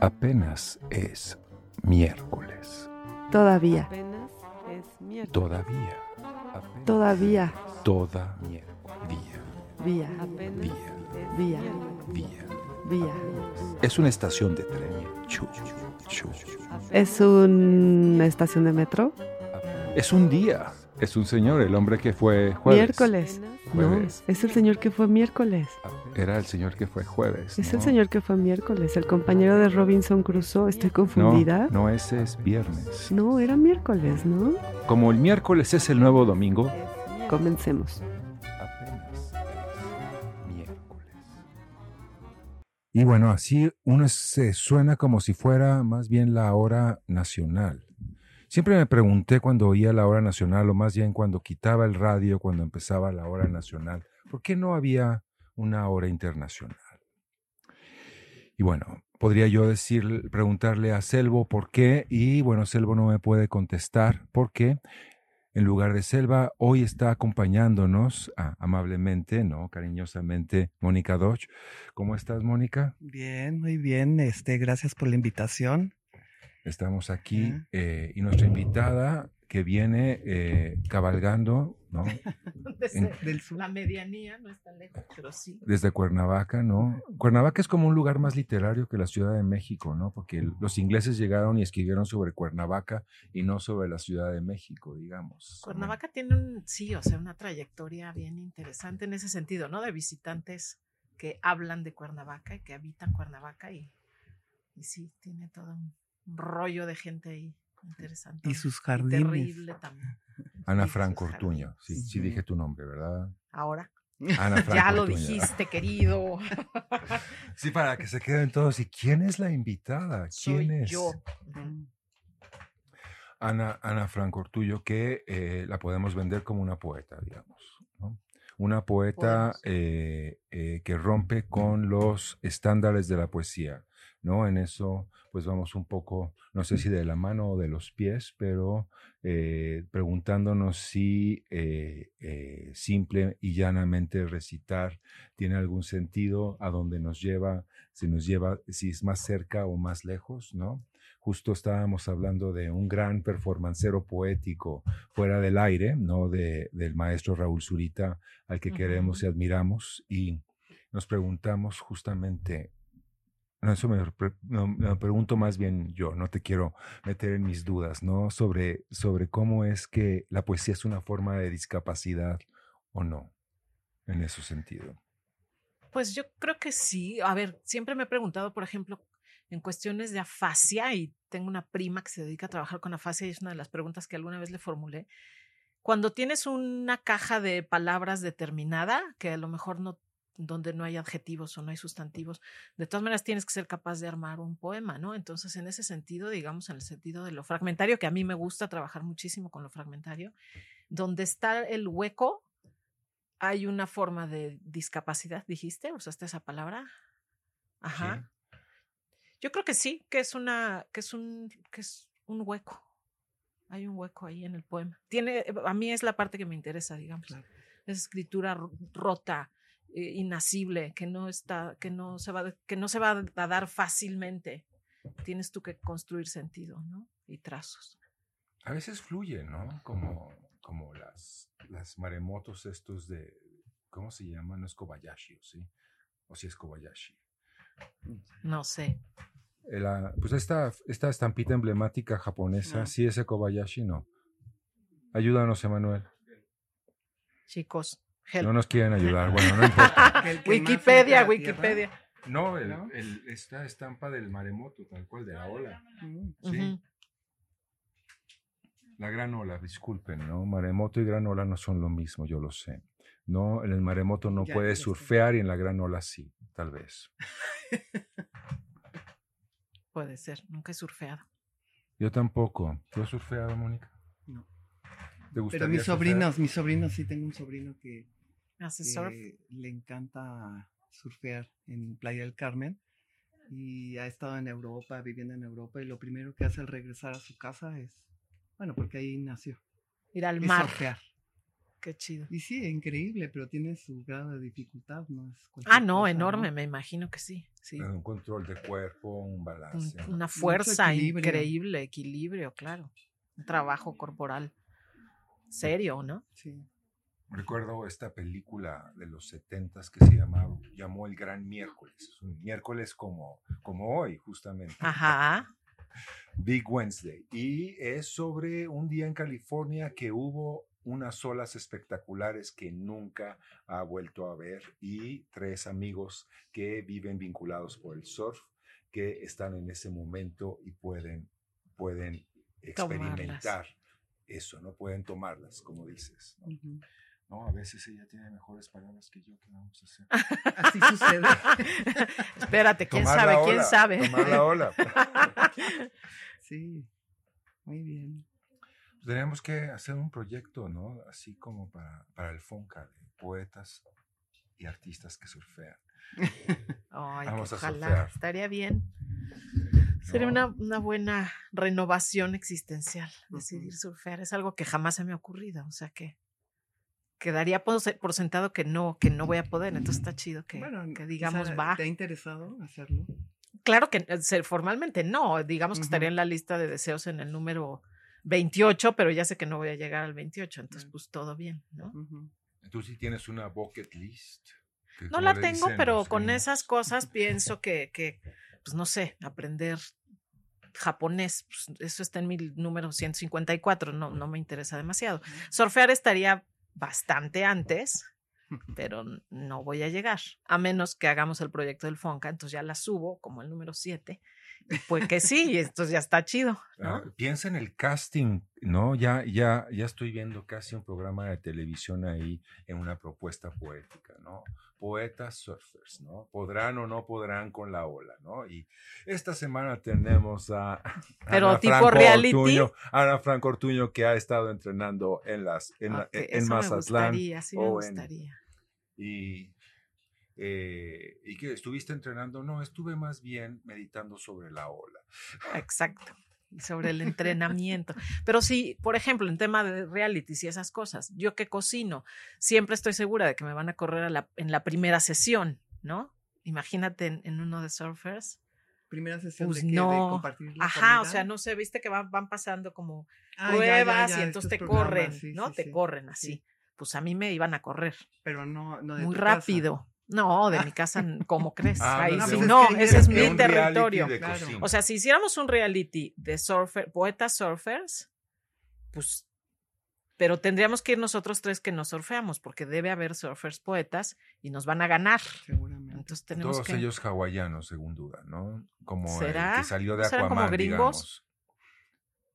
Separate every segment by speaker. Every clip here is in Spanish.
Speaker 1: Apenas es miércoles.
Speaker 2: Todavía.
Speaker 3: Apenas es miércoles.
Speaker 1: Todavía. Apenas-
Speaker 2: Todavía.
Speaker 1: Todavía.
Speaker 2: Vía.
Speaker 3: Apenas
Speaker 2: Vía.
Speaker 3: es
Speaker 2: Vía.
Speaker 3: miércoles.
Speaker 1: Día.
Speaker 2: Vía.
Speaker 1: Es una estación de tren. Chu, chu.
Speaker 2: ¿Es una estación de metro?
Speaker 1: Es un día. Es un señor, el hombre que fue jueves.
Speaker 2: Miércoles. No, es el señor que fue miércoles.
Speaker 1: Era el señor que fue jueves.
Speaker 2: Es
Speaker 1: ¿no?
Speaker 2: el señor que fue miércoles, el compañero de Robinson Crusoe. Estoy
Speaker 1: No,
Speaker 2: confundida.
Speaker 1: no, ese es viernes.
Speaker 2: No, era miércoles, ¿no?
Speaker 1: Como el miércoles es el nuevo domingo.
Speaker 2: Comencemos.
Speaker 1: Apenas es miércoles. Y bueno, así uno se suena como si fuera más bien la hora nacional. Siempre me pregunté cuando oía la hora nacional, o más bien cuando quitaba el radio, cuando empezaba la hora nacional, ¿por qué no había una hora internacional? Y bueno, podría yo decir, preguntarle a Selvo por qué, y bueno, Selvo no me puede contestar por qué. En lugar de Selva, hoy está acompañándonos ah, amablemente, ¿no? Cariñosamente, Mónica Dodge. ¿Cómo estás, Mónica?
Speaker 4: Bien, muy bien. Este, gracias por la invitación.
Speaker 1: Estamos aquí eh, y nuestra invitada que viene eh, cabalgando, ¿no? En-
Speaker 5: Desde la medianía no es tan lejos, pero sí.
Speaker 1: Desde Cuernavaca, ¿no? Cuernavaca es como un lugar más literario que la Ciudad de México, ¿no? Porque el- los ingleses llegaron y escribieron sobre Cuernavaca y no sobre la Ciudad de México, digamos.
Speaker 5: Cuernavaca tiene un, sí, o sea, una trayectoria bien interesante en ese sentido, ¿no? De visitantes que hablan de Cuernavaca y que habitan Cuernavaca y, y sí, tiene todo un rollo de gente ahí interesante.
Speaker 4: Y sus jardines.
Speaker 5: Terrible también.
Speaker 1: Ana
Speaker 5: sus
Speaker 1: Ortuño, sí, dije tu nombre, ¿verdad?
Speaker 5: Ahora,
Speaker 1: Ana Frank
Speaker 5: ya lo
Speaker 1: Ortuño.
Speaker 5: dijiste, querido.
Speaker 1: Sí, para que se queden todos. ¿Y quién es la invitada? ¿Quién
Speaker 5: Soy
Speaker 1: es?
Speaker 5: yo.
Speaker 1: Ana, Ana Franco Ortullo, que eh, la podemos vender como una poeta, digamos. ¿no? Una poeta eh, eh, que rompe con los estándares de la poesía. ¿No? En eso, pues vamos un poco, no sé si de la mano o de los pies, pero eh, preguntándonos si eh, eh, simple y llanamente recitar tiene algún sentido, a dónde nos lleva, si nos lleva, si es más cerca o más lejos, ¿no? Justo estábamos hablando de un gran performancero poético fuera del aire, ¿no? De, del maestro Raúl Zurita, al que queremos y admiramos, y nos preguntamos justamente, no, eso me, no, me pregunto más bien yo, no te quiero meter en mis dudas, ¿no? Sobre, sobre cómo es que la poesía es una forma de discapacidad o no, en ese sentido.
Speaker 5: Pues yo creo que sí. A ver, siempre me he preguntado, por ejemplo, en cuestiones de afasia, y tengo una prima que se dedica a trabajar con afasia, y es una de las preguntas que alguna vez le formulé. Cuando tienes una caja de palabras determinada, que a lo mejor no, donde no hay adjetivos o no hay sustantivos, de todas maneras tienes que ser capaz de armar un poema, ¿no? Entonces, en ese sentido, digamos, en el sentido de lo fragmentario, que a mí me gusta trabajar muchísimo con lo fragmentario, donde está el hueco, hay una forma de discapacidad, dijiste, usaste esa palabra. Ajá. Yo creo que sí, que es una, que es un, que es un hueco. Hay un hueco ahí en el poema. Tiene, a mí es la parte que me interesa, digamos.
Speaker 4: Claro.
Speaker 5: Es escritura ro- rota, eh, inasible, que no está, que no se va, que no se va a dar fácilmente. Tienes tú que construir sentido, ¿no? Y trazos.
Speaker 1: A veces fluye, ¿no? Como, como las, las maremotos estos de, ¿cómo se llama? No es Kobayashi, ¿o sí? O si es Kobayashi.
Speaker 5: No sé.
Speaker 1: Eh, la- pues esta, esta estampita emblemática japonesa, sí es el Kobayashi, no. Ayúdanos, Emanuel.
Speaker 5: Chicos, help.
Speaker 1: No nos quieren ayudar, bueno, no importa.
Speaker 5: Wikipedia,
Speaker 4: tierra-
Speaker 5: Wikipedia.
Speaker 1: No, el-
Speaker 4: ¿No?
Speaker 1: el- esta estampa del maremoto, tal cual, de la ola.
Speaker 4: Mm.
Speaker 1: Sí. La gran ola, disculpen, ¿no? Maremoto y gran ola no son lo mismo, yo lo sé. No, en el maremoto no
Speaker 4: Ya,
Speaker 1: puedes
Speaker 4: sé.
Speaker 1: surfear y en la gran ola sí, tal vez.
Speaker 5: Puede ser, nunca he surfeado.
Speaker 1: Yo tampoco. ¿Tú has surfeado, Mónica?
Speaker 4: No.
Speaker 1: ¿Te
Speaker 4: Pero
Speaker 1: gustaría
Speaker 4: mis
Speaker 1: surfear?
Speaker 4: sobrinos, mis sobrinos, sí tengo un sobrino que,
Speaker 5: ¿Hace surf?
Speaker 4: le encanta surfear en Playa del Carmen y ha estado en Europa, viviendo en Europa y lo primero que hace al regresar a su casa es, bueno, porque ahí nació,
Speaker 5: Ir al
Speaker 4: es
Speaker 5: mar.
Speaker 4: surfear.
Speaker 5: Qué chido.
Speaker 4: Y sí, increíble, pero tiene su grado de dificultad, ¿no? Es
Speaker 5: Ah, no,
Speaker 4: cosa,
Speaker 5: enorme, me imagino que sí. sí.
Speaker 1: Un control de cuerpo, un balance.
Speaker 5: una fuerza
Speaker 4: equilibrio.
Speaker 5: increíble, equilibrio, claro. Un trabajo corporal serio, ¿no?
Speaker 4: Sí.
Speaker 1: Recuerdo esta película de los setentas que se llamaba, llamó El Gran Miércoles. Es un miércoles como, como hoy, justamente.
Speaker 5: Ajá.
Speaker 1: Big Wednesday. Y es sobre un día en California que hubo unas olas espectaculares que nunca ha vuelto a ver y tres amigos que viven vinculados por el surf que están en ese momento y pueden, pueden experimentar eso, no pueden tomarlas, como dices. ¿no? No, a veces ella tiene mejores palabras que yo, ¿qué vamos a hacer?
Speaker 4: Así sucede.
Speaker 5: Espérate, quién
Speaker 1: Tomar
Speaker 5: sabe, quién
Speaker 1: ola,
Speaker 5: sabe.
Speaker 1: Tomar la ola.
Speaker 4: Sí, muy bien.
Speaker 1: Tenemos que hacer un proyecto, ¿no? Así como para, para el FONCA, de poetas y artistas que surfean.
Speaker 5: Ay,
Speaker 1: Vamos a
Speaker 5: ojalá,
Speaker 1: surfear.
Speaker 5: estaría bien. Sería
Speaker 1: No.
Speaker 5: una, una buena renovación existencial, decidir surfear. Es algo que jamás se me ha ocurrido, o sea que quedaría por, se- por sentado que no, que no voy a poder. Entonces está chido que,
Speaker 4: Bueno,
Speaker 5: que digamos va.
Speaker 4: ¿Te ha interesado hacerlo?
Speaker 5: Claro que eh, formalmente no, digamos que estaría en la lista de deseos en el número 28, pero ya sé que no voy a llegar al 28, entonces pues todo bien, ¿no?
Speaker 4: Ujú.
Speaker 1: Tú sí tienes una bucket list.
Speaker 5: No la tengo,
Speaker 1: dicen
Speaker 5: pero con esas cosas pienso que, que, pues no sé, aprender japonés, pues, eso está en mi número 154, no, no me interesa demasiado. Surfear estaría bastante antes, pero no voy a llegar, a menos que hagamos el proyecto del Fonca, entonces ya la subo como el número 7. Pues que sí, entonces ya está chido, ¿no?
Speaker 1: Ah, piensa en el casting, ¿no? Ya, ya, ya estoy viendo casi un programa de televisión ahí en una propuesta poética, ¿no? Poetas surfers, ¿no? Podrán o no podrán con la ola, ¿no? Y esta semana tenemos a
Speaker 5: Pero
Speaker 1: Ana
Speaker 5: tipo
Speaker 1: Franco
Speaker 5: reality.
Speaker 1: Ortuño, Ana Franco Ortuño que ha estado entrenando en las en, la-
Speaker 5: Ok,
Speaker 1: en
Speaker 5: eso me
Speaker 1: Mazatlán
Speaker 5: gustaría, sí me
Speaker 1: o en- y eh, y que estuviste entrenando, no, estuve más bien meditando sobre la ola.
Speaker 5: Exacto. Sobre el entrenamiento. Pero sí, por ejemplo, en tema de realities y esas cosas, yo que cocino, siempre estoy segura de que me van a correr a la- en la primera sesión, ¿no? Imagínate en, en uno de surfers.
Speaker 4: Primera sesión
Speaker 5: Pues
Speaker 4: de, qué? de
Speaker 5: no.
Speaker 4: compartir la
Speaker 5: Ajá, o sea, no sé, viste que van, van pasando como
Speaker 4: Ah, ya, ya,
Speaker 5: pruebas
Speaker 4: ya,
Speaker 5: y entonces te corren,
Speaker 4: sí,
Speaker 5: ¿no?
Speaker 4: sí,
Speaker 5: te
Speaker 4: sí.
Speaker 5: corren así.
Speaker 4: Sí,
Speaker 5: Pues a mí me iban a correr
Speaker 4: Pero no, no de
Speaker 5: muy
Speaker 4: tu casa.
Speaker 5: No, de mi casa, ¿cómo crees?
Speaker 1: Ah,
Speaker 5: Ahí
Speaker 1: no,
Speaker 5: sí,
Speaker 1: pues es
Speaker 5: no,
Speaker 4: que
Speaker 5: ese es mi territorio.
Speaker 4: Claro.
Speaker 5: O sea, si hiciéramos un reality de surfer, poetas surfers, pues, pero tendríamos que ir nosotros tres que nos surfeamos, porque debe haber surfers poetas y nos van a ganar.
Speaker 4: Seguramente.
Speaker 5: Entonces tenemos
Speaker 1: Todos
Speaker 5: que.
Speaker 1: ellos hawaianos, según duda, ¿no? Como
Speaker 5: ¿Será?
Speaker 1: el que salió de
Speaker 5: ¿No como gringos?
Speaker 1: digamos.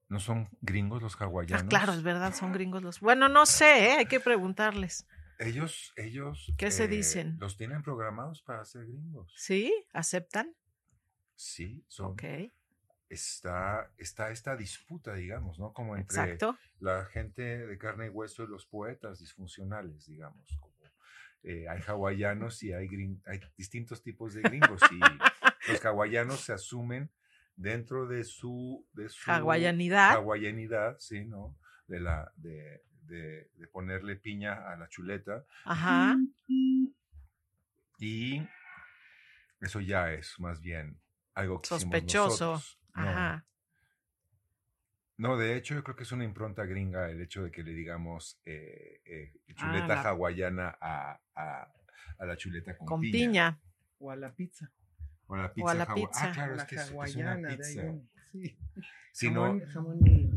Speaker 1: ¿No son gringos los
Speaker 5: Ah,
Speaker 1: hawaianos?
Speaker 5: claro, es verdad, son gringos los. Bueno, no sé, ¿eh? hay que preguntarles.
Speaker 1: Ellos, ellos. eh,
Speaker 5: ¿Qué se dicen?
Speaker 1: Los tienen programados para ser gringos.
Speaker 5: ¿Sí? ¿Aceptan?
Speaker 1: Sí, son. Está, está esta disputa, digamos, ¿no? Como entre
Speaker 5: exacto.
Speaker 1: la gente de carne y hueso y los poetas disfuncionales, digamos. Como, eh, hay hawaianos y hay, gring- hay distintos tipos de gringos. Y los hawaianos se asumen ddentro de su. De su
Speaker 5: Hawaianidad.
Speaker 1: hawaianidad, sí, ¿no? De, la, de, de, de ponerle piña a la chuleta.
Speaker 5: Ajá.
Speaker 1: Y eso ya es más bien algo que
Speaker 5: Sospechoso.
Speaker 1: No,
Speaker 5: Ajá.
Speaker 1: No, de hecho, yo creo que es una impronta gringa el hecho de que le digamos eh, eh, chuleta
Speaker 4: la-
Speaker 1: hawaiana a, a- a la chuleta con,
Speaker 5: Con
Speaker 1: piña.
Speaker 5: piña.
Speaker 4: O a la pizza.
Speaker 1: O a la pizza.
Speaker 5: a la
Speaker 1: hawa-
Speaker 5: pizza.
Speaker 1: Ah, claro,
Speaker 4: o
Speaker 1: es
Speaker 4: la
Speaker 1: que es, es una
Speaker 4: hawaiana, de ahí
Speaker 1: pizza.
Speaker 4: Sí.
Speaker 1: Si no,
Speaker 4: jamón, jamón y,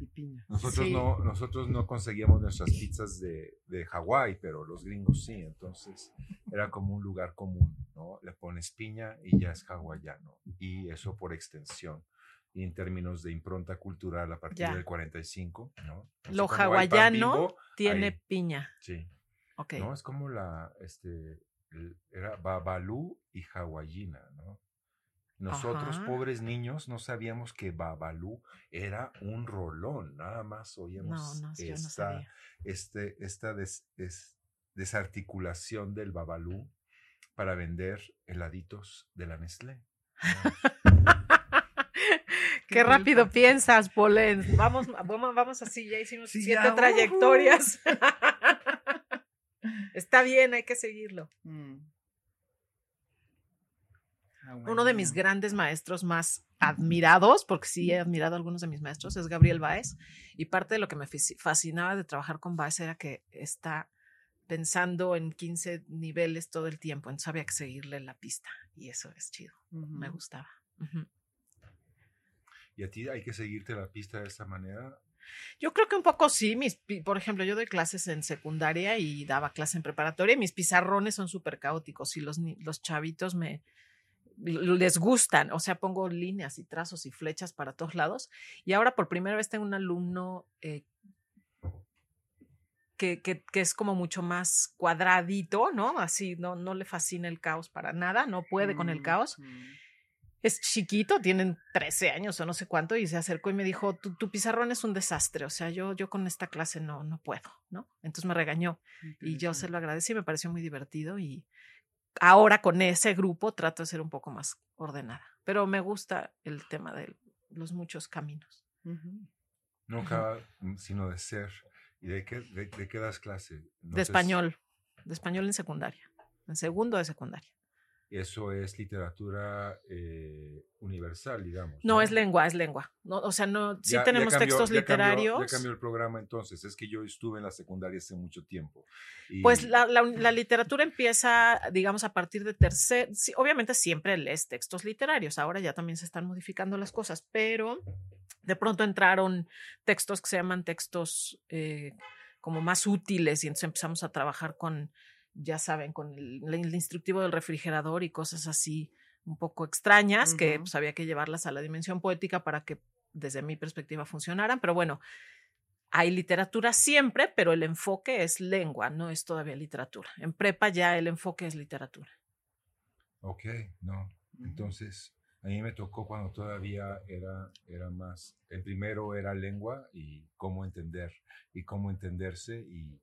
Speaker 4: y piña.
Speaker 1: nosotros,
Speaker 5: Sí.
Speaker 1: no, nosotros no conseguíamos nuestras pizzas de, de Hawái, pero los gringos sí. Entonces era como un lugar común, ¿no? Le pones piña y ya es hawaiano. Y eso por extensión. Y en términos de impronta cultural a partir
Speaker 5: Ya.
Speaker 1: del 45, ¿no?
Speaker 5: Lo hawaiano
Speaker 1: Bimbo,
Speaker 5: Tiene
Speaker 1: ahí.
Speaker 5: piña.
Speaker 1: Sí.
Speaker 5: Ok.
Speaker 1: ¿no? Es como la, este, el- era Babalú y Hawaiina, ¿no? Nosotros,
Speaker 5: Ajá.
Speaker 1: pobres niños, no sabíamos que Babalú era un rolón, nada más oíamos
Speaker 5: no, yo no
Speaker 1: esta, este, esta des- des- desarticulación del Babalú para vender heladitos de la Nestlé.
Speaker 5: Qué rápido piensas, Polen. Vamos, vamos, vamos así, ya hicimos
Speaker 4: Sí,
Speaker 5: siete
Speaker 4: ya,
Speaker 5: trayectorias. Está bien, hay que seguirlo.
Speaker 4: Mm. Ah,
Speaker 5: Uno de mis grandes maestros más admirados, porque sí he admirado a algunos de mis maestros, es Gabriel Baez. Y parte de lo que me fascinaba de trabajar con Baez era que está pensando en 15 niveles todo el tiempo, entonces había que seguirle la pista. Y eso es chido, me gustaba.
Speaker 1: ¿Y a ti hay que seguirte la pista de esa manera?
Speaker 5: Yo creo que un poco sí. Mis, por ejemplo, yo doy clases en secundaria y daba clase en preparatoria y mis pizarrones son súper caóticos y los, los chavitos me les gustan. O sea, pongo líneas y trazos y flechas para todos lados. Y ahora por primera vez tengo un alumno eh, que, que- que es como mucho más cuadradito, ¿no? Así, no, no le fascina el caos para nada, no puede con el
Speaker 4: Mm,
Speaker 5: caos
Speaker 4: mm.
Speaker 5: es chiquito, tienen 13 años o no sé cuánto, y se acercó y me dijo, tu, tu pizarrón es un desastre, o sea, yo, yo con esta clase no, no puedo, ¿no? Entonces me regañó y yo se lo agradecí, me pareció muy divertido y ahora con ese grupo trato de ser un poco más ordenada, pero me gusta el tema de los muchos caminos.
Speaker 4: Ujú.
Speaker 1: No acaba sino de ser. ¿Y de qué, de, de qué das clase? No
Speaker 5: de
Speaker 1: sé si-
Speaker 5: español, de español en secundaria, en segundo de secundaria.
Speaker 1: Eso es literatura eh, universal, digamos.
Speaker 5: No, es lengua, es lengua. No, o sea, no, sí
Speaker 1: Ya- ya
Speaker 5: tenemos
Speaker 1: cambió-
Speaker 5: textos
Speaker 1: ya cambió-
Speaker 5: literarios.
Speaker 1: ya cambió el programa entonces. Es que yo estuve en la secundaria hace mucho tiempo. y-
Speaker 5: Pues la, la- la literatura empieza, digamos, a partir de tercer, sí, obviamente siempre lees textos literarios, ahora ya también se están modificando las cosas, pero de pronto entraron textos que se llaman textos eh, como más útiles y entonces empezamos a trabajar con, ya saben, con el, el instructivo del refrigerador y cosas así un poco extrañas que
Speaker 4: Ujú.
Speaker 5: pues había que llevarlas a la dimensión poética para que desde mi perspectiva funcionaran, pero bueno, hay literatura siempre, pero el enfoque es lengua, no es todavía literatura. En prepa ya el enfoque es literatura.
Speaker 1: Ok, no. Entonces, a mí me tocó cuando todavía era, era más, el primero era lengua y cómo entender y cómo entenderse y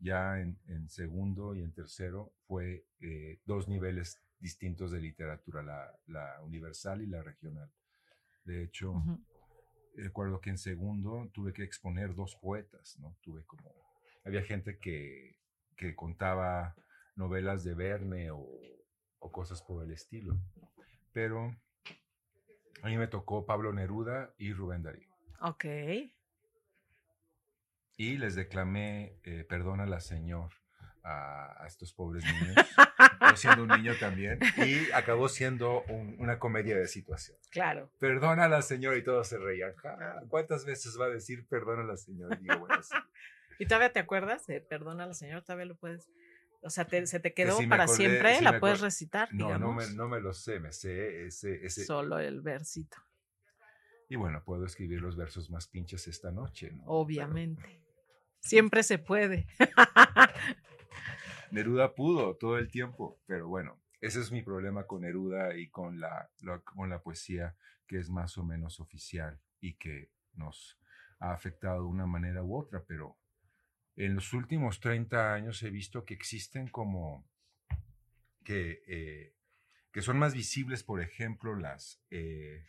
Speaker 1: ya en, en segundo y en tercero fue eh, dos niveles distintos de literatura, la, la universal y la regional. De hecho,
Speaker 5: Ujú.
Speaker 1: recuerdo que en segundo tuve que exponer dos poetas, ¿no? Tuve como, había gente que, que contaba novelas de Verne o, o cosas por el estilo, pero a mí me tocó Pablo Neruda y Rubén Darío.
Speaker 5: Ok.
Speaker 1: Y les declamé eh, Perdónala, Señor, a, a estos pobres niños, yo siendo un niño también, y acabó siendo un- una comedia de situación.
Speaker 5: Claro.
Speaker 1: Perdónala, Señor, y todos se reían. Ja, ¿Cuántas veces va a decir perdónala, Señor? Y digo, bueno, sí.
Speaker 5: ¿Y todavía te acuerdas? de Perdona la señora, todavía lo puedes. O sea, te- se te
Speaker 1: Que
Speaker 5: quedó
Speaker 1: sí me
Speaker 5: para
Speaker 1: acordé,
Speaker 5: siempre,
Speaker 1: sí
Speaker 5: la puedes recitar,
Speaker 1: No, no me, no me lo sé, me sé ese, ese.
Speaker 5: Solo el versito,
Speaker 1: Y bueno, puedo escribir los versos más pinches esta noche, ¿no?
Speaker 5: obviamente. Siempre se puede.
Speaker 1: Neruda pudo todo el tiempo, pero bueno, ese es mi problema con Neruda y con la, con la poesía que es más o menos oficial y que nos ha afectado de una manera u otra, pero en los últimos 30 años he visto que existen como que, eh, que son más visibles, por ejemplo, las... eh,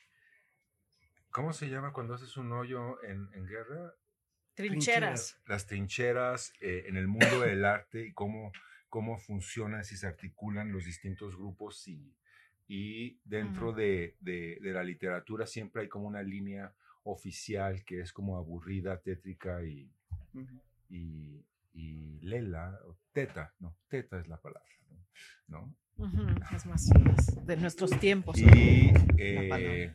Speaker 1: ¿Cómo se llama cuando haces un hoyo en, en guerra?
Speaker 5: Trincheras.
Speaker 1: las trincheras eh, en el mundo del arte y cómo, cómo funcionan, si se articulan los distintos grupos y, y dentro
Speaker 5: Ujú.
Speaker 1: de, de- de la literatura siempre hay como una línea oficial que es como aburrida, tétrica y, y, y lela, o teta, no, teta es la palabra, ¿no?
Speaker 5: Ujú, Es más, más de nuestros tiempos.
Speaker 1: Y eh.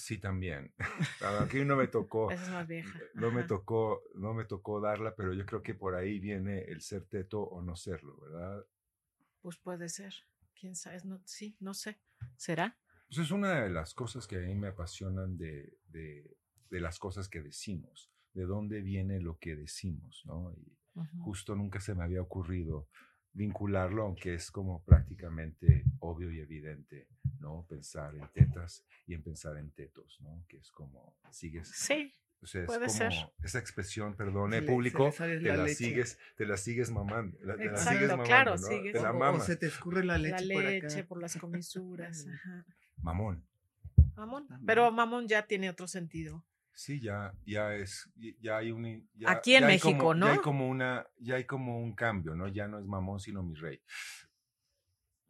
Speaker 1: Sí también, aquí no me tocó.
Speaker 5: Esa es más vieja.
Speaker 1: No me tocó, no me tocó darla, pero yo creo que por ahí viene el ser teto o no serlo, ¿verdad?
Speaker 5: Pues puede ser. ¿Quién sabe? No, sí, no sé. ¿Será?
Speaker 1: Pues es una de las cosas que a mí me apasionan de, de, de las cosas que decimos, de dónde viene lo que decimos, ¿no? Y justo nunca se me había ocurrido vincularlo, aunque es como prácticamente obvio y evidente, ¿no? Pensar en tetas y en pensar en tetos, ¿no? Que es como sigues
Speaker 5: Sí,
Speaker 1: O sea, es
Speaker 5: Puede
Speaker 1: como
Speaker 5: ser.
Speaker 1: esa expresión, perdone,
Speaker 4: se
Speaker 1: público, te
Speaker 4: la
Speaker 1: sigues, te la sigues mamando. la- te la sigues mamando,
Speaker 5: claro,
Speaker 1: ¿no?
Speaker 5: sigues.
Speaker 1: Te la
Speaker 4: O- o,
Speaker 1: mamas.
Speaker 4: se te escurre la leche,
Speaker 5: la
Speaker 4: por
Speaker 5: leche
Speaker 4: acá.
Speaker 5: por las comisuras. Ajá.
Speaker 1: Mamón.
Speaker 5: Mamón. Pero mamón ya tiene otro sentido.
Speaker 1: Sí, ya, ya es, ya hay un... Ya,
Speaker 5: Aquí en
Speaker 1: ya
Speaker 5: México,
Speaker 1: como-
Speaker 5: ¿no?
Speaker 1: Ya hay como una, ya hay como un cambio, ¿no? Ya no es mamón, sino mi rey.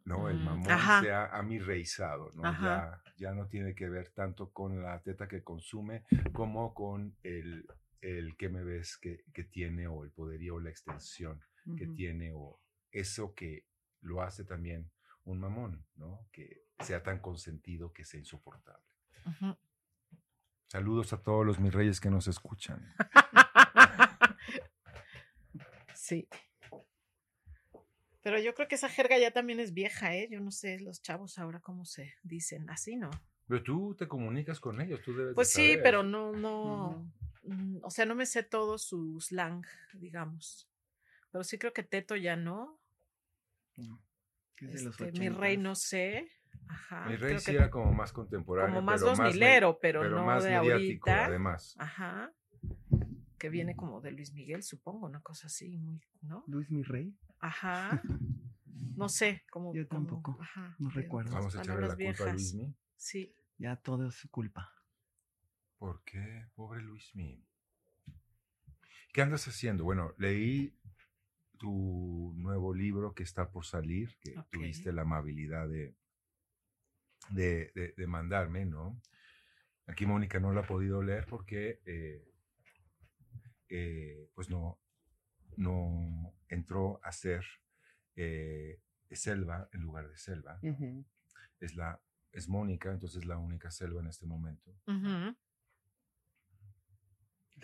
Speaker 1: No, el
Speaker 5: Mm,
Speaker 1: mamón
Speaker 5: ajá.
Speaker 1: se ha, ha mi reizado, ¿no? Ya, ya no tiene que ver tanto con la teta que consume como con el, el que me ves que, que tiene o el poderío o la extensión que
Speaker 2: Ujú.
Speaker 1: tiene o eso que lo hace también un mamón, ¿no? Que sea tan consentido que sea insoportable.
Speaker 5: Ujú.
Speaker 1: Saludos a todos los mis reyes que nos escuchan.
Speaker 5: Sí. Pero yo creo que esa jerga ya también es vieja, ¿eh? Yo no sé los chavos ahora cómo se dicen, así, ¿no?
Speaker 1: Pero tú te comunicas con ellos, tú debes de
Speaker 5: Pues sí,
Speaker 1: saber.
Speaker 5: pero no, no, mm, o sea, no me sé todo su slang, digamos. Pero sí creo que Teto ya no.
Speaker 4: Es de los
Speaker 5: Este, mi rey
Speaker 4: 80s.
Speaker 5: no sé. Ajá.
Speaker 1: Mi rey sí
Speaker 5: que
Speaker 1: era como más contemporáneo.
Speaker 5: como más
Speaker 1: pero
Speaker 5: dos milero, pero, no
Speaker 1: más
Speaker 5: de
Speaker 1: mediático,
Speaker 5: ahorita.
Speaker 1: además.
Speaker 5: Ajá. Que viene como de Luis Miguel, supongo, una cosa así, muy, ¿no?
Speaker 4: Luis mi rey.
Speaker 5: Ajá. No sé, como.
Speaker 4: Yo
Speaker 5: como-
Speaker 4: tampoco,
Speaker 5: ajá,
Speaker 4: no
Speaker 5: de
Speaker 4: recuerdo.
Speaker 1: Vamos a echarle la culpa a. Luismi.
Speaker 5: Sí.
Speaker 4: Ya todo es su culpa.
Speaker 1: ¿Por qué? Pobre Luismi. ¿Qué andas haciendo? Bueno, leí tu nuevo libro que está por salir, que tuviste la amabilidad de, de, de- de mandarme, ¿no? Aquí Mónica no lo ha podido leer porque eh, eh, pues no, no entró a ser eh, selva en lugar de selva. Es la es Mónica, entonces la única selva en este momento.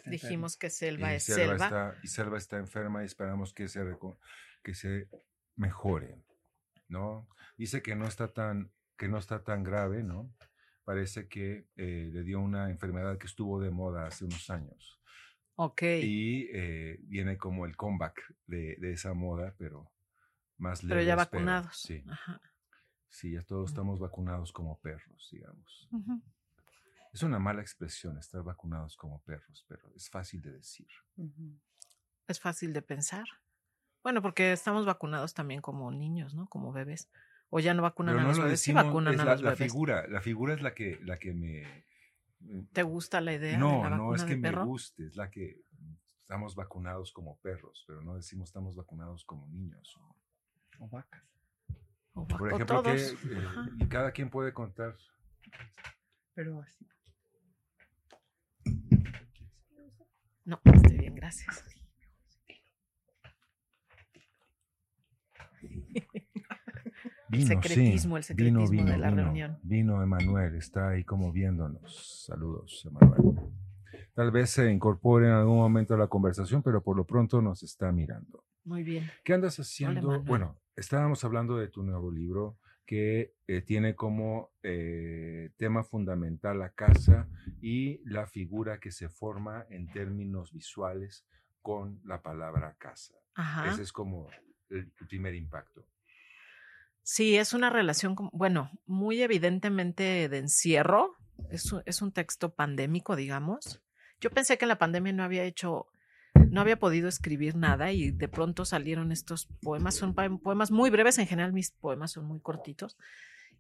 Speaker 5: Dijimos que selva
Speaker 1: y
Speaker 5: es
Speaker 1: Selva
Speaker 5: selva.
Speaker 1: Está, y Selva está enferma y esperamos que se, que se mejore, ¿no? Dice que no está tan, que no está tan grave, ¿no? Parece que eh, le dio una enfermedad que estuvo de moda hace unos años.
Speaker 5: Ok.
Speaker 1: Y eh, viene como el comeback de, de esa moda, pero más
Speaker 5: pero
Speaker 1: leve.
Speaker 5: ya
Speaker 1: espero.
Speaker 5: vacunados.
Speaker 1: Sí,
Speaker 5: Ajá.
Speaker 1: sí, ya todos estamos vacunados como perros, digamos. Es una mala expresión estar vacunados como perros, pero es fácil de decir.
Speaker 5: Es fácil de pensar. Bueno, porque estamos vacunados también como niños, ¿no? Como bebés. O ya no vacunan
Speaker 1: Pero
Speaker 5: a
Speaker 1: no
Speaker 5: los
Speaker 1: lo
Speaker 5: bebés. Sí
Speaker 1: decimos,
Speaker 5: vacunan
Speaker 1: es
Speaker 5: a
Speaker 1: la,
Speaker 5: los
Speaker 1: la
Speaker 5: bebés.
Speaker 1: figura, la figura es la que, la que me...
Speaker 5: ¿Te gusta la idea de
Speaker 1: No,
Speaker 5: la
Speaker 1: no es que me
Speaker 5: perro?
Speaker 1: guste, es la que estamos vacunados como perros, pero no decimos estamos vacunados como niños.
Speaker 4: O vacas.
Speaker 5: O, va-
Speaker 1: Por ejemplo, que, eh, y cada quien puede contar.
Speaker 4: Pero así.
Speaker 5: No, estoy bien, gracias.
Speaker 1: Vino,
Speaker 5: secretismo, el secretismo
Speaker 1: vino,
Speaker 5: de
Speaker 1: vino,
Speaker 5: la
Speaker 1: vino,
Speaker 5: reunión.
Speaker 1: Vino Emanuel, está ahí como viéndonos. Saludos, Emanuel. Tal vez se incorpore en algún momento a la conversación, pero por lo pronto nos está mirando.
Speaker 5: Muy bien.
Speaker 1: ¿Qué andas haciendo?
Speaker 5: Manuel.
Speaker 1: bueno, estábamos hablando de tu nuevo libro que eh, tiene como eh, tema fundamental la casa y la figura que se forma en términos visuales con la palabra casa.
Speaker 5: Ajá.
Speaker 1: Ese es como el primer impacto.
Speaker 5: Sí, es una relación, bueno, muy evidentemente de encierro. Es un, es un texto pandémico, digamos. Yo pensé que en la pandemia no había hecho, no había podido escribir nada y de pronto salieron estos poemas. Son poemas muy breves, en general mis poemas son muy cortitos.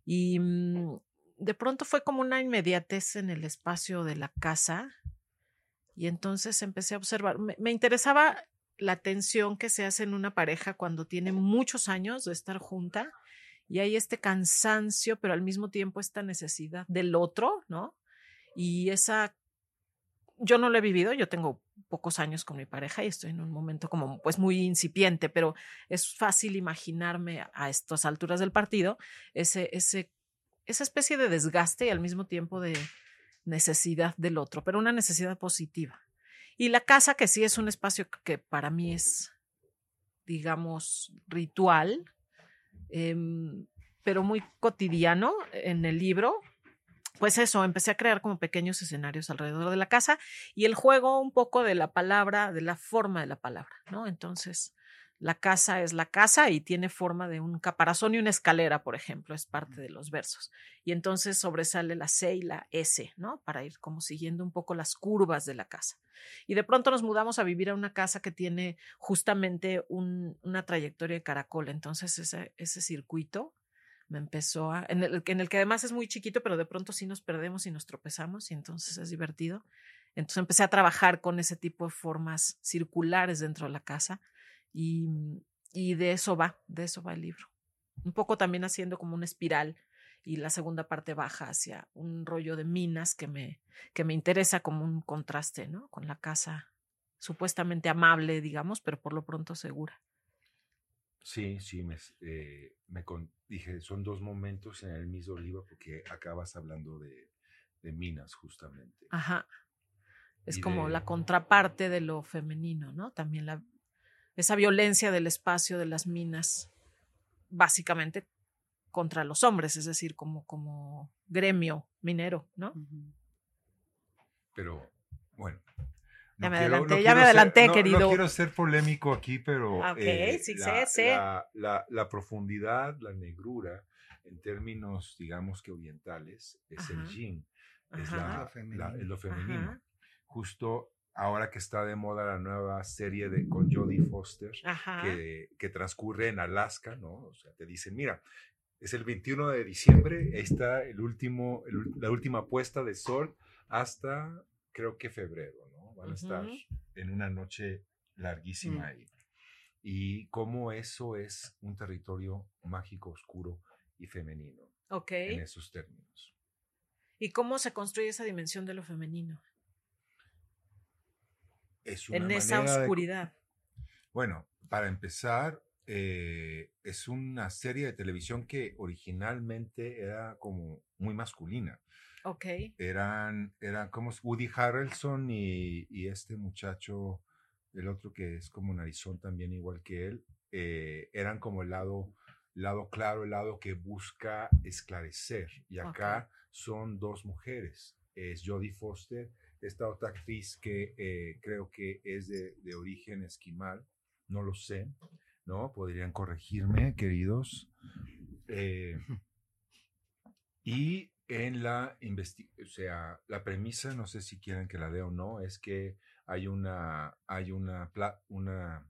Speaker 5: Y mm, de pronto fue como una inmediatez en el espacio de la casa. Y entonces empecé a observar, me, me interesaba la tensión que se hace en una pareja cuando tiene muchos años de estar junta y hay este cansancio, pero al mismo tiempo esta necesidad del otro, ¿no? Y esa, yo no lo he vivido, yo tengo pocos años con mi pareja y estoy en un momento como pues muy incipiente, pero es fácil imaginarme a estas alturas del partido ese, ese, esa especie de desgaste y al mismo tiempo de necesidad del otro, pero una necesidad positiva. Y la casa, que sí es un espacio que para mí es, digamos, ritual, em, pero muy cotidiano en el libro. Pues eso, empecé a crear como pequeños escenarios alrededor de la casa y el juego un poco de la palabra, de la forma de la palabra, ¿no? Entonces, la casa es la casa y tiene forma de un caparazón y una escalera, por ejemplo, es parte de los versos. Y entonces sobresale la C y la S, ¿no? Para ir como siguiendo un poco las curvas de la casa. Y de pronto nos mudamos a vivir a una casa que tiene justamente un- una trayectoria de caracol. Entonces ese, ese circuito me empezó a, en el, en el que además es muy chiquito, pero de pronto sí nos perdemos y nos tropezamos y entonces es divertido. Entonces empecé a trabajar con ese tipo de formas circulares dentro de la casa y, y de eso va, de eso va el libro. Un poco también haciendo como una espiral y la segunda parte baja hacia un rollo de minas que me, que me interesa como un contraste, ¿no? Con la casa supuestamente amable, digamos, pero por lo pronto segura.
Speaker 1: Sí, sí, me, eh, me dije, son dos momentos en el mismo libro porque acabas hablando de, de minas justamente.
Speaker 5: Ajá. Es como la contraparte de lo femenino, ¿no? También la, esa violencia del espacio de las minas, básicamente contra los hombres, es decir, como, como gremio minero, ¿no?
Speaker 1: Pero, bueno.
Speaker 5: ya me adelanté, ya me adelanté, querido.
Speaker 1: No quiero ser polémico aquí, pero
Speaker 5: ah, eh, sí, la, sí,
Speaker 1: la, la, profundidad, la negrura, en términos, digamos que orientales, es el yin, es, la, lo femenino. Justo ahora que está de moda la nueva serie de con Jodie Foster, que, que, transcurre en Alaska, ¿no? O sea, te dicen, mira, es el 21 de diciembre, ahí está el último, la última puesta de sol hasta creo que febrero, ¿no? Van a estar en una noche larguísima mm. ahí. Y cómo eso es un territorio mágico, oscuro y femenino.
Speaker 5: Ok.
Speaker 1: En esos términos.
Speaker 5: ¿Y cómo se construye esa dimensión de lo femenino?
Speaker 1: Es una
Speaker 5: en esa oscuridad.
Speaker 1: Bueno, para empezar, eh, es una serie de televisión que originalmente era como muy masculina.
Speaker 5: Ok.
Speaker 1: Eran, eran como Woody Harrelson y, y, este muchacho, el otro que es como narizón también igual que él, eh, eran como el lado, lado claro, el lado que busca esclarecer. Y acá son dos mujeres. Es Jodie Foster, esta otra actriz que eh, creo que es de, origen esquimal, no lo sé. ¿no? Podrían corregirme, queridos. Eh, y en la investigación, o sea, la premisa, no sé si quieren que la dé o no, es que hay una, hay una, una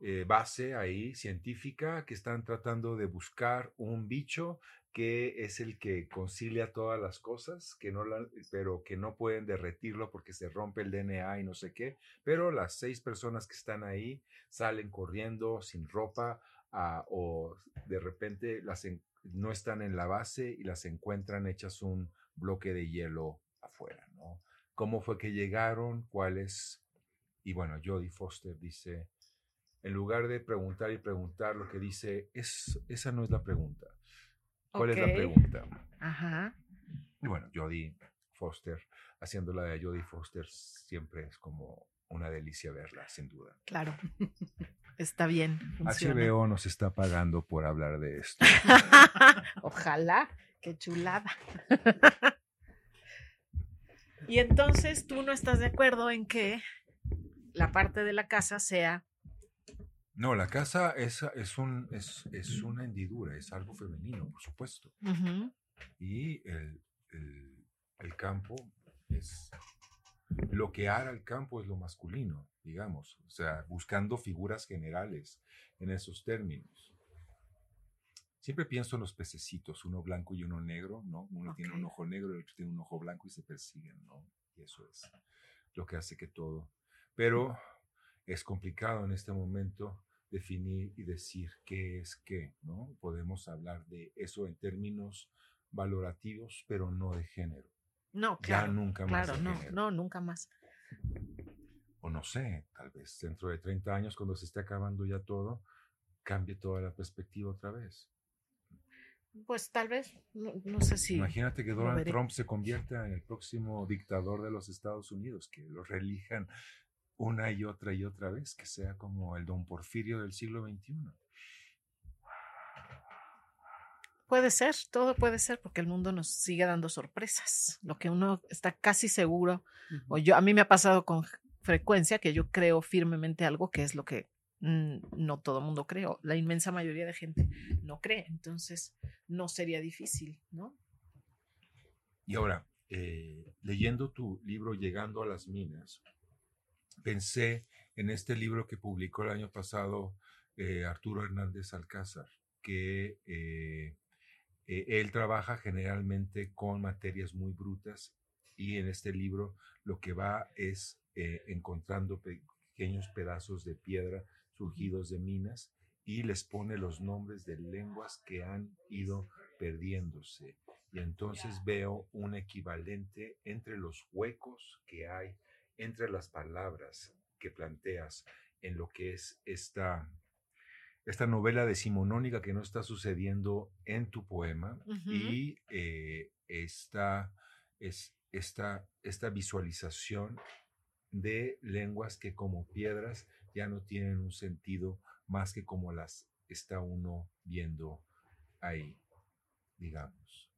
Speaker 1: eh, base ahí científica que están tratando de buscar un bicho que es el que concilia todas las cosas, que no pero que no pueden derretirlo porque se rompe el DNA y no sé qué. Pero las seis personas que están ahí salen corriendo sin ropa ah, o de repente las no están en la base y las encuentran hechas un bloque de hielo afuera, ¿no? ¿Cómo fue que llegaron? ¿Cuáles? Y bueno, Jodie Foster dice, en lugar de preguntar y preguntar, lo que dice es, esa no es la pregunta. ¿Cuál es la pregunta?
Speaker 5: Ajá.
Speaker 1: Y bueno, Jodie Foster, haciéndola de Jodie Foster, siempre es como una delicia verla, sin duda.
Speaker 5: Claro. Está bien.
Speaker 1: HBO nos está pagando por hablar de esto.
Speaker 5: Ojalá. Qué chulada. y entonces tú no estás de acuerdo en que la parte de la casa sea
Speaker 1: no, la casa es, es, un, es, es, una hendidura, es algo femenino, por supuesto. Y el, el, el, campo es... Lo que hará el campo es lo masculino, digamos. O sea, buscando figuras generales en esos términos. Siempre pienso en los pececitos, uno blanco y uno negro, ¿no? Uno tiene un ojo negro y el otro tiene un ojo blanco y se persiguen, ¿no? Y eso es lo que hace que todo. Pero es complicado en este momento definir y decir qué es qué, ¿no? Podemos hablar de eso en términos valorativos, pero no de género.
Speaker 5: No, claro.
Speaker 1: Ya nunca más.
Speaker 5: Claro, no, no, nunca más.
Speaker 1: O no sé, tal vez dentro de 30 años, cuando se esté acabando ya todo, cambie toda la perspectiva otra vez.
Speaker 5: Pues tal vez, no, sé si.
Speaker 1: Imagínate que Donald Trump se convierta en el próximo dictador de los Estados Unidos, que lo relijan una y otra y otra vez, que sea como el don Porfirio del siglo XXI.
Speaker 5: Puede ser, todo puede ser, porque el mundo nos sigue dando sorpresas. Lo que uno está casi seguro, o yo, a mí me ha pasado con frecuencia que yo creo firmemente algo que es lo que no todo el mundo cree, la inmensa mayoría de gente no cree, entonces no sería difícil, ¿no?
Speaker 1: Y ahora, eh, leyendo tu libro Llegando a las Minas, pensé en este libro que publicó el año pasado eh, Arturo Hernández Alcázar, que eh, eh, él trabaja generalmente con materias muy brutas y en este libro lo que va es encontrando pequeños pedazos de piedra surgidos de minas y les pone los nombres de lenguas que han ido perdiéndose. Y entonces veo un equivalente entre los huecos que hay entre las palabras que planteas en lo que es esta, esta novela decimonónica que no está sucediendo en tu poema y eh, esta, es, esta, esta visualización de lenguas que como piedras ya no tienen un sentido más que como las está uno viendo ahí, digamos.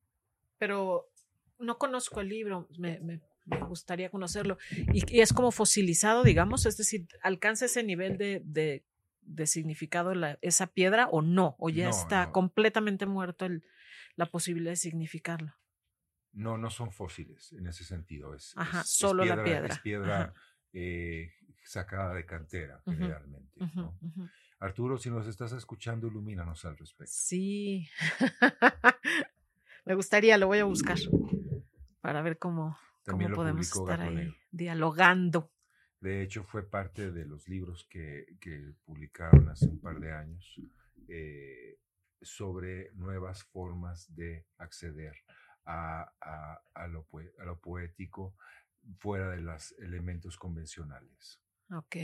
Speaker 5: Pero no conozco el libro, me, me, gustaría conocerlo. Y, es como fosilizado, digamos, es decir, ¿alcanza ese nivel de, de, de significado la, esa piedra o no? ¿O ya está completamente muerto el, la posibilidad de significarlo?
Speaker 1: No, no son fósiles en ese sentido. Es,
Speaker 5: Ajá, solo la piedra.
Speaker 1: Es piedra eh, sacada de cantera, generalmente. Arturo, si nos estás escuchando, ilumínanos al respecto.
Speaker 5: Sí. Me gustaría, lo voy a buscar para ver cómo, cómo podemos estar ahí dialogando.
Speaker 1: De hecho, fue parte de los libros que, que publicaron hace un par de años eh, sobre nuevas formas de acceder a, a, a, lo, a lo poético fuera de los elementos convencionales.
Speaker 5: Ok.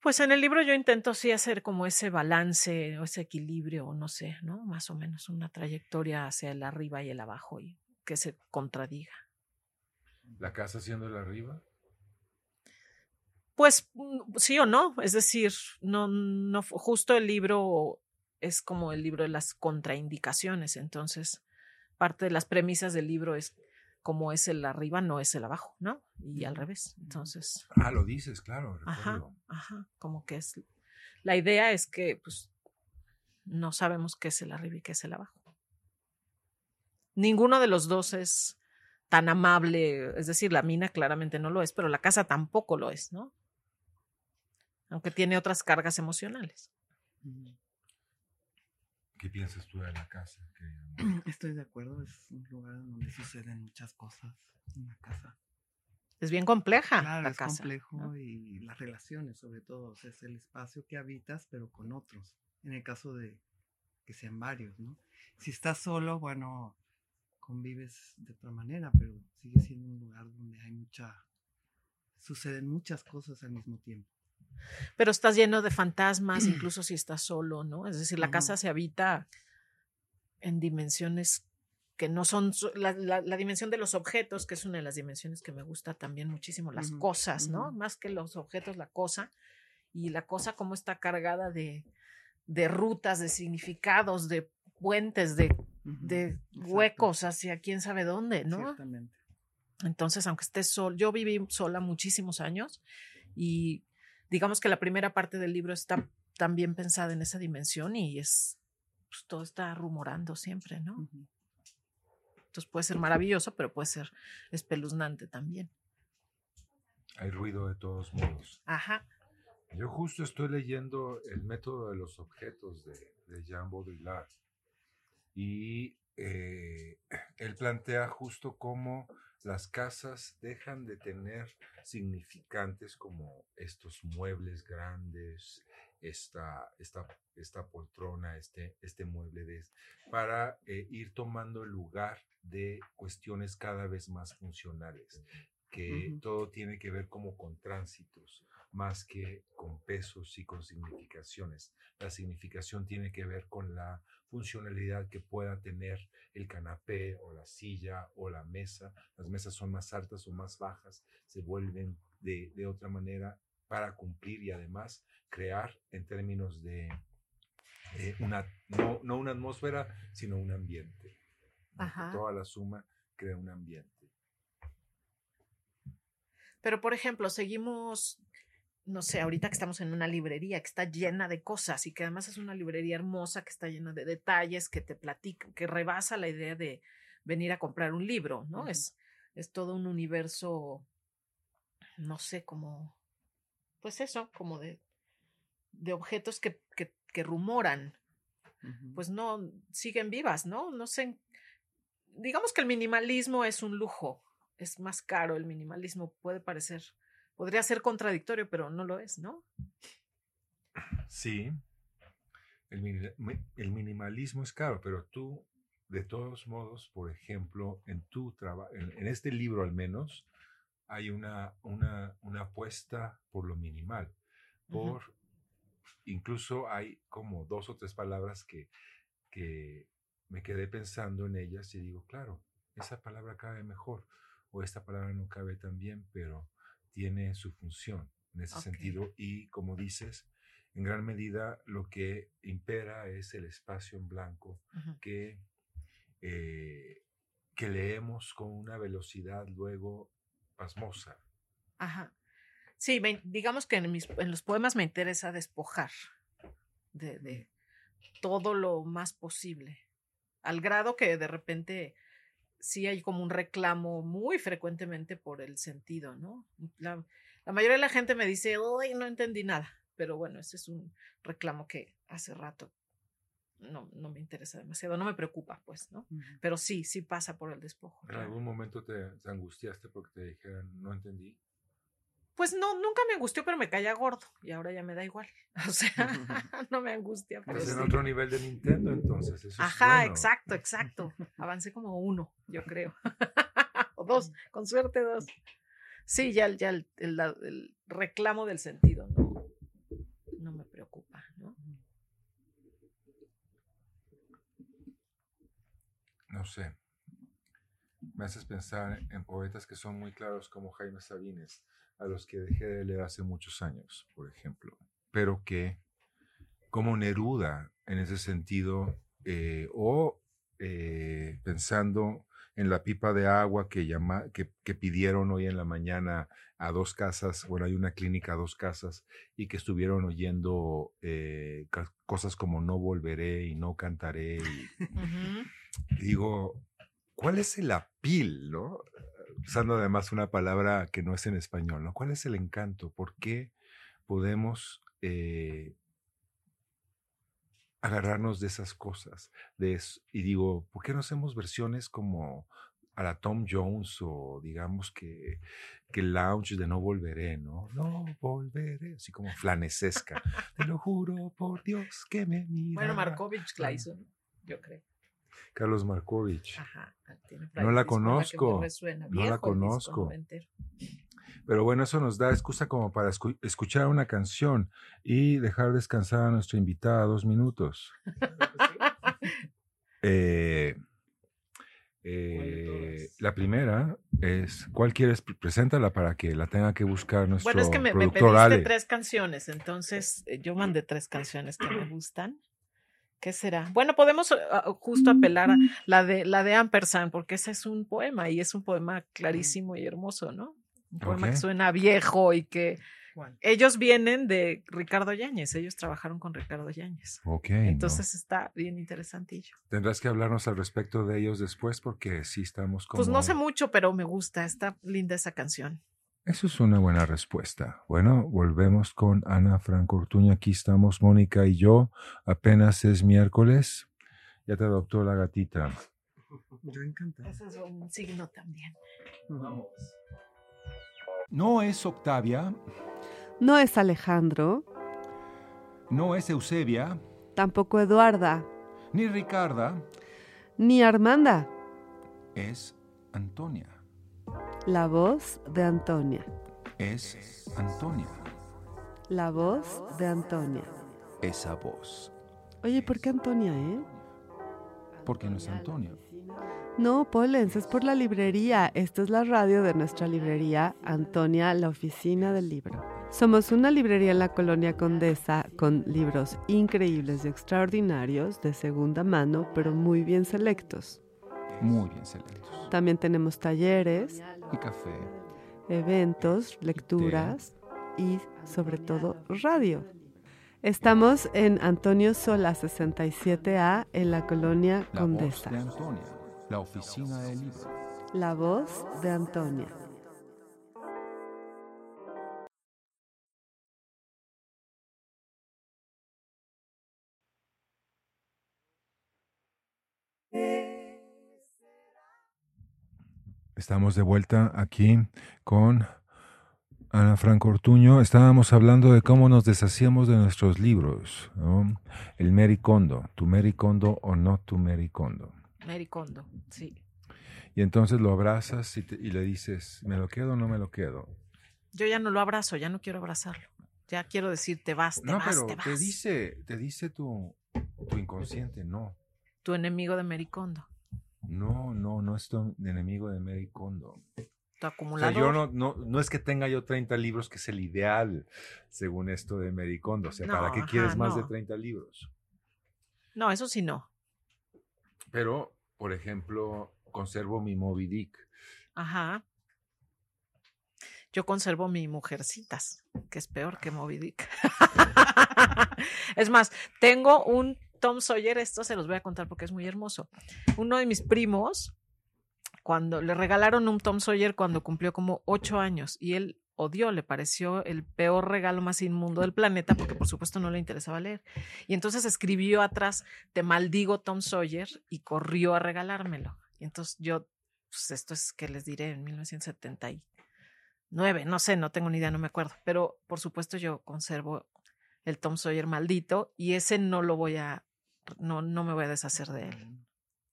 Speaker 5: Pues en el libro yo intento sí hacer como ese balance o ese equilibrio, no sé, ¿no? Más o menos una trayectoria hacia el arriba y el abajo y que se contradiga.
Speaker 1: ¿La casa siendo el arriba?
Speaker 5: Pues mm, sí o no, es decir, no, no, justo el libro es como el libro de las contraindicaciones, entonces parte de las premisas del libro es como es el arriba, no es el abajo, ¿no? Y al revés. Entonces.
Speaker 1: Ah, lo dices, claro.
Speaker 5: Ajá, ajá. Como que es. La idea es que, pues, no sabemos qué es el arriba y qué es el abajo. Ninguno de los dos es tan amable, es decir, la mina claramente no lo es, pero la casa tampoco lo es, ¿no? Aunque tiene otras cargas emocionales.
Speaker 1: ¿Qué piensas tú de la casa?
Speaker 4: Estoy de acuerdo, es un lugar donde suceden muchas cosas, una casa.
Speaker 5: Es bien compleja
Speaker 4: claro,
Speaker 5: la
Speaker 4: es complejo y las relaciones sobre todo, es el espacio que habitas pero con otros, en el caso de que sean varios, ¿no? Si estás solo, bueno, convives de otra manera, pero sigue siendo un lugar donde hay mucha, suceden muchas cosas al mismo tiempo
Speaker 5: pero estás lleno de fantasmas, incluso si estás solo, ¿no? Es decir, la casa se habita en dimensiones que no son la, la, dimensión de los objetos, que es una de las dimensiones que me gusta también muchísimo, las cosas, ¿no? Más que los objetos, la cosa. Y la cosa como está cargada de, de rutas, de significados, de puentes, de, de huecos hacia quién sabe dónde, ¿no? Exactamente. Entonces, aunque estés solo, yo viví sola muchísimos años y digamos que la primera parte del libro está también pensada en esa dimensión y es, pues, todo está rumorando siempre, ¿no? Entonces puede ser maravilloso, pero puede ser espeluznante también.
Speaker 1: Hay ruido de todos modos.
Speaker 5: Ajá.
Speaker 1: Yo justo estoy leyendo el método de los objetos de, de Jean Baudrillard y eh, él plantea justo cómo las casas dejan de tener significantes como estos muebles grandes, esta, esta, esta poltrona, este, este mueble, de, para eh, ir tomando el lugar de cuestiones cada vez más funcionales, que todo tiene que ver como con tránsitos, más que con pesos y con significaciones. La significación tiene que ver con la funcionalidad que pueda tener el canapé o la silla o la mesa. Las mesas son más altas o más bajas, se vuelven de, de otra manera para cumplir y además crear en términos de eh, una, no, no, una atmósfera, sino un ambiente. Toda la suma crea un ambiente.
Speaker 5: Pero, por ejemplo, seguimos no sé, ahorita que estamos en una librería que está llena de cosas y que además es una librería hermosa que está llena de detalles, que te platica, que rebasa la idea de venir a comprar un libro, ¿no? es, es todo un universo, no sé, como, pues eso, como de, de objetos que, que, que rumoran. Pues no, siguen vivas, ¿no? No sé digamos que el minimalismo es un lujo, es más caro el minimalismo, puede parecer, podría ser contradictorio, pero no lo es, ¿no?
Speaker 1: Sí, el, el minimalismo es caro, pero tú, de todos modos, por ejemplo, en tu trabajo, en, este libro al menos, hay una, una, una apuesta por lo minimal, por... Incluso hay como dos o tres palabras que, que me quedé pensando en ellas y digo, claro, esa palabra cabe mejor o esta palabra no cabe tan bien, pero tiene su función en ese sentido y como dices, en gran medida lo que impera es el espacio en blanco que, eh, que leemos con una velocidad luego pasmosa.
Speaker 5: Ajá. Sí, digamos que en, mis, en los poemas me interesa despojar de, de, todo lo más posible, al grado que de repente sí hay como un reclamo muy frecuentemente por el sentido, ¿no? La, la mayoría de la gente me dice, uy, no entendí nada. Pero bueno, ese es un reclamo que hace rato no, no me interesa demasiado, no me preocupa, pues, ¿no? Pero sí, sí pasa por el despojo.
Speaker 1: ¿En algún momento te, angustiaste porque te dijeron, no entendí?
Speaker 5: Pues no, nunca me angustió, pero me caía gordo y ahora ya me da igual. O sea, no me angustia.
Speaker 1: Pero es en otro nivel de Nintendo, entonces. Eso
Speaker 5: Ajá, exacto, exacto. Avancé como uno, yo creo. o dos, con suerte dos. Sí, ya, ya el, el reclamo del sentido, ¿no? no me preocupa, ¿no?
Speaker 1: No sé. Me haces pensar en poetas que son muy claros como Jaime Sabines, a los que dejé de leer hace muchos años, por ejemplo, pero que como Neruda en ese sentido, eh, o eh, pensando en la pipa de agua que, llama, que, pidieron hoy en la mañana a dos casas, bueno, hay una clínica a dos casas, y que estuvieron oyendo eh, cosas como no volveré y no cantaré. Y, Digo, ¿cuál es el apil, no? Usando además una palabra que no es en español, ¿no? ¿Cuál es el encanto? ¿Por qué podemos eh, agarrarnos de esas cosas. De y digo, ¿por qué no hacemos versiones como a la Tom Jones o digamos que, que Lounge de No Volveré, ¿no? No volveré, así como flanesesca. Te lo juro por Dios que me mira.
Speaker 5: Bueno, Markovich Clayson, yo creo.
Speaker 1: Carlos Markovich. Ajá, no la conozco. no la conozco. Pero bueno, eso nos da excusa como para escuchar una canción y dejar descansar a nuestra invitada dos minutos. eh, eh, la primera es, ¿cuál quieres? Preséntala para que la tenga que buscar nuestro Bueno, es que me, me pediste
Speaker 5: tres canciones, entonces eh, yo mandé tres canciones que me gustan. ¿Qué será? Bueno, podemos eh, justo apelar a la de, la de Ampersand, porque ese es un poema y es un poema clarísimo y hermoso, ¿no? Un poema que suena viejo y que ellos vienen de Ricardo Yáñez, ellos trabajaron con Ricardo Yáñez.
Speaker 1: Ok.
Speaker 5: Entonces está bien interesantillo.
Speaker 1: Tendrás que hablarnos al respecto de ellos después porque sí estamos como...
Speaker 5: Pues no sé mucho, pero me gusta, está linda esa canción.
Speaker 1: Eso es una buena respuesta. Bueno, volvemos con Ana Franco Ortuña. Aquí estamos Mónica y yo. Apenas es miércoles. Ya te adoptó la gatita.
Speaker 4: Yo encantado.
Speaker 5: Eso es un signo también. Vamos.
Speaker 1: No es Octavia.
Speaker 2: No es Alejandro.
Speaker 1: No es Eusebia.
Speaker 2: Tampoco Eduarda.
Speaker 1: Ni Ricarda.
Speaker 2: Ni Armanda.
Speaker 1: Es Antonia.
Speaker 2: La voz de Antonia.
Speaker 1: Es Antonia.
Speaker 2: La voz de Antonia.
Speaker 1: Esa voz.
Speaker 2: Oye, ¿por qué Antonia, eh?
Speaker 1: Porque no es Antonia.
Speaker 2: No, Polens, es por la librería. Esta es la radio de nuestra librería, Antonia, la oficina del libro. Somos una librería en la colonia Condesa con libros increíbles y extraordinarios de segunda mano, pero muy bien selectos.
Speaker 1: Muy bien selectos.
Speaker 2: También tenemos talleres.
Speaker 1: Y café.
Speaker 2: Eventos, lecturas y sobre todo radio. Estamos en Antonio Sola 67A en la colonia Condesa.
Speaker 1: de Antonia. La oficina del libro.
Speaker 2: La voz de Antonia.
Speaker 1: Estamos de vuelta aquí con Ana Franco Ortuño. Estábamos hablando de cómo nos deshacíamos de nuestros libros. ¿no? El Mericondo, tu Mericondo o no tu Mericondo.
Speaker 5: Mericondo, sí.
Speaker 1: Y entonces lo abrazas y, te- y le dices, ¿me lo quedo o no me lo quedo?
Speaker 5: Yo ya no lo abrazo, ya no quiero abrazarlo. Ya quiero decir, te vas, te
Speaker 1: no,
Speaker 5: vas,
Speaker 1: pero
Speaker 5: te vas.
Speaker 1: te dice, te dice tu, tu inconsciente, no.
Speaker 5: Tu enemigo de Mericondo,
Speaker 1: No, no, no es enemigo de Mericondo.
Speaker 5: tu
Speaker 1: O sea,
Speaker 5: acumulador.
Speaker 1: yo no, no, no es que tenga yo 30 libros, que es el ideal, según esto de Mericondo. O sea, ¿para qué
Speaker 5: ajá,
Speaker 1: quieres más de
Speaker 5: no.
Speaker 1: 30 libros?
Speaker 5: No, eso sí no.
Speaker 1: Pero, por ejemplo, conservo mi Moby Dick.
Speaker 5: Ajá. Yo conservo mi Mujercitas, que es peor que Moby Dick. es más, tengo un Tom Sawyer, esto se los voy a contar porque es muy hermoso. Uno de mis primos, cuando le regalaron un Tom Sawyer cuando cumplió como ocho años y él odió, le pareció el peor regalo más inmundo del planeta porque por supuesto no le interesaba leer. Y entonces escribió atrás, te maldigo Tom Sawyer y corrió a regalármelo. Y entonces yo, pues esto es que les diré en 1979, no sé, no tengo ni idea, no me acuerdo, pero por supuesto yo conservo el Tom Sawyer maldito y ese no lo voy a, no, no me voy a deshacer de él.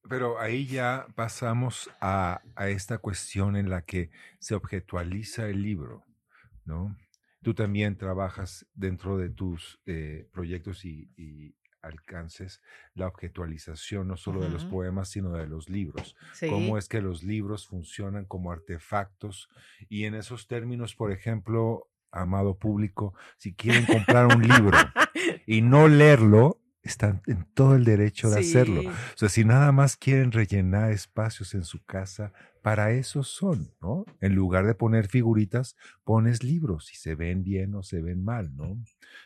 Speaker 1: Pero ahí ya pasamos a, a esta cuestión en la que se objetualiza el libro, ¿no? Tú también trabajas dentro de tus eh, proyectos y, y alcances la objetualización no solo de los poemas, sino de los libros.
Speaker 5: Sí.
Speaker 1: cómo es que los libros funcionan como artefactos y en esos términos, por ejemplo, amado público, si quieren comprar un libro y no leerlo, están en todo el derecho de hacerlo. O sea, si nada más quieren rellenar espacios en su casa, para eso son, ¿no? En lugar de poner figuritas, pones libros, si se ven bien o se ven mal, ¿no?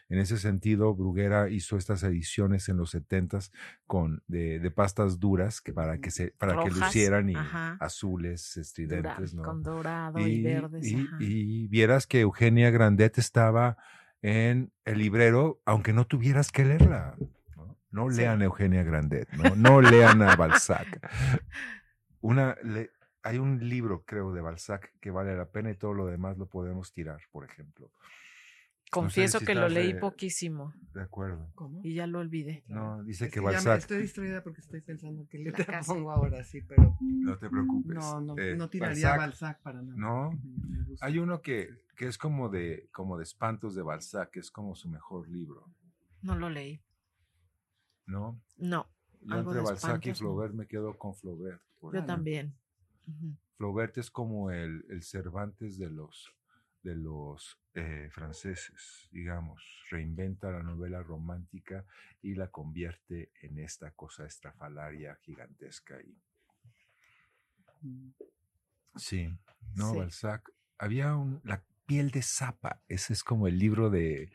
Speaker 1: En ese sentido, Bruguera hizo estas ediciones en los setentas con de, de pastas duras que para que se para que lucieran y
Speaker 5: ajá.
Speaker 1: azules
Speaker 5: Dura-
Speaker 1: estridentes, ¿no?
Speaker 5: Con dorado y, verdes.
Speaker 1: y-
Speaker 5: ajá.
Speaker 1: y vieras que Eugenia Grandet estaba en el librero, aunque no tuvieras que leerla. No,
Speaker 5: Sí.
Speaker 1: lean a Eugenia Grandet, no, no lean a Balzac. Una, le- hay un libro, creo, de Balzac que vale la pena y todo lo demás lo podemos tirar, por ejemplo.
Speaker 5: Confieso
Speaker 1: si
Speaker 5: que lo leí
Speaker 1: de-
Speaker 5: poquísimo
Speaker 1: De acuerdo.
Speaker 4: ¿Cómo?
Speaker 5: y ya lo olvidé.
Speaker 1: No, dice
Speaker 4: Es
Speaker 1: que
Speaker 4: ya me-
Speaker 1: Balzac,
Speaker 4: estoy distraída porque estoy pensando que
Speaker 5: casa.
Speaker 4: pongo ahora, sí, pero
Speaker 1: no te preocupes.
Speaker 4: no, no,
Speaker 1: eh,
Speaker 4: no tiraría
Speaker 1: Balzac,
Speaker 4: Balzac, para nada.
Speaker 1: No, hay uno que, que es como de, como de espantos de Balzac, que es como su mejor libro,
Speaker 5: No lo leí.
Speaker 1: ¿No?
Speaker 5: No,
Speaker 1: Yo entre Balzac y. Flaubert me quedo con Flaubert. por
Speaker 5: yo
Speaker 1: ejemplo.
Speaker 5: también.
Speaker 1: Flaubert es como el, el Cervantes de los, de los eh, franceses, digamos. Reinventa la novela romántica y la convierte en esta cosa estrafalaria gigantesca. Y,
Speaker 4: Mm.
Speaker 1: sí, no,
Speaker 5: Sí.
Speaker 1: Balzac. Había un, La piel de zapa, ese es como el libro de,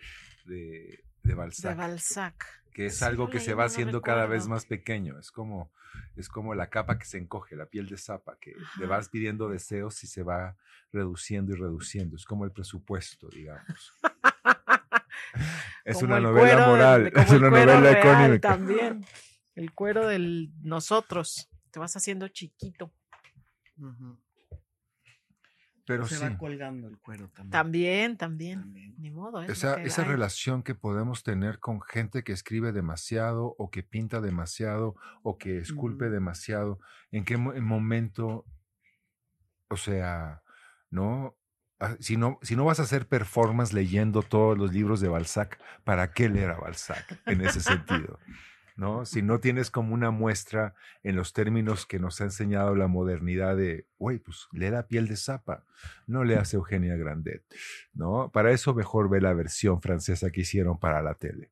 Speaker 1: de, de Balzac.
Speaker 5: De Balzac.
Speaker 1: Que es
Speaker 5: Sí,
Speaker 1: algo que se va haciendo cada vez más pequeño. Es como, es como la capa que se encoge, la piel de zapa, que le
Speaker 5: Ajá.
Speaker 1: vas pidiendo deseos y se va reduciendo y reduciendo. Es como el presupuesto, digamos. es
Speaker 5: Como
Speaker 1: una
Speaker 5: el
Speaker 1: novela moral, es una novela económica.
Speaker 5: También. El cuero del nosotros. Te vas haciendo chiquito.
Speaker 1: Pero
Speaker 4: Se
Speaker 1: sí,
Speaker 4: va colgando el cuero también.
Speaker 5: También, también.
Speaker 4: También.
Speaker 5: Ni modo. lo
Speaker 1: esa, esa relación que podemos tener con gente que escribe demasiado o que pinta demasiado o que esculpe demasiado, ¿en qué mo- momento, o sea, no? Ah, Si no, si no vas a hacer performance leyendo todos los libros de Balzac, ¿para qué leer a Balzac en ese sentido? ¿No? Si no tienes como una muestra en los términos que nos ha enseñado la modernidad de, güey, pues lee la piel de zapa, no leas Eugenia Grandet, ¿no? Para eso mejor ve la versión francesa que hicieron para la tele.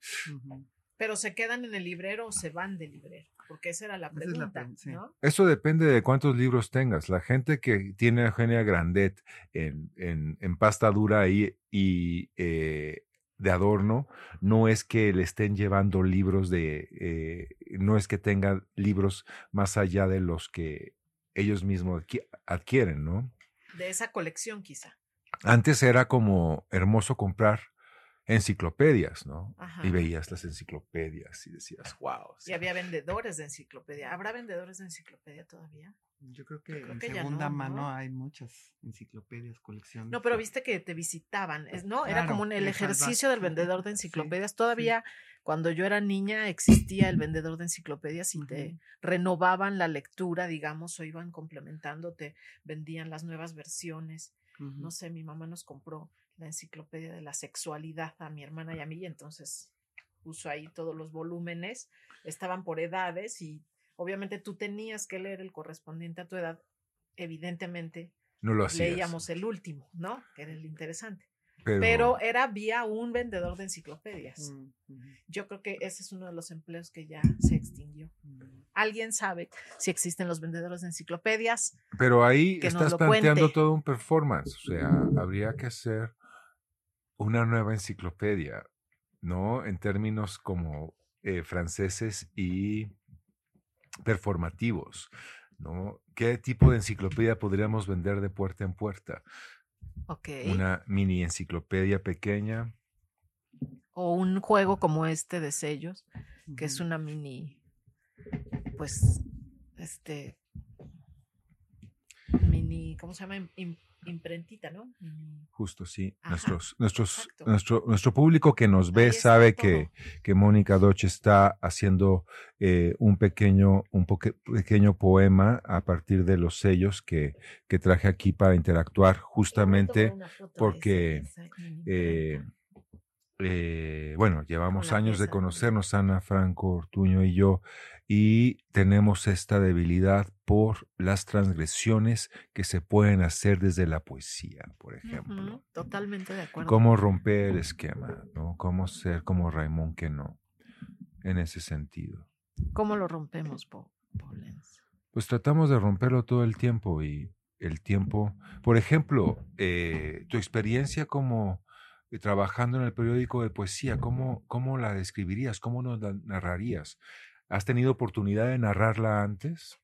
Speaker 5: Pero se quedan en el librero o se van del librero. Porque esa era la
Speaker 4: Esa es la
Speaker 5: pregunta. ¿no?
Speaker 1: Eso depende de cuántos libros tengas. La gente que tiene a Eugenia Grandet en, en- en pasta dura y, y, eh, de adorno, no es que le estén llevando libros de, eh, no es que tengan libros más allá de los que ellos mismos adqui- adquieren, ¿no?
Speaker 5: De esa colección, quizá.
Speaker 1: Antes era como hermoso comprar enciclopedias, ¿no?
Speaker 5: Ajá.
Speaker 1: Y veías las enciclopedias y decías, wow.
Speaker 5: Y había vendedores de enciclopedia. ¿Habrá vendedores de enciclopedia todavía?
Speaker 4: Yo creo que
Speaker 5: creo
Speaker 4: en
Speaker 5: que ya
Speaker 4: segunda
Speaker 5: no,
Speaker 4: mano
Speaker 5: ¿no?
Speaker 4: hay muchas enciclopedias, colecciones.
Speaker 5: No, pero viste que te visitaban, ¿no? Era como un- el ejercicio del vendedor de enciclopedias.
Speaker 4: sí.
Speaker 5: Todavía cuando yo era niña existía el vendedor de enciclopedias y te renovaban la lectura, digamos, o iban complementando, te vendían las nuevas versiones. No sé, mi mamá nos compró la enciclopedia de la sexualidad a mi hermana y a mí, y entonces puso ahí todos los volúmenes, estaban por edades y obviamente tú tenías que leer el correspondiente a tu edad. Evidentemente
Speaker 1: No lo hacías.
Speaker 5: leíamos el último, ¿no? Que era el interesante.
Speaker 1: pero,
Speaker 5: Pero era vía un vendedor de enciclopedias.
Speaker 4: Mm, ujú,
Speaker 5: Yo creo que ese es uno de los empleos que ya se extinguió. ¿Alguien sabe si existen los vendedores de enciclopedias?
Speaker 1: pero ahí
Speaker 5: que nos
Speaker 1: estás
Speaker 5: lo
Speaker 1: planteando
Speaker 5: cuente.
Speaker 1: todo un performance. O sea, habría que hacer una nueva enciclopedia, ¿no? En términos como eh, franceses y performativos, ¿no? ¿Qué tipo de enciclopedia podríamos vender de puerta en puerta?
Speaker 5: Ok.
Speaker 1: Una mini enciclopedia pequeña.
Speaker 5: O un juego como este de sellos, que es una mini, pues, este, mini, ¿cómo se llama? Im- im- imprentita, ¿no? Mini-
Speaker 1: Justo, sí.
Speaker 5: Ajá,
Speaker 1: Nuestros, nuestros,
Speaker 5: exacto.
Speaker 1: nuestro, nuestro público que nos ve sabe
Speaker 5: todo.
Speaker 1: que, que Mónica Doche está haciendo eh, un pequeño, un poque- pequeño poema a partir de los sellos que, que traje aquí para interactuar justamente porque, eh. Eh, bueno, llevamos años de conocernos, Ana, Franco, Ortuño y yo, y tenemos esta debilidad por las transgresiones que se pueden hacer desde la poesía, por ejemplo.
Speaker 5: Totalmente de acuerdo.
Speaker 1: Cómo romper el esquema, ¿no? Cómo ser como Raimón que no, en ese sentido.
Speaker 5: ¿Cómo lo rompemos, Paulens?
Speaker 1: Pues tratamos de romperlo todo el tiempo y el tiempo, por ejemplo, eh, tu experiencia como trabajando en el periódico de poesía, ¿cómo, cómo la describirías? ¿Cómo nos la narrarías? ¿Has tenido oportunidad de narrarla antes?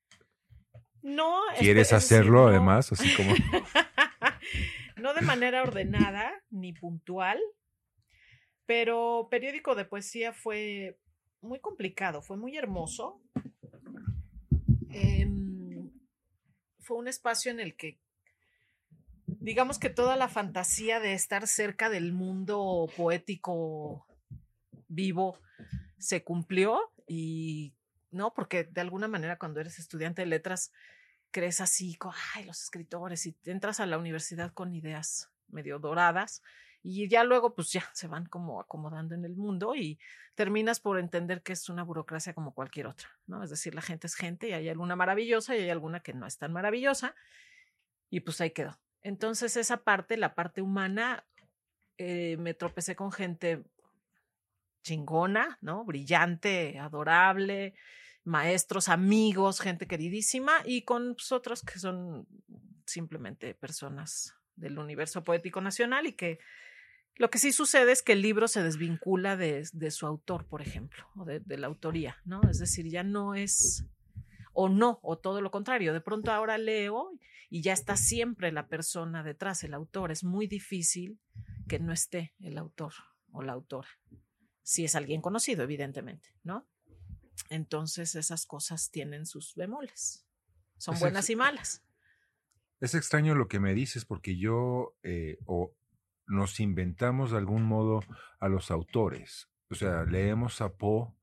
Speaker 5: No.
Speaker 1: ¿Quieres hacerlo
Speaker 5: no-
Speaker 1: además? Así como...
Speaker 5: no de manera ordenada ni puntual, pero periódico de poesía fue muy complicado, fue muy hermoso. Em, fue un espacio en el que, digamos que toda la fantasía de estar cerca del mundo poético vivo se cumplió y no, porque de alguna manera cuando eres estudiante de letras crees así, ay, los escritores, y entras a la universidad con ideas medio doradas y ya luego pues ya se van como acomodando en el mundo y terminas por entender que es una burocracia como cualquier otra, ¿no? Es decir, la gente es gente y hay alguna maravillosa y hay alguna que no es tan maravillosa y pues ahí quedó. Entonces esa parte, la parte humana, eh, me tropecé con gente chingona, ¿no? Brillante, adorable, maestros, amigos, gente queridísima y con pues, otros que son simplemente personas del universo poético nacional y que lo que sí sucede es que el libro se desvincula de, de su autor, por ejemplo, o de, de la autoría, ¿no? Es decir, ya no es o no, o todo lo contrario. De pronto ahora leo y ya está siempre la persona detrás, el autor. Es muy difícil que no esté el autor o la autora. Si es alguien conocido, evidentemente, ¿no? Entonces esas cosas tienen sus bemoles. Son
Speaker 1: Es
Speaker 5: buenas y malas.
Speaker 1: Es extraño lo que me dices porque yo eh, o nos inventamos de algún modo a los autores. O sea, leemos a Poe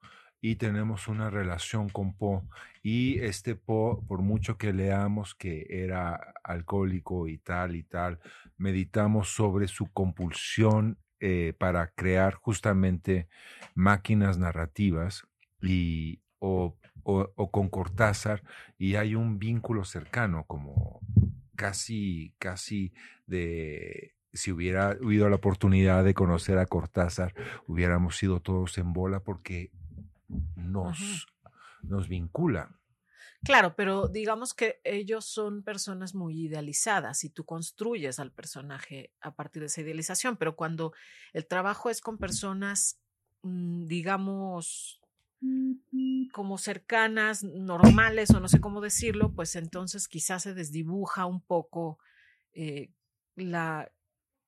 Speaker 1: y tenemos una relación con Poe. Y este Poe, por mucho que leamos que era alcohólico y tal y tal, meditamos sobre su compulsión eh, para crear justamente máquinas narrativas y o, o- o con Cortázar y hay un vínculo cercano como casi casi de si hubiera habido la oportunidad de conocer a Cortázar hubiéramos ido todos en bola porque nos nos vincula.
Speaker 5: Claro, pero digamos que ellos son personas muy idealizadas y tú construyes al personaje a partir de esa idealización, pero cuando el trabajo es con personas, mm, digamos, como cercanas, normales o no sé cómo decirlo, pues entonces quizás se desdibuja un poco eh, la,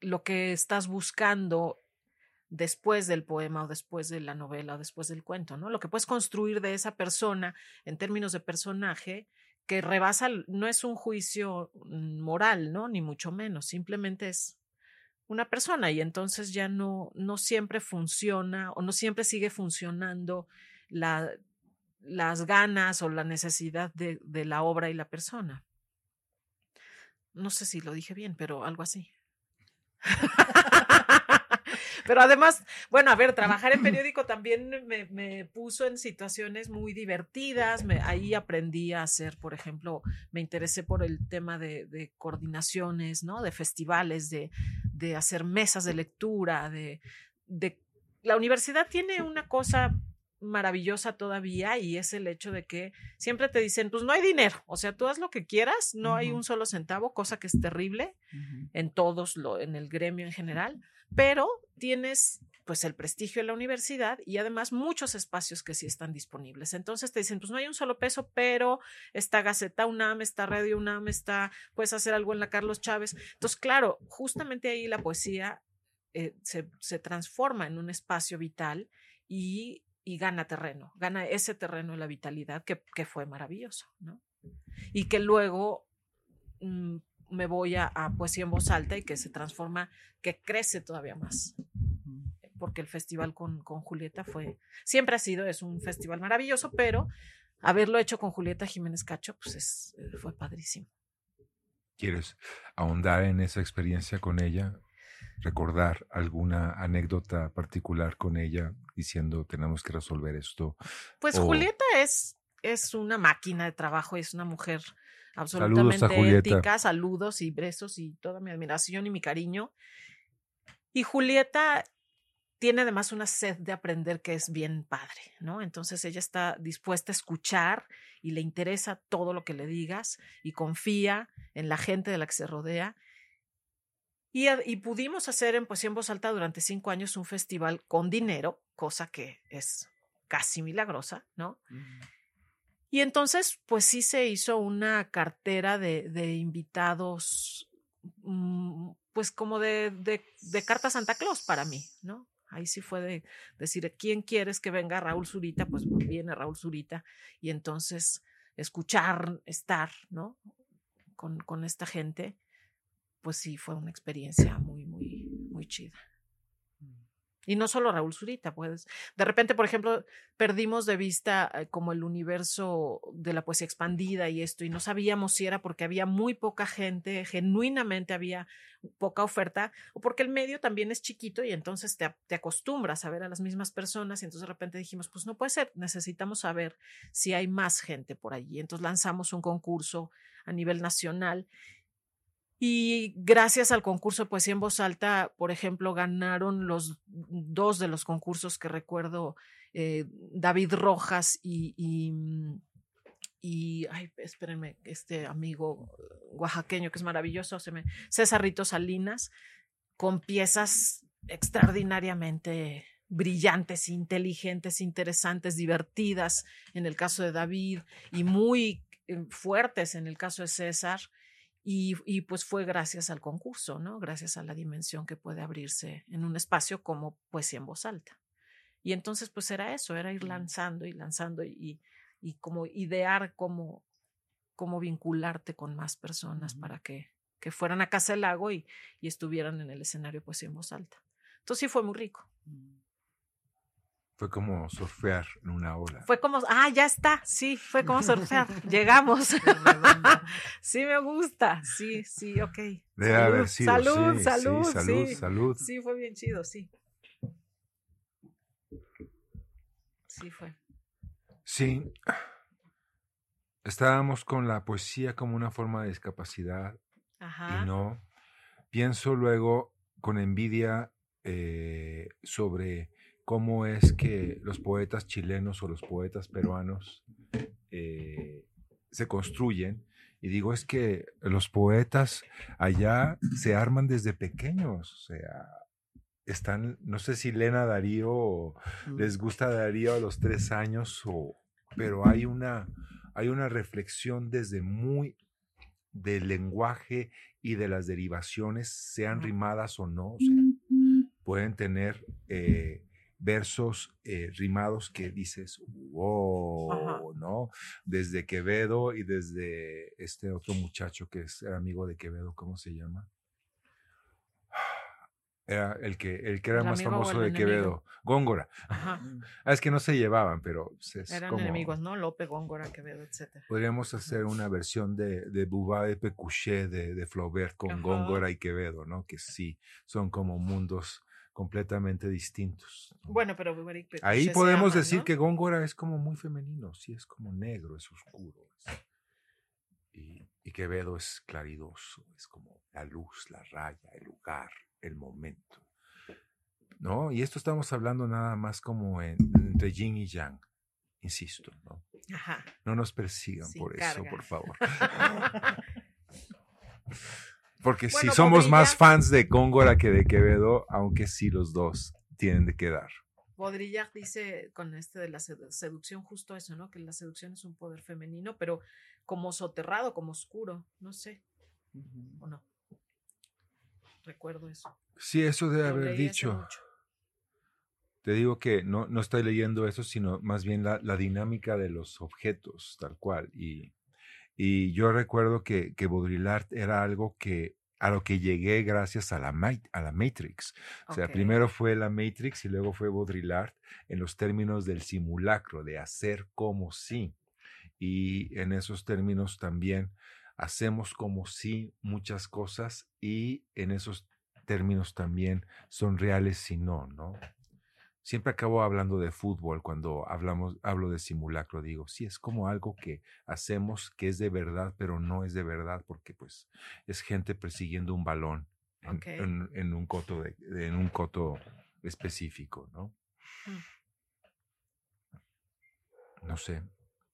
Speaker 5: lo que estás buscando después del poema o después de la novela o después del cuento, ¿no? Lo que puedes construir de esa persona en términos de personaje que rebasa, no es un juicio mm, moral, ¿no? Ni mucho menos, simplemente es una persona y entonces ya no, no siempre funciona o no siempre sigue funcionando la, las ganas o la necesidad de, de la obra y la persona. No sé si lo dije bien, pero algo así. Pero además, bueno, a ver, trabajar en periódico también me, puso en situaciones muy divertidas. Me, ahí aprendí a hacer, por ejemplo, me interesé por el tema de, coordinaciones, ¿no? De festivales, de, de hacer mesas de lectura, de, de... La universidad tiene una cosa maravillosa todavía y es el hecho de que siempre te dicen, pues no hay dinero, o sea, tú haz lo que quieras, no hay un solo centavo, cosa que es terrible en todos, lo, en el gremio en general, pero tienes pues el prestigio de la universidad y además muchos espacios que sí están disponibles. Entonces te dicen, pues no hay un solo peso, pero está Gaceta UNAM, está Radio UNAM, está, puedes hacer algo en la Carlos Chávez. Entonces, claro, justamente ahí la poesía eh, se, se, transforma en un espacio vital y, y, gana terreno, gana ese terreno de la vitalidad que, que fue maravilloso, ¿no? Y que luego mm, me voy a, poesía en voz alta y que se transforma, que crece todavía más. Porque el festival con, con Julieta fue, siempre ha sido, es un festival maravilloso, pero haberlo hecho con Julieta Jiménez Cacho, pues es, eh, fue padrísimo.
Speaker 1: ¿Quieres ahondar en esa experiencia con ella? ¿Recordar alguna anécdota particular con ella diciendo tenemos que resolver esto?
Speaker 5: Pues Julieta es, es una máquina de trabajo, es una mujer absolutamente ética, saludos y besos y toda mi admiración y mi cariño. Y Julieta tiene además una sed de aprender que es bien padre, ¿no? Entonces ella está dispuesta a escuchar y le interesa todo lo que le digas y confía en la gente de la que se rodea. Y, y pudimos hacer en Poesía en Voz Alta durante cinco años un festival con dinero, cosa que es casi milagrosa, ¿no? Y entonces, pues sí se hizo una cartera de, de invitados, mm, pues como de, de, carta Santa Claus para mí, ¿no? Ahí sí fue de decir, ¿quién quieres que venga Raúl Zurita? Pues viene Raúl Zurita. Y entonces escuchar, estar, ¿no? Con, con esta gente, pues sí fue una experiencia muy, muy, muy chida. Y no solo Raúl Zurita, pues. De repente, por ejemplo, perdimos de vista eh, como el universo de la poesía expandida y esto, y no sabíamos si era porque había muy poca gente, genuinamente había poca oferta, o porque el medio también es chiquito y entonces te, te acostumbras a ver a las mismas personas, y entonces de repente dijimos, pues no puede ser, necesitamos saber si hay más gente por allí. Entonces lanzamos un concurso a nivel nacional y gracias al concurso poesía en voz alta, por ejemplo, ganaron los dos de los concursos que recuerdo, eh, David Rojas y, mm, y, ay, espérenme, este amigo oaxaqueño que es maravilloso, César Rito Salinas, con piezas extraordinariamente brillantes, inteligentes, interesantes, divertidas en el caso de David y muy eh, fuertes en el caso de César. Y, pues fue gracias al concurso, ¿no? Gracias a la dimensión que puede abrirse en un espacio como poesía en voz alta. Y entonces pues era eso, era ir lanzando y lanzando y, y como idear cómo, cómo vincularte con más personas para que, que, fueran a Casa del Lago y, y, estuvieran en el escenario poesía en voz alta. Entonces sí fue muy rico. Mm.
Speaker 1: Fue como surfear en una ola.
Speaker 5: Fue como, ah, ya está, sí, fue como surfear. Llegamos. sí, me gusta. Sí, sí, ok.
Speaker 1: Debe salud, haber sido.
Speaker 5: Salud,
Speaker 1: sí,
Speaker 5: salud,
Speaker 1: sí, salud,
Speaker 5: sí.
Speaker 1: salud.
Speaker 5: Sí, fue bien chido, sí. Sí, fue.
Speaker 1: Sí. Estábamos con la poesía como una forma de discapacidad.
Speaker 5: Ajá.
Speaker 1: Y no. Pienso luego con envidia eh, sobre cómo es que los poetas chilenos o los poetas peruanos eh, se construyen. Y digo, es que los poetas allá se arman desde pequeños, o sea, están, no sé si Lena Darío les gusta Darío a los tres años, o, pero hay una, hay una reflexión desde muy del lenguaje y de las derivaciones, sean rimadas o no. O sea, pueden tener eh, versos eh, rimados que dices, wow, ¿no? Desde Quevedo y desde este otro muchacho que es amigo de Quevedo, ¿cómo se llama? Era el que, el que era
Speaker 5: ¿El
Speaker 1: más famoso
Speaker 5: el
Speaker 1: de
Speaker 5: enemigo?
Speaker 1: Góngora. Góngora.
Speaker 5: Ajá.
Speaker 1: Ah, es que no se llevaban, pero es
Speaker 5: Eran
Speaker 1: como-
Speaker 5: enemigos, ¿no? Lope, Góngora, Quevedo, etcétera.
Speaker 1: Podríamos hacer una versión de, de Bouvard de Pécuchet de, de Flaubert con
Speaker 5: Ajá.
Speaker 1: Góngora y Quevedo, ¿no? Que sí, son como mundos completamente distintos. ¿no?
Speaker 5: Bueno, pero
Speaker 1: Ahí
Speaker 5: se
Speaker 1: podemos decir
Speaker 5: ¿no?
Speaker 1: que Góngora es como muy femenino, sí, es como negro, es oscuro. es- y, y Quevedo es claridoso, es como la luz, la raya, el lugar, el momento. ¿No? Y esto estamos hablando nada más como en- entre yin y yang, insisto, ¿no?
Speaker 5: Ajá.
Speaker 1: No nos persigan
Speaker 5: Sin
Speaker 1: por eso, por favor. Porque si somos más fans de Góngora que de Quevedo, aunque sí los dos tienen de quedar.
Speaker 5: Baudrillard dice con este de la sedu- seducción justo eso, ¿no? Que la seducción es un poder femenino, pero como soterrado, como oscuro, no sé, o no. Recuerdo eso.
Speaker 1: Sí, eso debe
Speaker 5: Lo
Speaker 1: haber dicho. Te digo que no, no estoy leyendo eso, sino más bien la, la dinámica de los objetos, tal cual. Y, y yo recuerdo que, que Baudrillard era algo que a lo que llegué gracias a la, a la Matrix. O sea, primero fue la Matrix y luego fue Baudrillard en los términos del simulacro, de hacer como si. Y en esos términos también hacemos como si muchas cosas y en esos términos también son reales si no, ¿no? Siempre acabo hablando de fútbol cuando hablamos, hablo de simulacro, digo, sí, es como algo que hacemos que es de verdad, pero no es de verdad porque pues es gente persiguiendo un balón en,
Speaker 5: Ok.
Speaker 1: en- en un coto de, en un coto específico, ¿no? No sé.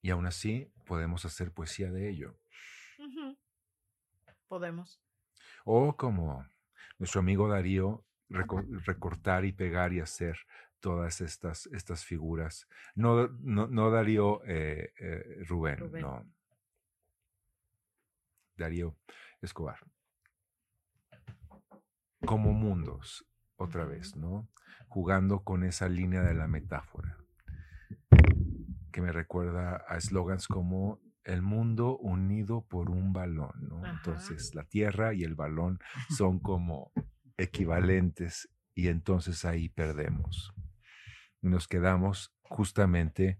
Speaker 1: Y aún así podemos hacer poesía de ello.
Speaker 5: Podemos.
Speaker 1: O como nuestro amigo Darío, reco- recortar y pegar y hacer todas estas, estas figuras. No, no, no Darío eh, eh, Rubén,
Speaker 5: Rubén.
Speaker 1: no. Darío Escobar. Como mundos, otra vez, ¿no? Jugando con esa línea de la metáfora, que me recuerda a eslogans como el mundo unido por un balón, ¿no?
Speaker 5: Ajá.
Speaker 1: Entonces, la tierra y el balón son como equivalentes y entonces ahí perdemos. Nos quedamos justamente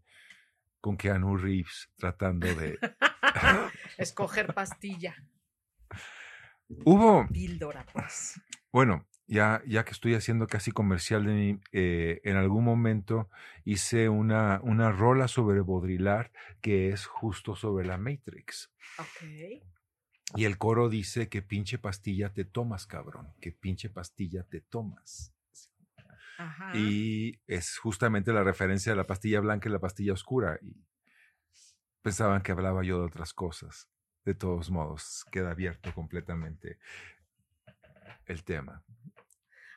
Speaker 1: con Keanu Reeves tratando de...
Speaker 5: Escoger pastilla,
Speaker 1: Hubo,
Speaker 5: píldora, pues.
Speaker 1: bueno, ya, ya que estoy haciendo casi comercial de mí, eh, en algún momento hice una, una rola sobre Baudrillard que es justo sobre la Matrix.
Speaker 5: Ok.
Speaker 1: Y el coro dice que pinche pastilla te tomas, cabrón, que pinche pastilla te tomas.
Speaker 5: Ajá.
Speaker 1: Y es justamente la referencia a la pastilla blanca y la pastilla oscura. Y pensaban que hablaba yo de otras cosas. De todos modos, queda abierto completamente el tema.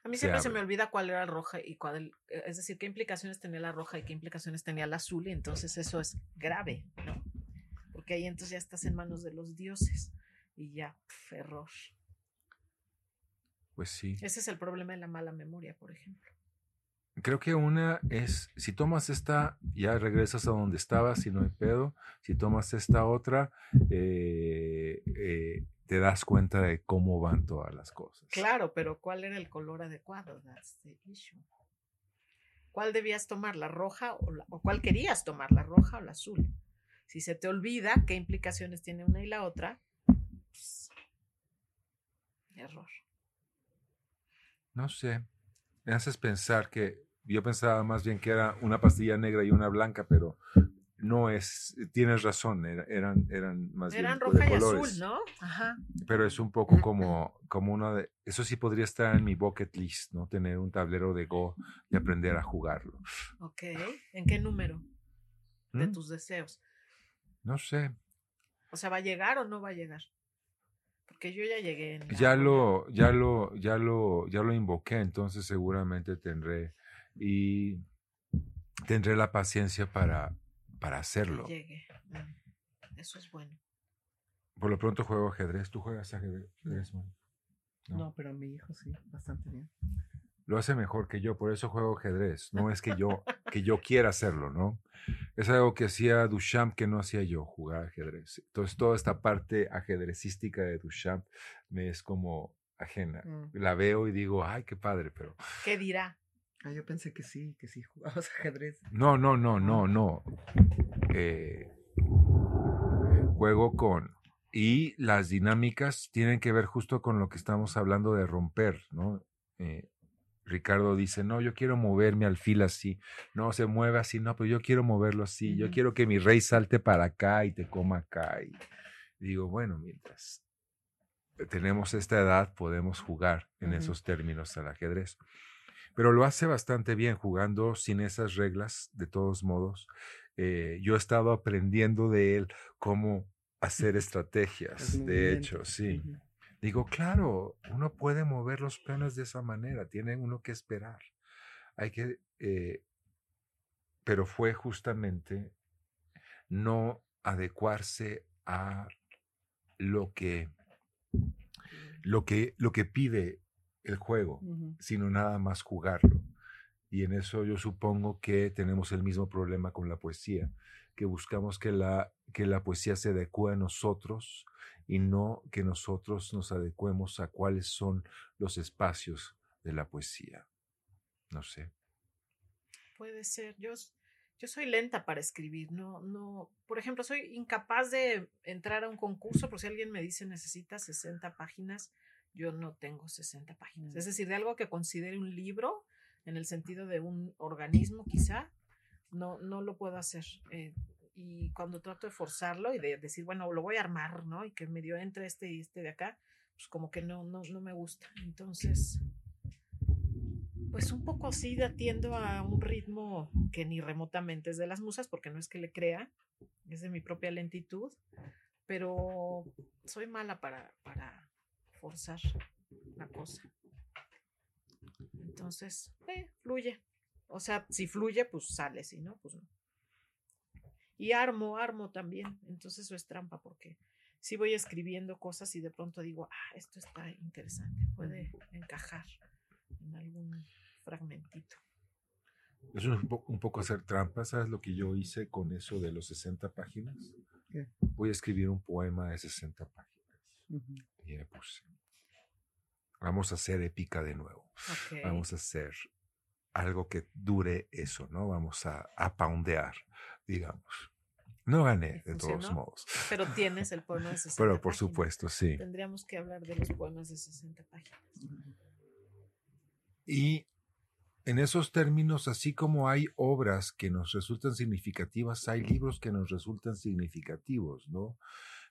Speaker 5: A mí
Speaker 1: se
Speaker 5: siempre se me olvida cuál era la roja y cuál, es decir, qué implicaciones tenía la roja y qué implicaciones tenía la azul, y entonces eso es grave, ¿no? Porque ahí entonces ya estás en manos de los dioses y ya, pf, error.
Speaker 1: Pues sí.
Speaker 5: Ese es el problema de la mala memoria, por ejemplo.
Speaker 1: Creo que una es, si tomas esta, ya regresas a donde estabas, si no hay pedo. Si tomas esta otra, eh, eh, te das cuenta de cómo van todas las cosas.
Speaker 5: Claro, pero ¿cuál era el color adecuado? That's the issue. ¿Cuál debías tomar, la roja o, la- o cuál querías tomar, la roja o la azul? Si se te olvida qué implicaciones tiene una y la otra, pues, error.
Speaker 1: No sé. Me haces pensar que yo pensaba más bien que era una pastilla negra y una blanca, pero no es. Tienes razón, era- eran, eran más
Speaker 5: Eran
Speaker 1: bien
Speaker 5: roja
Speaker 1: de
Speaker 5: y
Speaker 1: colores.
Speaker 5: azul, ¿no? Ajá.
Speaker 1: Pero es un poco como, como una de. Eso sí podría estar en mi bucket list, ¿no? Tener un tablero de Go y aprender a jugarlo.
Speaker 5: Ok. ¿En qué número de
Speaker 1: ¿Mm?
Speaker 5: tus deseos?
Speaker 1: No sé.
Speaker 5: O sea, ¿va a llegar o no va a llegar? Porque yo ya llegué. en la
Speaker 1: Ya lo, ya lo, ya lo, ya lo invoqué, entonces seguramente tendré y tendré la paciencia para, para hacerlo.
Speaker 5: llegue. Mm, Eso es bueno.
Speaker 1: Por lo pronto juego ajedrez. ¿Tú juegas ajedrez? man?
Speaker 4: No.
Speaker 1: No.
Speaker 4: pero mi hijo sí, bastante bien.
Speaker 1: Lo hace mejor que yo, por eso juego ajedrez. No es que yo, que yo quiera hacerlo, ¿no? Es algo que hacía Duchamp que no hacía yo, jugar ajedrez. Entonces, toda esta parte ajedrecística de Duchamp me es como ajena.
Speaker 4: Mm.
Speaker 1: La veo y digo, ay, qué padre, pero
Speaker 5: ¿Qué dirá?
Speaker 4: Ah, yo pensé que sí, que sí jugabas ajedrez.
Speaker 1: no, no, no, no, no. Eh, juego con... Y las dinámicas tienen que ver justo con lo que estamos hablando de romper, ¿no? Eh, Ricardo dice, no, yo quiero mover mi alfil así. No, se mueve así, no, pero yo quiero moverlo así. Yo quiero que mi rey salte para acá y te coma acá. Y digo, bueno, mientras tenemos esta edad, podemos jugar en esos términos al ajedrez. Pero lo hace bastante bien jugando sin esas reglas, de todos modos. Eh, yo he estado aprendiendo de él cómo hacer estrategias, de hecho, sí. Digo, claro, uno puede mover los peones de esa manera, tiene uno que esperar. Hay que, eh, pero fue justamente no adecuarse a lo que, lo que, lo que pide el juego, sino nada más jugarlo. Y en eso yo supongo que tenemos el mismo problema con la poesía, que buscamos que la, que la poesía se adecue a nosotros y no que nosotros nos adecuemos a cuáles son los espacios de la poesía. No sé.
Speaker 5: Puede ser. Yo, yo soy lenta para escribir. No, no. Por ejemplo, soy incapaz de entrar a un concurso. Por si alguien me dice necesita 60 páginas, yo no tengo 60 páginas. Es decir, de algo que considere un libro, en el sentido de un organismo, quizá, no, no lo puedo hacer. Eh, y cuando trato de forzarlo y de decir, bueno, lo voy a armar, ¿no? Y que medio entre este y este de acá, pues como que no, no, no me gusta. Entonces, pues un poco así de atiendo a un ritmo que ni remotamente es de las musas, porque no es que le crea, es de mi propia lentitud, pero soy mala para, para forzar la cosa. Entonces, eh, fluye. O sea, si fluye, pues sale, si no, pues no. Y armo, armo también. Entonces eso es trampa, porque si voy escribiendo cosas y de pronto digo, ah, esto está interesante, puede encajar en algún fragmentito.
Speaker 1: Es un, po- un poco hacer trampa. ¿Sabes lo que yo hice con eso de los 60 páginas?
Speaker 4: ¿Qué?
Speaker 1: Voy a escribir un poema de 60 páginas. Y le puse. Vamos a hacer épica de nuevo. Vamos a hacer algo que dure eso, ¿no? Vamos a, a poundear, digamos. No gané, de todos modos.
Speaker 5: Pero tienes el poema de 60
Speaker 1: Pero por
Speaker 5: páginas.
Speaker 1: supuesto, sí.
Speaker 5: Tendríamos que hablar de los poemas de 60 páginas.
Speaker 1: Y en esos términos, así como hay obras que nos resultan significativas, hay libros que nos resultan significativos, ¿no?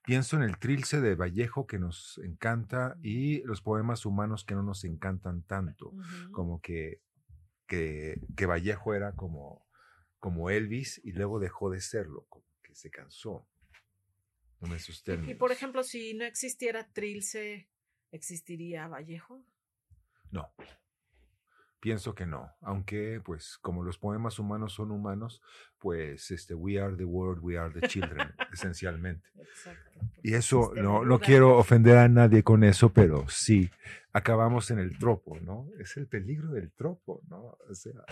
Speaker 1: Pienso en el Trilce de Vallejo que nos encanta y los poemas humanos que no nos encantan tanto, como que, que, que Vallejo era como, como Elvis y luego dejó de serlo, como que se cansó en esos
Speaker 5: Y-
Speaker 1: términos.
Speaker 5: Y, por ejemplo, si no existiera Trilce, ¿existiría Vallejo?
Speaker 1: No. Pienso que no, aunque pues como los poemas humanos son humanos, pues este we are the world, we are the children, esencialmente.
Speaker 5: Exacto.
Speaker 1: Y eso no, no quiero ofender a nadie con eso, pero sí, acabamos en el tropo, ¿no? Es el peligro del tropo, ¿no? O sea,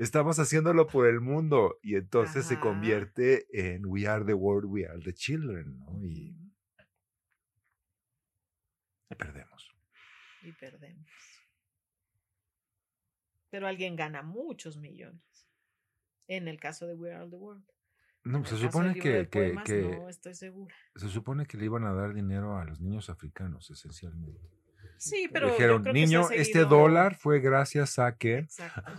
Speaker 1: estamos haciéndolo por el mundo y entonces se convierte en we are the world, we are the children, ¿no? Y perdemos.
Speaker 5: Y perdemos. Pero alguien gana muchos millones. En el caso de We Are the World.
Speaker 1: No,
Speaker 5: En
Speaker 1: se supone que, que,
Speaker 5: poemas,
Speaker 1: que
Speaker 5: No estoy segura.
Speaker 1: se supone que le iban a dar dinero a los niños africanos, esencialmente.
Speaker 5: Sí, pero. yo
Speaker 1: Dijeron,
Speaker 5: creo que se ha
Speaker 1: niño, este dólar fue gracias a que...
Speaker 5: Exacto.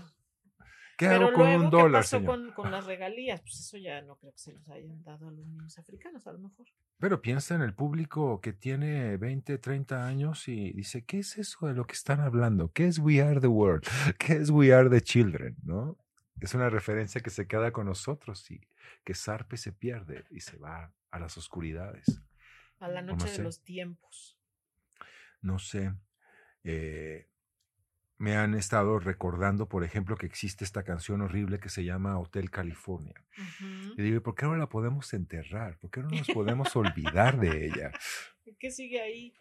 Speaker 1: ¿Qué
Speaker 5: Pero
Speaker 1: hago con
Speaker 5: luego,
Speaker 1: un
Speaker 5: ¿qué
Speaker 1: dólar,
Speaker 5: pasó
Speaker 1: señor?
Speaker 5: con, con las regalías? Pues eso ya no creo que se los hayan dado a los niños africanos, a lo mejor.
Speaker 1: Pero piensa en el público que tiene 20, 30 años y dice, ¿qué es eso de lo que están hablando? ¿Qué es We Are the World? ¿Qué es We Are the Children? ¿No? Es una referencia que se queda con nosotros y que Sarpe se pierde y se va a las oscuridades.
Speaker 5: A la
Speaker 1: No
Speaker 5: noche
Speaker 1: sé.
Speaker 5: de los tiempos.
Speaker 1: No sé. eh, me han estado recordando, por ejemplo, que existe esta canción horrible que se llama Hotel California. Y digo, ¿por qué no la podemos enterrar? ¿Por qué no nos podemos olvidar de ella?
Speaker 5: ¿Qué sigue ahí?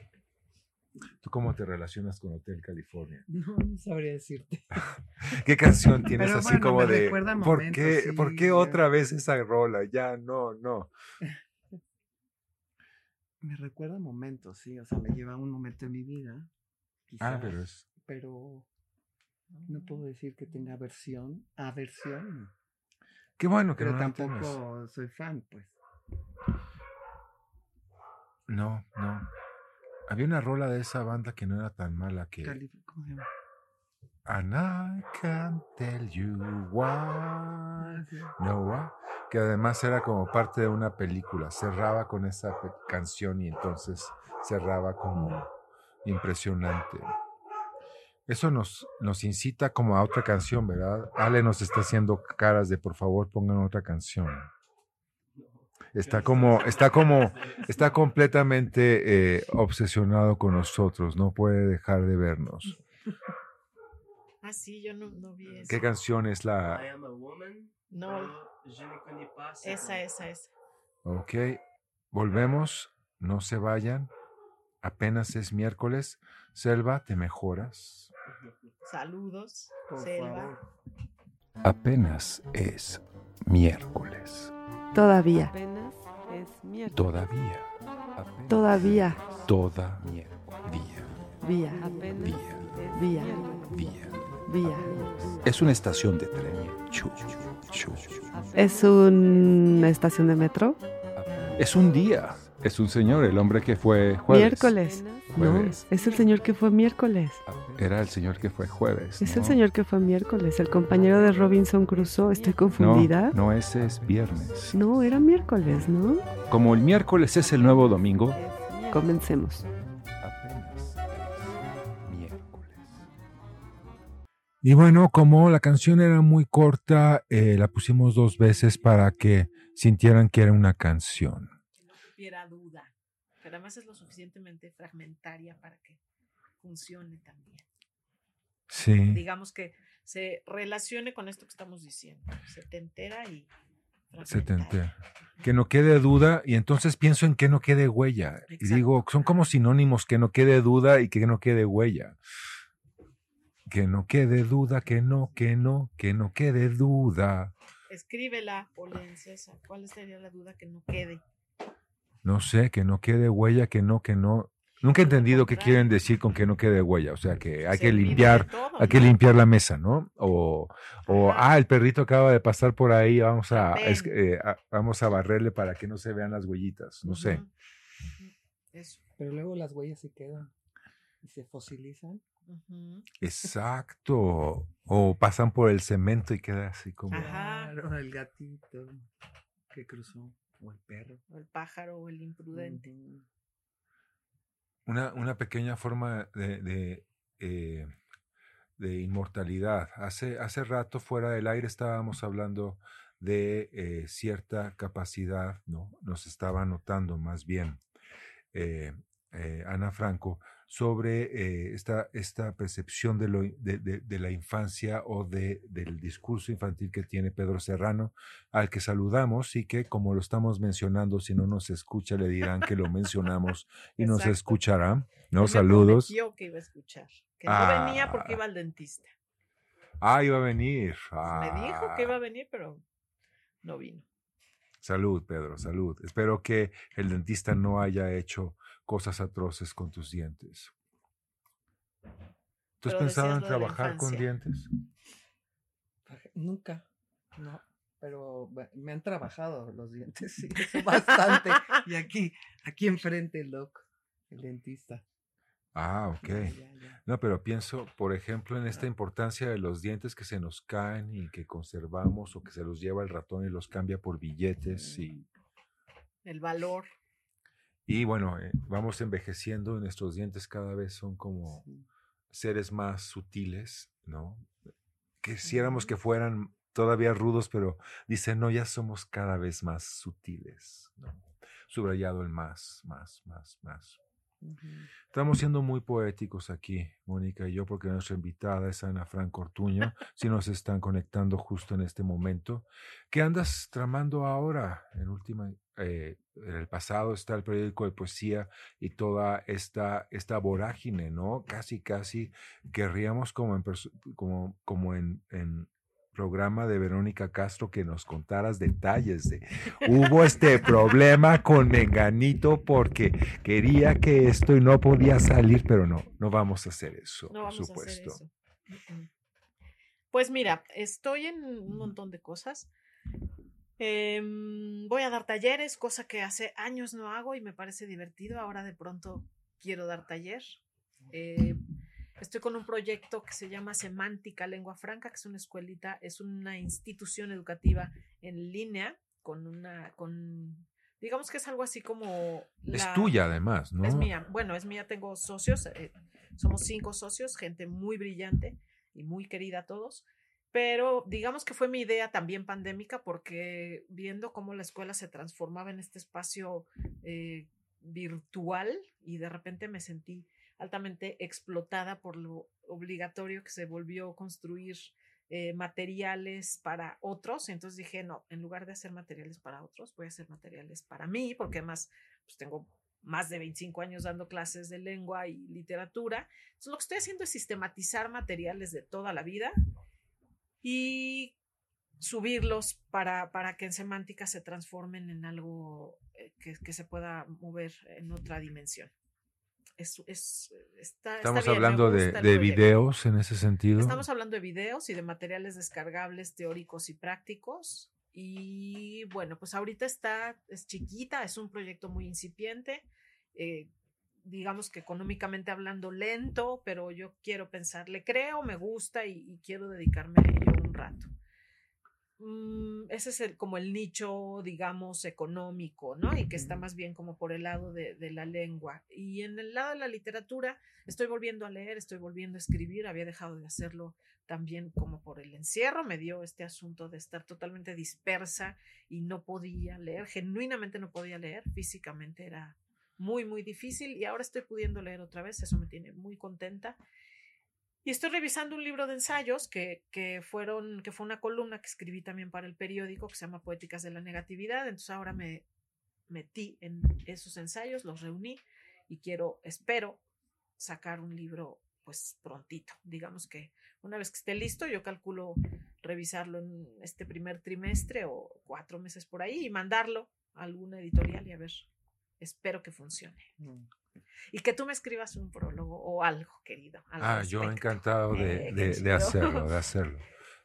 Speaker 1: ¿Tú cómo te relacionas con Hotel California?
Speaker 4: No, no sabría decirte.
Speaker 1: ¿Qué canción tienes
Speaker 4: Pero
Speaker 1: así
Speaker 4: bueno,
Speaker 1: como
Speaker 4: me
Speaker 1: de
Speaker 4: recuerda
Speaker 1: ¿por
Speaker 4: momentos,
Speaker 1: qué, ¿por qué otra vez esa rola? Ya, no, no.
Speaker 4: Me recuerda momentos, sí, o sea, me lleva a un momento de mi vida.
Speaker 1: Ah, pero es.
Speaker 4: pero no puedo decir que tenga aversión, aversión,
Speaker 1: Qué bueno que
Speaker 4: pero
Speaker 1: no
Speaker 4: tampoco soy fan, pues.
Speaker 1: No, no. Había una rola de esa banda que no era tan mala que.
Speaker 4: Cali- ¿Cómo se llama?
Speaker 1: And I can't tell you why. No, why. Que además era como parte de una película. Cerraba con esa canción y entonces cerraba como impresionante. Eso nos, nos incita como a otra canción, ¿verdad? Ale nos está haciendo caras de por favor pongan otra canción. Está como, está como, está completamente eh, obsesionado con nosotros, no puede dejar de vernos.
Speaker 5: Ah, sí, yo no, no vi eso.
Speaker 1: ¿Qué canción es
Speaker 6: I
Speaker 1: la?
Speaker 6: am a woman.
Speaker 5: No, esa, esa, esa.
Speaker 1: Ok, volvemos, no se vayan. Apenas es miércoles. Selva, te mejoras.
Speaker 5: Saludos,
Speaker 4: Por
Speaker 5: Selva.
Speaker 4: favor.
Speaker 1: Apenas es miércoles.
Speaker 2: Todavía,
Speaker 3: Apenas es miércoles.
Speaker 1: Todavía. Apenas
Speaker 2: todavía,
Speaker 1: Todavía.
Speaker 2: vía,
Speaker 3: Apenas
Speaker 1: Día.
Speaker 3: es
Speaker 2: Día.
Speaker 3: miércoles.
Speaker 1: Día.
Speaker 2: vía.
Speaker 1: Es una estación de tren. Chu, chu.
Speaker 2: ¿Es una estación de metro?
Speaker 1: Es un día. Es un señor, el hombre que fue jueves.
Speaker 2: Miércoles. No, es el señor que fue miércoles.
Speaker 1: Era el señor que fue jueves.
Speaker 2: Es el
Speaker 1: ¿no?
Speaker 2: señor que fue miércoles, el compañero de Robinson Crusoe. Estoy
Speaker 1: No,
Speaker 2: confundida.
Speaker 1: no, ese es viernes.
Speaker 2: No, era miércoles, ¿no?
Speaker 1: Como el miércoles es el nuevo domingo.
Speaker 2: Comencemos.
Speaker 1: apenas es miércoles. Y bueno, como la canción era muy corta, eh, la pusimos dos veces para que sintieran que era una canción.
Speaker 5: Que no tuviera duda. Pero además es lo suficientemente fragmentaria para que funcione también.
Speaker 1: Sí.
Speaker 5: Digamos que se relacione con esto que estamos diciendo. Setentera y
Speaker 1: Se te entera. Que no quede duda, y entonces pienso en que no quede huella. Y digo, son como sinónimos, que no quede duda y que no quede huella. Que no quede duda, que no, que no, que no quede duda.
Speaker 5: Escríbela, Polen César. ¿Cuál sería la duda que no quede?
Speaker 1: No sé, que no quede huella, que no, que no. Nunca he entendido qué quieren decir con que no quede huella. O sea, que hay que limpiar, hay que limpiar la mesa, ¿no? O, o ah, el perrito acaba de pasar por ahí, vamos a,
Speaker 5: Ven.
Speaker 1: es- eh, a- vamos a barrerle para que no se vean las huellitas. No sé.
Speaker 5: Eso.
Speaker 4: Pero luego las huellas se quedan y se fosilizan.
Speaker 1: Exacto. O pasan por el cemento y queda así como.
Speaker 5: Ajá.
Speaker 4: Claro, el gatito que cruzó. O el perro.
Speaker 5: O el pájaro o el imprudente.
Speaker 1: Una, una pequeña forma de, de, eh, de inmortalidad. Hace, hace rato fuera del aire estábamos hablando de eh, cierta capacidad, ¿no? Nos estaba notando más bien eh, Ana Franco sobre eh, esta, esta percepción de, lo, de, de- de la infancia o de, del discurso infantil que tiene Pedro Serrano, al que saludamos y que, como lo estamos mencionando, si no nos escucha, le dirán que lo mencionamos y nos escuchará. ¿no? Saludos.
Speaker 5: prometió que iba a escuchar. Que no venía porque
Speaker 1: Ah.
Speaker 5: iba al dentista.
Speaker 1: Ah, iba a venir.
Speaker 5: Me dijo que iba a
Speaker 1: Ah,
Speaker 5: venir, pero no vino.
Speaker 1: Salud, Pedro, salud. Espero que el dentista no haya hecho cosas atroces con tus dientes. ¿Tú has pensado en trabajar con dientes?
Speaker 4: Nunca. No. Pero me han trabajado los dientes, sí, bastante. Y aquí, aquí enfrente el doc, el dentista.
Speaker 1: Ah, ok.
Speaker 4: Ya, ya, ya.
Speaker 1: No, pero pienso, por ejemplo, en esta importancia de los dientes que se nos caen y que conservamos o que se los lleva el ratón y los cambia por billetes y,
Speaker 5: El valor.
Speaker 1: Y bueno, eh, vamos envejeciendo y nuestros dientes cada vez son como
Speaker 4: Sí.
Speaker 1: seres más sutiles, ¿no? Quisiéramos que fueran todavía rudos, pero dicen, no, ya somos cada vez más sutiles, ¿no? Subrayado el más, más, más, más. Estamos siendo muy poéticos aquí, Mónica y yo, porque nuestra invitada es Ana Franco Ortuño, si nos están conectando justo en este momento. ¿Qué andas tramando ahora, en última eh, en el pasado está el periódico de poesía y toda esta, esta vorágine, ¿no? Casi, casi querríamos como en, como, como en, en programa de Verónica Castro que nos contaras detalles de hubo este problema con Menganito porque quería que esto y no podía salir, pero no, no vamos a hacer eso,
Speaker 5: No
Speaker 1: por
Speaker 5: vamos a
Speaker 1: supuesto.
Speaker 5: hacer eso. Mm, mm. Pues mira, estoy en un montón de cosas. Em, voy a dar talleres, cosa que hace años no hago y me parece divertido. Ahora de pronto quiero dar taller. Eh, estoy con un proyecto que se llama Semántica Lengua Franca, que es una escuelita, es una institución educativa en línea con una, con, digamos que es algo así como...
Speaker 1: Es tuya además, ¿no?
Speaker 5: es mía. Bueno, es mía. Tengo socios. eh, somos cinco socios, gente muy brillante y muy querida a todos. Pero digamos que fue mi idea también pandémica porque viendo cómo la escuela se transformaba en este espacio eh, virtual y de repente me sentí altamente explotada por lo obligatorio que se volvió construir eh, materiales para otros. Entonces dije, no, en lugar de hacer materiales para otros, voy a hacer materiales para mí, porque además pues, tengo más de 25 años dando clases de lengua y literatura. Entonces, lo que estoy haciendo es sistematizar materiales de toda la vida y subirlos para, para que en semántica se transformen en algo eh, que, que se pueda mover en otra dimensión. Es, es- está, está
Speaker 1: Estamos
Speaker 5: bien,
Speaker 1: hablando de, de videos en ese sentido.
Speaker 5: Estamos hablando de videos y de materiales descargables teóricos y prácticos. Y bueno, pues ahorita está, es chiquita, es un proyecto muy incipiente, eh, digamos que económicamente hablando lento, pero yo quiero pensar, le creo, me gusta y, y quiero dedicarme a ello un rato. Mm, ese es el, como el nicho, digamos, económico, ¿no? Y que está más bien como por el lado de, de la lengua. Y en el lado de la literatura, estoy volviendo a leer, estoy volviendo a escribir, había dejado de hacerlo también como por el encierro, me dio este asunto de estar totalmente dispersa y no podía leer, genuinamente no podía leer, físicamente era muy, muy difícil y ahora estoy pudiendo leer otra vez, eso me tiene muy contenta. Y estoy revisando un libro de ensayos que, que fueron, que fue una columna que escribí también para el periódico que se llama Poéticas de la Negatividad. Entonces ahora me metí en esos ensayos, los reuní y quiero, espero, sacar un libro pues prontito. Digamos que una vez que esté listo, yo calculo revisarlo en este primer trimestre o cuatro meses por ahí y mandarlo a alguna editorial y a ver, espero que funcione.
Speaker 4: Mm.
Speaker 5: Y que tú me escribas un prólogo o algo, querido.
Speaker 1: Ah, yo
Speaker 5: respecto.
Speaker 1: encantado de,
Speaker 5: Eh,
Speaker 1: de- de hacerlo, de hacerlo.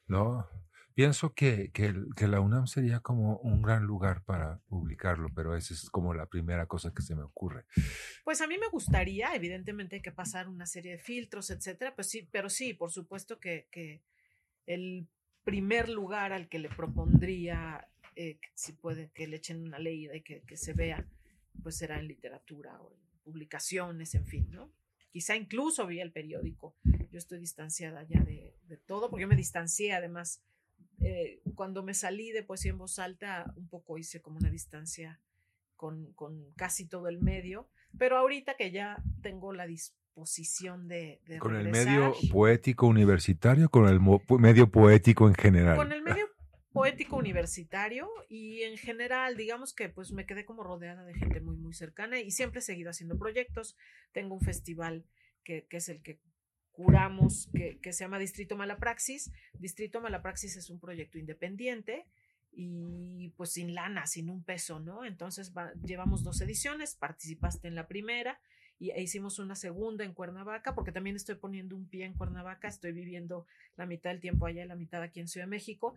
Speaker 1: ¿No? Pienso que, que, que la UNAM sería como un gran lugar para publicarlo, pero esa es como la primera cosa que se me ocurre.
Speaker 5: Pues a mí me gustaría, evidentemente hay que pasar una serie de filtros, etcétera, pues sí, pero sí, por supuesto que, que el primer lugar al que le propondría, eh, si puede, que le echen una ley de que, que se vea, pues será en literatura o en publicaciones, en fin, ¿no? Quizá incluso vía el periódico. Yo estoy distanciada ya de, de todo, porque yo me distancié además. eh, cuando me salí de poesía en voz alta, un poco hice como una distancia con, con casi todo el medio, pero ahorita que ya tengo la disposición de, de
Speaker 1: Con el medio poético universitario, con el medio poético en general.
Speaker 5: con el medio poético universitario y en general, digamos que pues me quedé como rodeada de gente muy, muy cercana y siempre he seguido haciendo proyectos. Tengo un festival que, que es el que curamos, que, que se llama Distrito Malapraxis. Distrito Malapraxis es un proyecto independiente y pues sin lana, sin un peso, ¿no? Entonces va- llevamos dos ediciones, participaste en la primera y e hicimos una segunda en Cuernavaca, porque también estoy poniendo un pie en Cuernavaca, estoy viviendo la mitad del tiempo allá y la mitad aquí en Ciudad de México.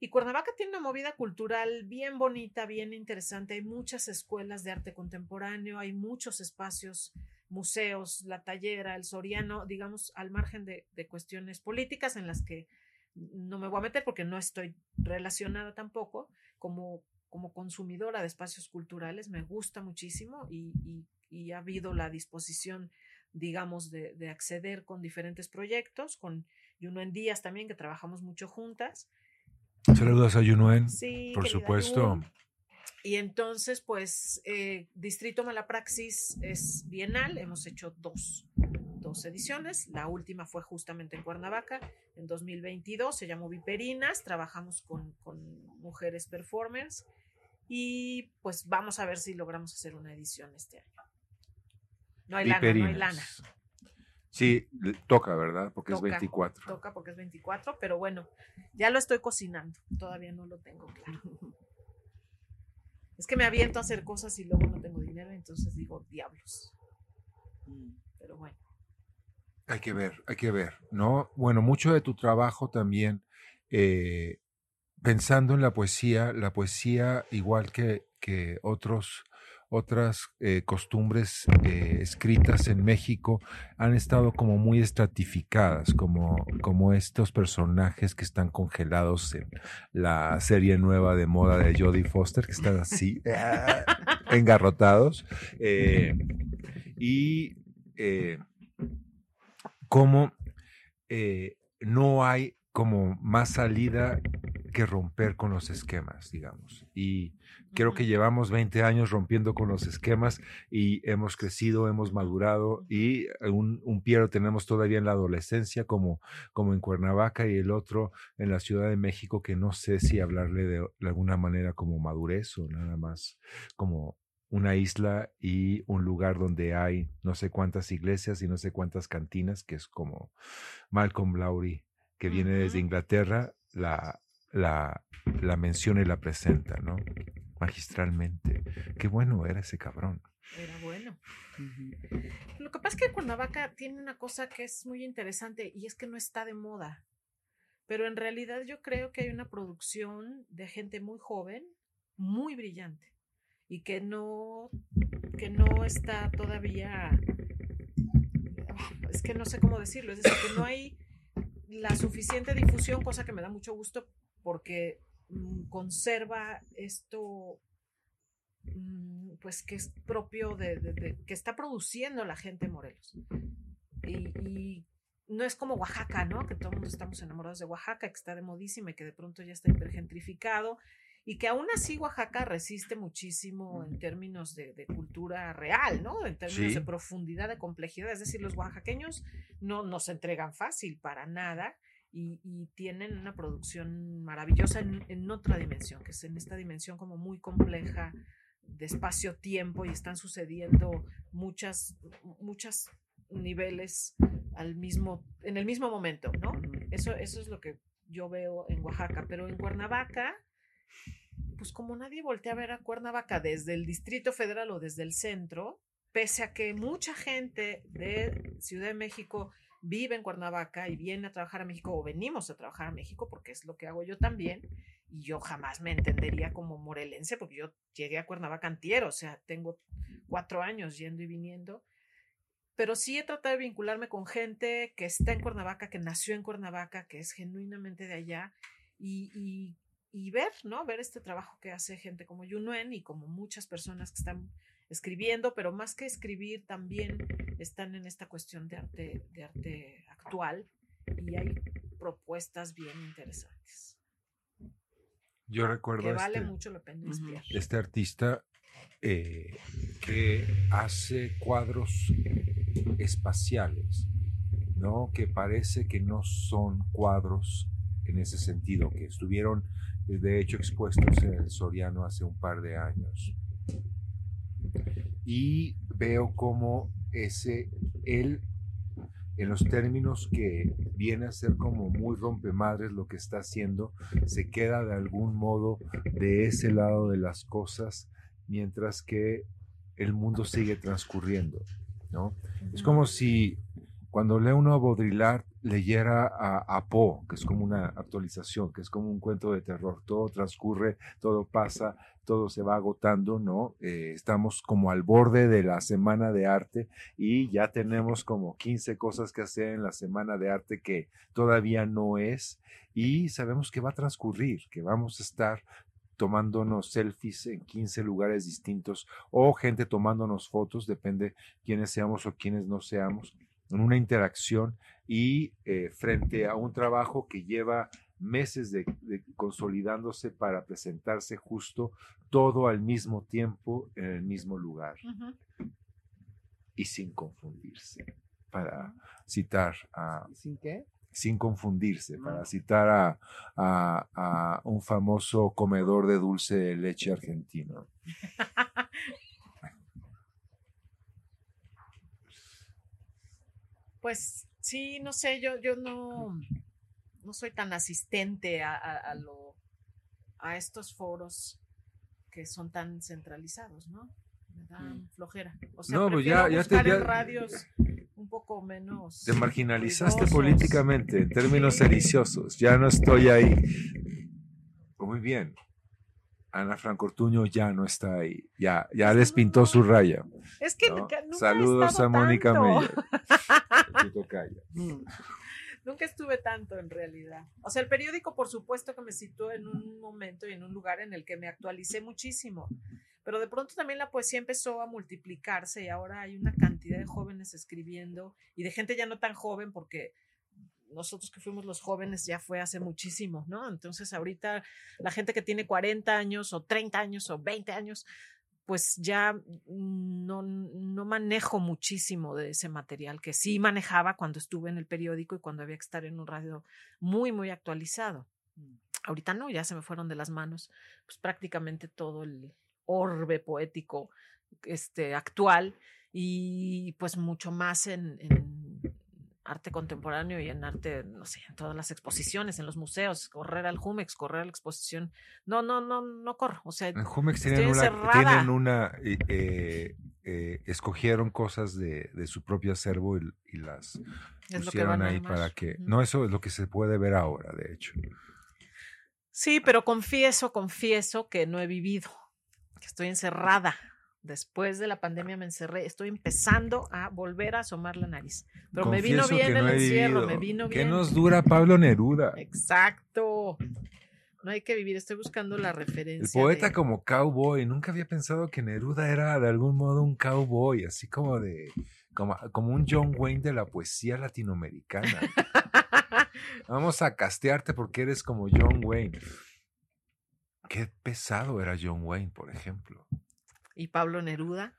Speaker 5: Y Cuernavaca tiene una movida cultural bien bonita, bien interesante. Hay muchas escuelas de arte contemporáneo, hay muchos espacios, museos, la tallera, el soriano, digamos, al margen de, cuestiones políticas en las que no me voy a meter porque no estoy relacionada tampoco como, como consumidora de espacios culturales. Me gusta muchísimo y, y- ha habido la disposición, digamos, de, de acceder con diferentes proyectos, con Juno en Díaz también, que trabajamos mucho juntas.
Speaker 1: Saludos a Yunuen,
Speaker 5: Sí,
Speaker 1: por supuesto.
Speaker 5: Y entonces, pues, eh, Distrito Malapraxis es bienal. Hemos hecho dos, dos ediciones. La última fue justamente en Cuernavaca en 2022. Se llamó Viperinas. Trabajamos con, con mujeres performers. Y pues vamos a ver si logramos hacer una edición este año. No hay lana, no hay lana.
Speaker 1: Sí, toca, ¿verdad? Porque
Speaker 5: Toca,
Speaker 1: es 24.
Speaker 5: Toca porque es 24, pero bueno, ya lo estoy cocinando. Todavía no lo tengo claro. Es que me aviento a hacer cosas y luego no tengo dinero, entonces digo, diablos. Pero bueno.
Speaker 1: Hay que ver, hay que ver, ¿no? Bueno, mucho de tu trabajo también, eh, pensando en la poesía, la poesía, igual que, que otros, otras eh, costumbres eh, escritas en México, han estado como muy estratificadas, como, como estos personajes que están congelados en la serie nueva de moda de Jodie Foster, que están así, ah, engarrotados. eh, y eh, no hay como más salida que romper con los esquemas, digamos. Y creo que llevamos 20 años rompiendo con los esquemas y hemos crecido, hemos madurado y un, un pie lo tenemos todavía en la adolescencia como, como en Cuernavaca y el otro en la Ciudad de México que no sé si hablarle de, de alguna manera como madurez o nada más como una isla y un lugar donde hay no sé cuántas iglesias y no sé cuántas cantinas, que es como Malcolm Lowry, que viene desde. Inglaterra, la, la, la menciona y la presenta, ¿no? Magistralmente. Qué bueno era ese cabrón.
Speaker 5: Era bueno. Lo que pasa es que Cuernavaca tiene una cosa que es muy interesante y es que no está de moda. Pero en realidad yo creo que hay una producción de gente muy joven, muy brillante y que no que no está todavía es que no sé cómo decirlo, es decir, que no hay la suficiente difusión, cosa que me da mucho gusto porque mm, conserva esto mm, pues que es propio de, que está produciendo la gente en Morelos. Y, y no es como Oaxaca, ¿no? Que todo el mundo estamos enamorados de Oaxaca, que está de modísima y que de pronto ya está hipergentrificado. Y que aún así Oaxaca resiste muchísimo en términos de, de cultura real, ¿no? En términos
Speaker 1: Sí.
Speaker 5: de profundidad, de complejidad. Es decir, los oaxaqueños no nos entregan fácil para nada y, y tienen una producción maravillosa en, en otra dimensión, que es en esta dimensión como muy compleja de espacio-tiempo y están sucediendo muchas, muchas niveles al mismo, en el mismo momento, ¿no? Eso, eso es lo que yo veo en Oaxaca, pero en Cuernavaca, pues como nadie voltea a ver a Cuernavaca desde el Distrito Federal o desde el centro, pese a que mucha gente de Ciudad de México vive en Cuernavaca y viene a trabajar a México o venimos a trabajar a México, porque es lo que hago yo también, y yo jamás me entendería como morelense, porque yo llegué a Cuernavaca antier, o sea, tengo cuatro años yendo y viniendo, pero sí he tratado de vincularme con gente que está en Cuernavaca, que nació en Cuernavaca, que es genuinamente de allá, y, y ver, ¿no? Ver este trabajo que hace gente como Yunuen y como muchas personas que están escribiendo, pero más que escribir también están en esta cuestión de arte, de arte actual y hay propuestas bien interesantes.
Speaker 1: Yo recuerdo
Speaker 5: Que vale
Speaker 1: este,
Speaker 5: mucho la pena
Speaker 4: Ujú.
Speaker 5: espiar.
Speaker 1: este artista eh, que hace cuadros espaciales, ¿no? Que parece que no son cuadros en ese sentido, que estuvieron de hecho expuestos en el Soriano hace un par de años. Y veo como ese, él, en los términos que viene a ser como muy rompemadres lo que está haciendo, se queda de algún modo de ese lado de las cosas, mientras que el mundo sigue transcurriendo, ¿no? Es como si cuando lee uno a Baudrillard leyera a, a Poe, que es como una actualización, que es como un cuento de terror. Todo transcurre, todo pasa, todo se va agotando, ¿no? Eh, estamos como al borde de la semana de arte y ya tenemos como 15 cosas que hacer en la semana de arte que todavía no es y sabemos que va a transcurrir, que vamos a estar tomándonos selfies en 15 lugares distintos o gente tomándonos fotos, depende quiénes seamos o quiénes no seamos, en una interacción y eh, frente a un trabajo que lleva meses de, de consolidándose para presentarse justo todo al mismo tiempo en el mismo lugar y sin confundirse, para citar a
Speaker 4: ¿Sin qué?
Speaker 1: sin confundirse, para citar a, a- a un famoso comedor de dulce de leche argentino.
Speaker 5: Pues sí, no sé, yo, yo no, no soy tan asistente a, a- a lo, a estos foros que son tan centralizados, ¿no? Me dan flojera. O sea,
Speaker 1: No, pues ya- ya te- ya-
Speaker 5: radios un poco menos.
Speaker 1: Te marginalizaste políticamente en términos
Speaker 5: Sí.
Speaker 1: Ya no estoy ahí. Muy bien. Ana Franco Ortuño ya no está ahí. Ya, ya les pintó su raya.
Speaker 5: Es que
Speaker 1: ¿no?
Speaker 5: nunca, nunca he
Speaker 1: Saludos a Mónica. Meyer. Tu tocaya.
Speaker 4: Mm.
Speaker 5: Nunca estuve tanto en realidad. O sea, el periódico, por supuesto que me situó en un momento y en un lugar en el que me actualicé muchísimo. Pero de pronto también la poesía empezó a multiplicarse y ahora hay una cantidad de jóvenes escribiendo y de gente ya no tan joven porque nosotros que fuimos los jóvenes ya fue hace muchísimo, ¿no? Entonces ahorita la gente que tiene 40 años o 30 años o 20 años, pues ya no, no manejo muchísimo de ese material que sí manejaba cuando estuve en el periódico y cuando había que estar en un radio muy, muy actualizado. Ahorita no, ya se me fueron de las manos, pues prácticamente todo el orbe poético este, actual y pues mucho más en, en arte contemporáneo y en arte, no sé, en todas las exposiciones, en los museos, correr al Jumex, correr a la exposición. No, no, no, no corro. O sea,
Speaker 1: En Jumex tienen una, tienen una eh, eh, eh, escogieron cosas de, de su propio acervo y, y las
Speaker 5: es
Speaker 1: pusieron ahí para que... No, eso es lo que se puede ver ahora, de hecho.
Speaker 5: Sí, pero confieso, confieso que no he vivido, que estoy encerrada. Después de la pandemia me encerré, estoy empezando a volver a asomar la nariz. Pero me vino
Speaker 1: Confieso
Speaker 5: bien el
Speaker 1: no he
Speaker 5: encierro, me vino
Speaker 1: ¿Qué
Speaker 5: bien.
Speaker 1: nos dura Pablo Neruda?
Speaker 5: Exacto. No hay que vivir, estoy buscando la
Speaker 1: El
Speaker 5: referencia.
Speaker 1: poeta
Speaker 5: de-
Speaker 1: como cowboy, nunca había pensado que Neruda era de algún modo un cowboy, así como de como, como un John Wayne de la poesía latinoamericana. Vamos a castearte porque eres como John Wayne. Qué pesado era John Wayne, por ejemplo.
Speaker 5: Y Pablo Neruda.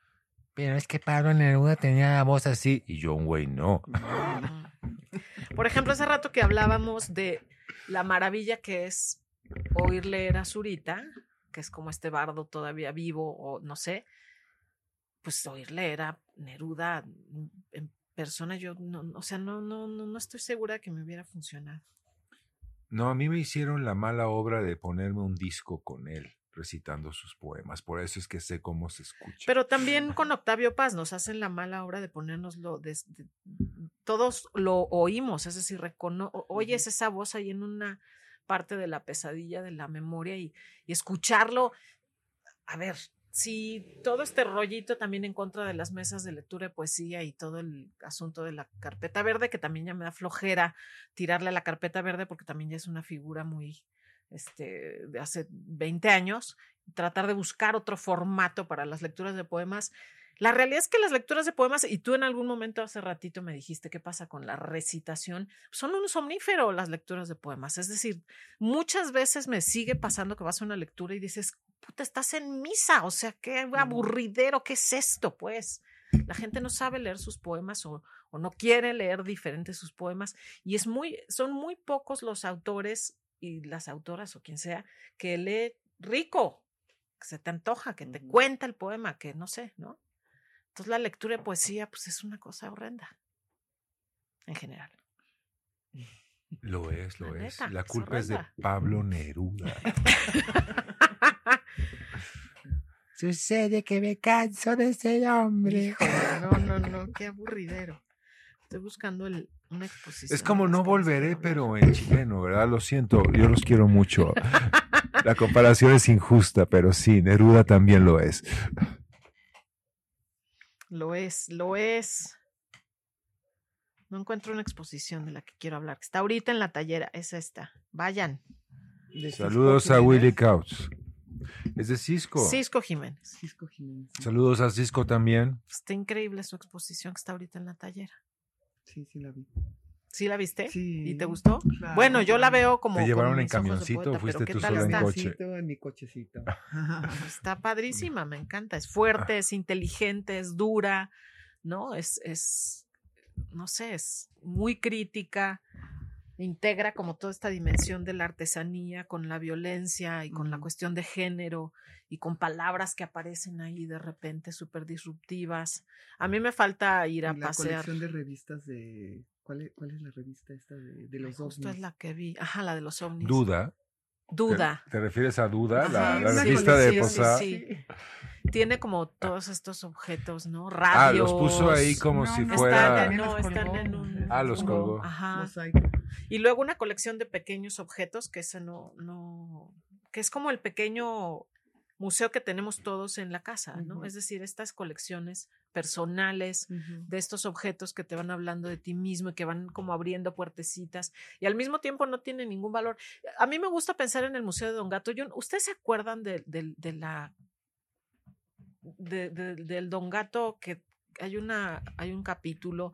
Speaker 1: Pero es que Pablo Neruda tenía la voz así y John Wayne no.
Speaker 5: Por ejemplo, hace rato que hablábamos de la maravilla que es oír leer a Zurita, que es como este bardo todavía vivo o no sé, pues oír leer a Neruda en persona, yo no, o sea, no, no, no, no estoy segura de que me hubiera funcionado.
Speaker 1: No, a mí me hicieron la mala obra de ponerme un disco con él recitando sus poemas. Por eso es que sé cómo se escucha.
Speaker 5: Pero también con Octavio Paz nos hacen la mala obra de ponernoslo, de- de- todos lo oímos, es decir, recono oyes esa voz ahí en una parte de la pesadilla de la memoria y, y escucharlo. A ver, si todo este rollito también en contra de las mesas de lectura de poesía y todo el asunto de la carpeta verde, que también ya me da flojera tirarle a la carpeta verde porque también ya es una figura muy este, de hace 20 años, tratar de buscar otro formato para las lecturas de poemas. La realidad es que las lecturas de poemas, y tú en algún momento hace ratito me dijiste qué pasa con la recitación, son un somnífero las lecturas de poemas. Es decir, muchas veces me sigue pasando que vas a una lectura y dices, puta, estás en misa, o sea, qué aburridero, ¿qué es esto? Pues la gente no sabe leer sus poemas o, o no quiere leer diferentes sus poemas y es muy, son muy pocos los autores y las autoras o quien sea que lee rico, que se te antoja, que te cuenta el poema, que no sé, ¿no? Entonces la lectura de poesía pues es una cosa horrenda en general.
Speaker 1: Lo es, lo
Speaker 5: La
Speaker 1: es.
Speaker 5: neta,
Speaker 1: La culpa es de. Pablo Neruda. Sucede que me canso de ese hombre.
Speaker 5: Híjole, no, no, no, qué aburridero. Estoy buscando el, una exposición.
Speaker 1: Es como no volveré, pero en chileno, ¿verdad? Lo siento, yo los quiero mucho. La comparación es injusta, pero sí, Neruda también lo es.
Speaker 5: Lo es, lo es. No encuentro una exposición de la que quiero hablar. que Está ahorita en la tallera, es esta. Vayan.
Speaker 1: Saludos a. Willy Couch. Es de Cisco.
Speaker 5: Cisco Jiménez.
Speaker 4: Cisco Jiménez.
Speaker 1: Saludos a Cisco también.
Speaker 5: Está increíble su exposición que está ahorita en la tallera.
Speaker 4: Sí, sí la vi.
Speaker 5: ¿Sí la viste?
Speaker 4: Sí.
Speaker 5: ¿Y te gustó?
Speaker 4: Claro,
Speaker 5: Bueno, yo la veo como.
Speaker 1: ¿Te llevaron en camioncito o
Speaker 5: poeta,
Speaker 1: fuiste
Speaker 5: pero ¿qué
Speaker 1: tú sola en
Speaker 5: está?
Speaker 1: coche?
Speaker 4: En mi cochecito.
Speaker 5: Está padrísima, me encanta. Es fuerte, es inteligente, es dura, ¿no? Es, es, no sé, es muy crítica. Integra como toda esta dimensión de la artesanía con la violencia y con la cuestión de género y con palabras que aparecen ahí de repente súper disruptivas. A mí me falta ir a
Speaker 4: la
Speaker 5: pasear.
Speaker 4: colección de revistas de... ¿Cuál es, cuál es la revista esta de, de
Speaker 5: Ay,
Speaker 4: los
Speaker 5: Justo es
Speaker 4: ovnis?
Speaker 5: la que vi. Ajá, la de los ovnis.
Speaker 1: Duda.
Speaker 5: Duda.
Speaker 1: ¿Te, te refieres a Duda? La,
Speaker 5: Ajá,
Speaker 1: la revista de
Speaker 5: colección,
Speaker 1: Posada.
Speaker 5: sí, Tiene como todos estos objetos, ¿no?
Speaker 1: Ah,
Speaker 5: Radios.
Speaker 1: los puso ahí como
Speaker 4: No,
Speaker 1: si
Speaker 4: no,
Speaker 1: fuera.
Speaker 5: Están, no,
Speaker 4: los
Speaker 5: en un.
Speaker 1: Ah, los
Speaker 5: como-
Speaker 1: colgó.
Speaker 5: Ajá.
Speaker 4: Mosaico.
Speaker 5: Y luego una colección de pequeños objetos, que ese no, no, que es como el pequeño museo que tenemos todos en la casa, ¿no? Es decir, estas colecciones personales de estos objetos que te van hablando de ti mismo y que van como abriendo puertecitas y al mismo tiempo no tienen ningún valor. A mí me gusta pensar en el Museo de Don Gato. Yo, ¿Ustedes se acuerdan de, de- de la de- de- del Don Gato que hay una hay un capítulo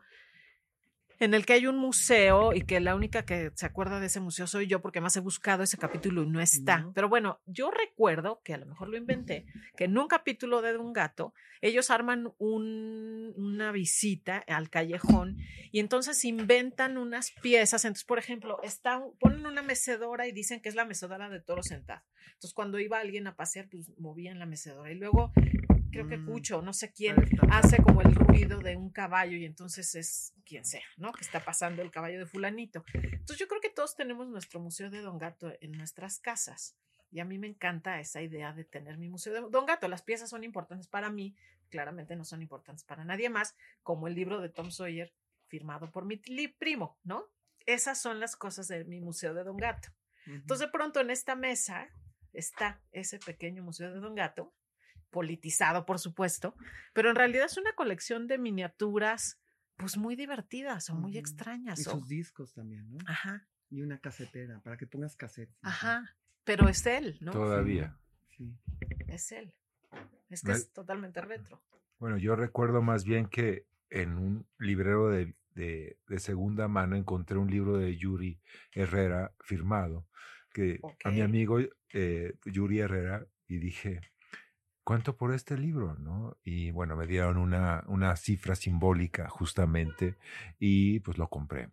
Speaker 5: en el que hay un museo y que la única que se acuerda de ese museo soy yo porque más he buscado ese capítulo y no está.
Speaker 4: No.
Speaker 5: Pero bueno, yo recuerdo, que a lo mejor lo inventé, que en un capítulo de Don Gato ellos arman un- una visita al callejón y entonces inventan unas piezas. Entonces, por ejemplo, está, un- ponen una mecedora y dicen que es la mecedora de toro sentado. Entonces, cuando iba alguien a pasear, pues movían la mecedora. Y luego, creo que
Speaker 4: Mm.
Speaker 5: Cucho, no sé quién, hace como el ruido de un caballo y entonces es quien sea, ¿no? Que está pasando el caballo de fulanito. Entonces, yo creo que todos tenemos nuestro museo de Don Gato en nuestras casas. Y a mí me encanta esa idea de tener mi museo de Don Gato. Las piezas son importantes para mí, claramente no son importantes para nadie más, como el libro de Tom Sawyer firmado por mi primo, ¿no? Esas son las cosas de mi museo de Don Gato. Entonces, de pronto en esta mesa está ese pequeño museo de Don Gato, politizado, por supuesto, pero en realidad es una colección de miniaturas, pues muy divertidas o muy extrañas.
Speaker 4: Y
Speaker 5: o-
Speaker 4: sus discos también, ¿no?
Speaker 5: Ajá,
Speaker 4: Y una casetera, para que pongas cassettes.
Speaker 5: Ajá, pero es él, ¿no?
Speaker 1: Todavía.
Speaker 4: Sí.
Speaker 5: Es él. Es que es totalmente retro.
Speaker 1: Bueno, yo recuerdo más bien que en un librero de, de- de segunda mano encontré un libro de Yuri Herrera firmado, que a mi amigo eh, Yuri Herrera, y dije, ¿cuánto por este libro? ¿no? Y bueno, me dieron una, una cifra simbólica justamente, y pues lo compré.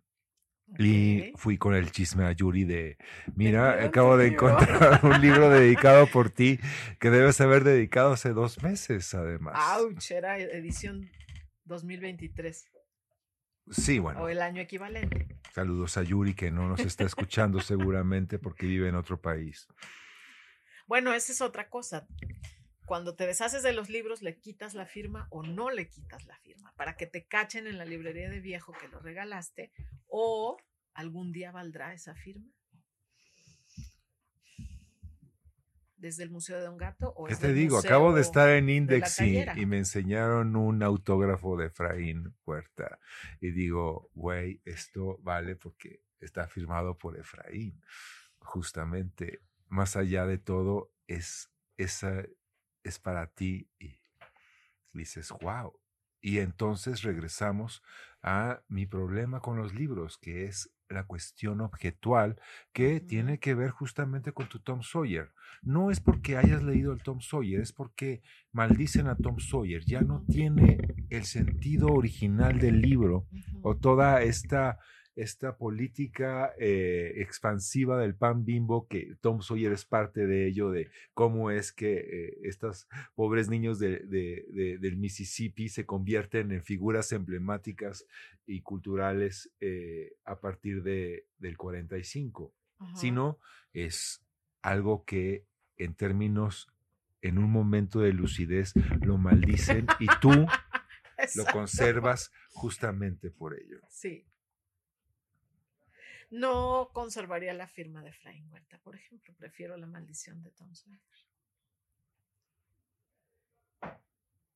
Speaker 1: Y fui con el chisme a Yuri de, mira, acabo de
Speaker 5: libro".
Speaker 1: encontrar un libro dedicado por ti que debes haber dedicado hace dos meses, además.
Speaker 5: Ouch, era edición 2023
Speaker 1: Sí, bueno,
Speaker 5: o el año equivalente.
Speaker 1: saludos a Yuri que no nos está escuchando seguramente porque vive en otro país.
Speaker 5: Bueno, esa es otra cosa. Cuando te deshaces de los libros, le quitas la firma o no le quitas la firma para que te cachen en la librería de viejo que lo regalaste o algún día valdrá esa firma. Desde el Museo de Don Gato o
Speaker 1: ¿Qué te digo?
Speaker 5: museo
Speaker 1: Acabo de estar en
Speaker 5: la
Speaker 1: Index y,
Speaker 5: Callera.
Speaker 1: y me enseñaron un autógrafo de Efraín Puerta. Y digo, güey, esto vale porque está firmado por Efraín. Justamente, más allá de todo, es, esa, es para ti. Y dices, wow. Y entonces regresamos a mi problema con los libros, que es la cuestión objetual que tiene que ver justamente con tu Tom Sawyer. No es porque hayas leído el Tom Sawyer, es porque maldicen a Tom Sawyer. Ya no tiene el sentido original del libro o toda esta, esta política eh, expansiva del pan bimbo que Tom Sawyer es parte de ello, de cómo es que eh, estos pobres niños de- de- de- del Mississippi se convierten en figuras emblemáticas y culturales eh, a partir de, del 45
Speaker 5: Ajá.
Speaker 1: sino es algo que en términos, en un momento de lucidez, lo maldicen y tú lo conservas justamente por ello.
Speaker 5: Sí. No conservaría la firma de Efraín Huerta, por ejemplo. Prefiero la maldición de Tom Sawyer.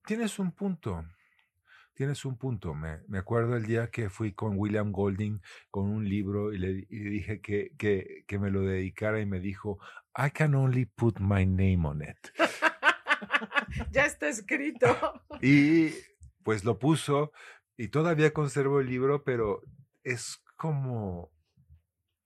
Speaker 1: Tienes un punto. Tienes un punto. Me, me acuerdo el día que fui con William Golding con un libro y le, y le dije que, que, que me lo dedicara y me dijo, I can only put my name on it.
Speaker 5: ya está escrito.
Speaker 1: Y pues lo puso y todavía conservo el libro, pero es como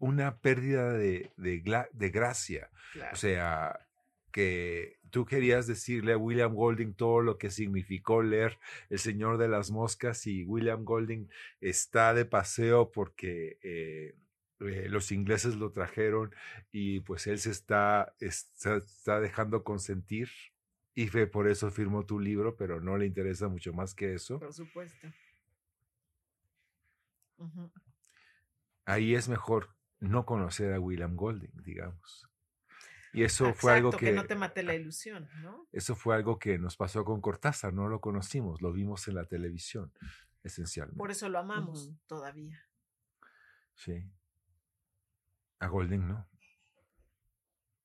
Speaker 1: una pérdida de, de, de gracia.
Speaker 5: Claro.
Speaker 1: O sea, que tú querías decirle a William Golding todo lo que significó leer El Señor de las Moscas y William Golding está de paseo porque eh, eh, los ingleses lo trajeron y pues él se está, está, está dejando consentir y fe- por eso firmó tu libro, pero no le interesa mucho más que eso.
Speaker 5: Por supuesto.
Speaker 1: Ahí es mejor no conocer a William Golding, digamos. Y eso fue algo
Speaker 5: Exacto,
Speaker 1: que,
Speaker 5: no te mate la ilusión, ¿no?
Speaker 1: eso fue algo que nos pasó con Cortázar, no lo conocimos, lo vimos en la televisión, esencialmente.
Speaker 5: Por eso lo amamos todavía.
Speaker 1: Sí. A Golding no.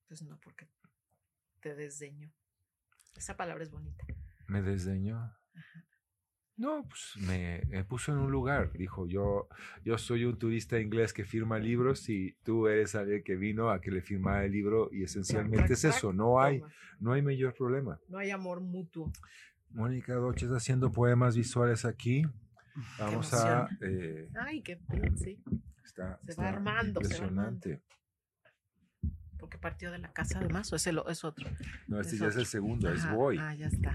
Speaker 5: Pues no, porque te desdeño. Esa palabra es bonita.
Speaker 1: Me desdeñó. No, pues me, me puso en un lugar. Dijo, yo, yo soy un turista inglés que firma libros y tú eres alguien que vino a que le firmara el libro y esencialmente es eso. No hay, no hay mayor problema.
Speaker 5: No hay amor mutuo.
Speaker 1: Mónica Doche está haciendo poemas visuales aquí. Vamos a... eh,
Speaker 5: Ay, qué sí.
Speaker 1: está,
Speaker 5: Se va
Speaker 1: está
Speaker 5: se va armando.
Speaker 1: impresionante.
Speaker 5: Porque partió de la casa además, o es, el, es otro.
Speaker 1: No, este
Speaker 5: Es
Speaker 1: ya es el segundo, es Boy.
Speaker 5: Ah, ya está.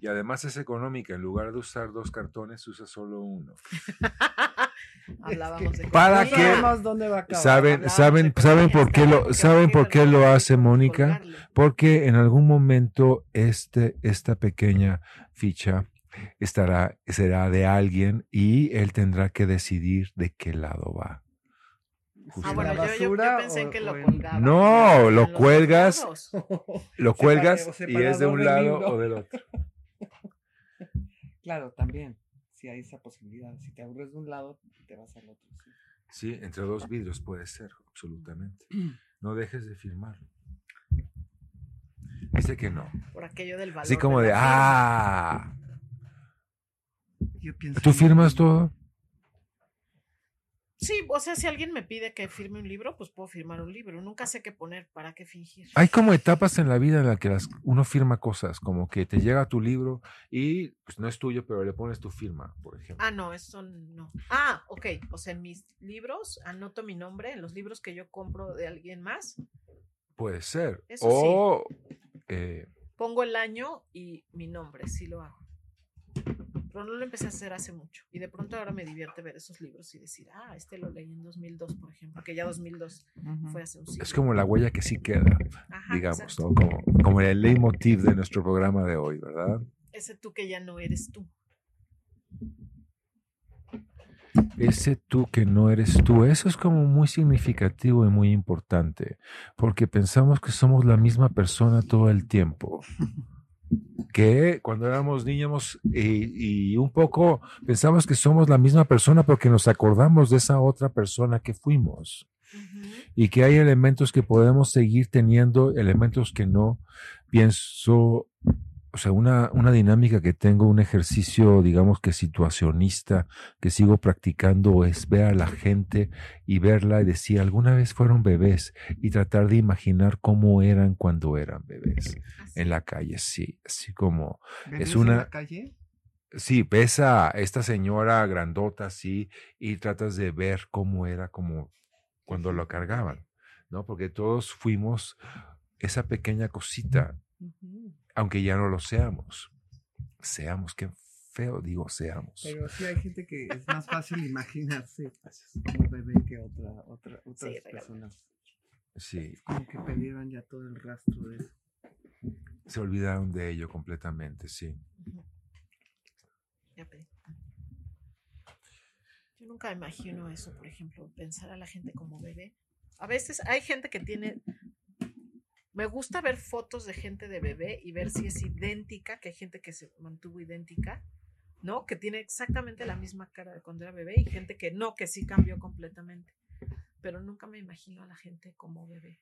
Speaker 1: Y además es económica. En lugar de usar dos cartones, usa solo uno.
Speaker 5: Hablábamos de
Speaker 1: Para
Speaker 4: No
Speaker 1: que-
Speaker 4: sabemos dónde va a acabar.
Speaker 1: ¿Saben,
Speaker 5: Hablábamos
Speaker 1: saben,
Speaker 5: de
Speaker 1: saben por qué lo, saben por qué lo hace Mónica? Porque en algún momento este, esta pequeña ficha estará, será de alguien y él tendrá que decidir de qué lado va.
Speaker 5: Ah,
Speaker 4: ¿En
Speaker 5: bueno, yo, yo- pensé
Speaker 4: o-
Speaker 5: que lo colgaba.
Speaker 1: No, lo cuelgas. Lo cuelgas y es de un lado o del otro.
Speaker 4: Claro, también. Si hay esa posibilidad. Si te aburres de un lado, te vas al otro. sí.
Speaker 1: Sí, entre dos vidrios puede ser, absolutamente. No dejes de firmarlo. Dice que no.
Speaker 5: Por aquello del valor.
Speaker 1: Así como de, ah,
Speaker 4: Yo pienso
Speaker 1: ¿tú firmas todo?
Speaker 5: Sí, o sea, si alguien me pide que firme un libro, pues puedo firmar un libro. Nunca sé qué poner, para qué fingir.
Speaker 1: Hay como etapas en la vida en las que las- uno firma cosas, como que te llega tu libro y pues no es tuyo, pero le pones tu firma, por ejemplo.
Speaker 5: Ah, no, eso no. Ah, ok. O sea, en mis libros anoto mi nombre, en los libros que yo compro de alguien más,
Speaker 1: Puede ser.
Speaker 5: Eso
Speaker 1: o eh,
Speaker 5: pongo el año y mi nombre, sí lo hago. Pero no lo empecé a hacer hace mucho. Y de pronto ahora me divierte ver esos libros y decir, ah, este lo leí en 2002, por ejemplo, que ya 2002
Speaker 4: Ujú.
Speaker 5: fue hace un siglo.
Speaker 1: es como la huella que sí queda,
Speaker 5: Ajá,
Speaker 1: digamos,
Speaker 5: exacto.
Speaker 1: ¿no? Como, como el leitmotiv de nuestro programa de hoy, ¿verdad?
Speaker 5: Ese tú que ya no eres tú.
Speaker 1: Ese tú que no eres tú, eso es como muy significativo y muy importante, porque pensamos que somos la misma persona todo el tiempo. Que cuando éramos niños y, y un poco pensamos que somos la misma persona porque nos acordamos de esa otra persona que fuimos y que hay elementos que podemos seguir teniendo, elementos que no. Pienso, o sea, una, una dinámica que tengo, un ejercicio, digamos que situacionista, que sigo practicando es ver a la gente y verla y decir, alguna vez fueron bebés y tratar de imaginar cómo eran cuando eran bebés
Speaker 5: Así.
Speaker 1: en la calle, sí, así como
Speaker 4: ¿Bebés
Speaker 1: es
Speaker 4: en
Speaker 1: una-
Speaker 4: la calle?
Speaker 1: Sí, ves a esta señora grandota así y tratas de ver cómo era como cuando lo cargaban, ¿no? Porque todos fuimos esa pequeña cosita. Aunque ya no lo seamos. Seamos, qué feo digo seamos.
Speaker 4: Pero sí hay gente que es más fácil imaginarse como bebé que otra, otra, otras
Speaker 5: regalo.
Speaker 4: personas.
Speaker 1: Sí,
Speaker 4: Como que perdieron ya todo el rastro de eso.
Speaker 1: se olvidaron de ello completamente, sí.
Speaker 5: Ujú. Ya pedí. Yo nunca imagino eso, por ejemplo, pensar a la gente como bebé. A veces hay gente que tiene... Me gusta ver fotos de gente de bebé y ver si es idéntica, que hay gente que se mantuvo idéntica, ¿no? Que tiene exactamente la misma cara de cuando era bebé y gente que no, que sí cambió completamente. Pero nunca me imagino a la gente como bebé.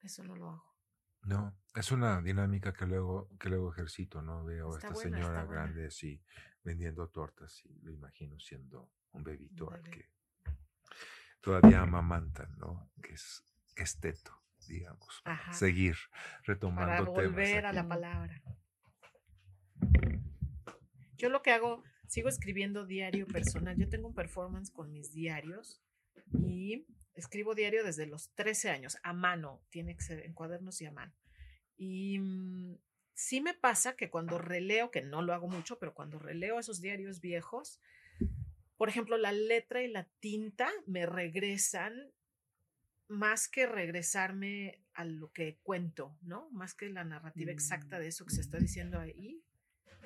Speaker 5: Eso no lo hago.
Speaker 1: No, es una dinámica que luego, que luego ejercito, ¿no? Veo a esta
Speaker 5: buena,
Speaker 1: señora grande así vendiendo tortas y lo imagino siendo un bebito al que todavía amamantan, ¿no? Que es, que es teto, digamos. para
Speaker 5: Ajá.
Speaker 1: Seguir
Speaker 5: Para
Speaker 1: retomando
Speaker 5: volver
Speaker 1: temas.
Speaker 5: a la palabra. Yo lo que hago, sigo escribiendo diario personal. Yo tengo un performance con mis diarios y escribo diario desde los 13 años, a mano, tiene que ser en cuadernos y a mano. Y mm, sí me pasa que cuando releo, que no lo hago mucho, pero cuando releo esos diarios viejos, por ejemplo, la letra y la tinta me regresan más que regresarme a lo que cuento, ¿no? Más que la narrativa exacta de eso que se está diciendo ahí,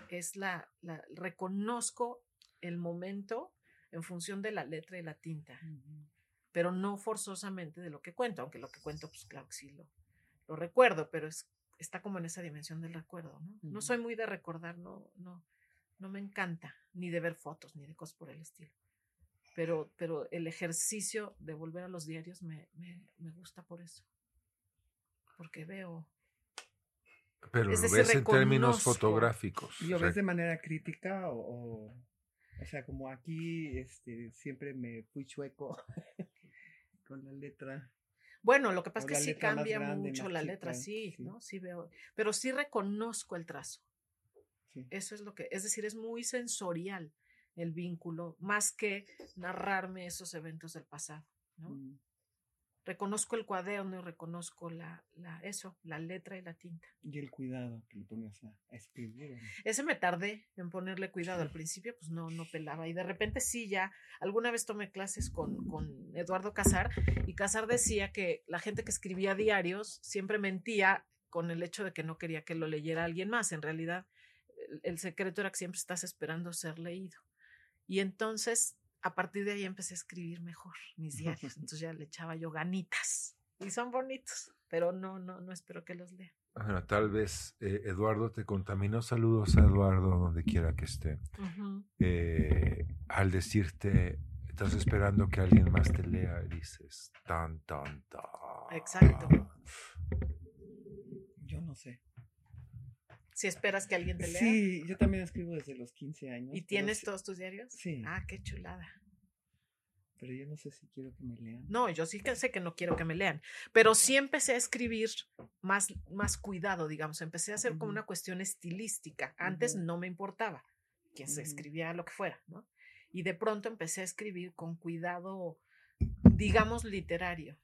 Speaker 5: es la, la reconozco el momento en función de la letra y la tinta, pero no forzosamente de lo que cuento, aunque lo que cuento, pues claro que sí lo, lo recuerdo, pero es, está como en esa dimensión del recuerdo, ¿no? No soy muy de recordar, no, no, no me encanta, ni de ver fotos, ni de cosas por el estilo. Pero, pero el ejercicio de volver a los diarios me, me, me gusta por eso. Porque veo.
Speaker 1: Pero
Speaker 5: Es
Speaker 1: lo
Speaker 5: decir,
Speaker 1: ves en términos fotográficos.
Speaker 4: ¿Y lo
Speaker 1: o sea,
Speaker 4: ves de manera crítica o, o, o sea, como aquí este, siempre me fui chueco con la letra?
Speaker 5: Bueno, lo que pasa
Speaker 4: O
Speaker 5: es que sí cambia
Speaker 4: grande,
Speaker 5: mucho la
Speaker 4: chica,
Speaker 5: letra, sí,
Speaker 4: sí.
Speaker 5: ¿no? Sí veo. Pero sí reconozco el trazo.
Speaker 4: Sí.
Speaker 5: Eso es lo que, es decir, es muy sensorial el vínculo, más que narrarme esos eventos del pasado, ¿no?
Speaker 4: Mm.
Speaker 5: Reconozco el cuaderno y reconozco la, la, eso, la letra y la tinta.
Speaker 4: Y el cuidado que le pones a, a escribir.
Speaker 5: Ese me tardé en ponerle cuidado. Al principio, pues no, no pelaba. Y de repente sí, ya. Alguna vez tomé clases con, con Eduardo Casar y Casar decía que la gente que escribía diarios siempre mentía con el hecho de que no quería que lo leyera alguien más. En realidad, el, el secreto era que siempre estás esperando ser leído. Y entonces, a partir de ahí empecé a escribir mejor mis diarios. Entonces ya le echaba yo ganitas. Y son bonitos, pero no, no, no espero que los lea.
Speaker 1: Bueno, tal vez eh, Eduardo te contaminó. Saludos a Eduardo donde quiera que esté. Eh, al decirte, estás esperando que alguien más te lea, dices, tan, tan, tan.
Speaker 5: Exacto.
Speaker 4: Yo no sé.
Speaker 5: Si esperas que alguien te lea.
Speaker 4: Sí, yo también escribo desde los 15 años.
Speaker 5: ¿Y tienes todos tus diarios?
Speaker 4: Sí.
Speaker 5: Ah, qué chulada.
Speaker 4: Pero yo no sé si quiero que me lean.
Speaker 5: No, yo sí que sé que no quiero que me lean, pero sí empecé a escribir más, más cuidado, digamos. Empecé a hacer como una cuestión estilística. Antes no me importaba que se escribía lo que fuera, ¿no? Y de pronto empecé a escribir con cuidado, digamos, literario.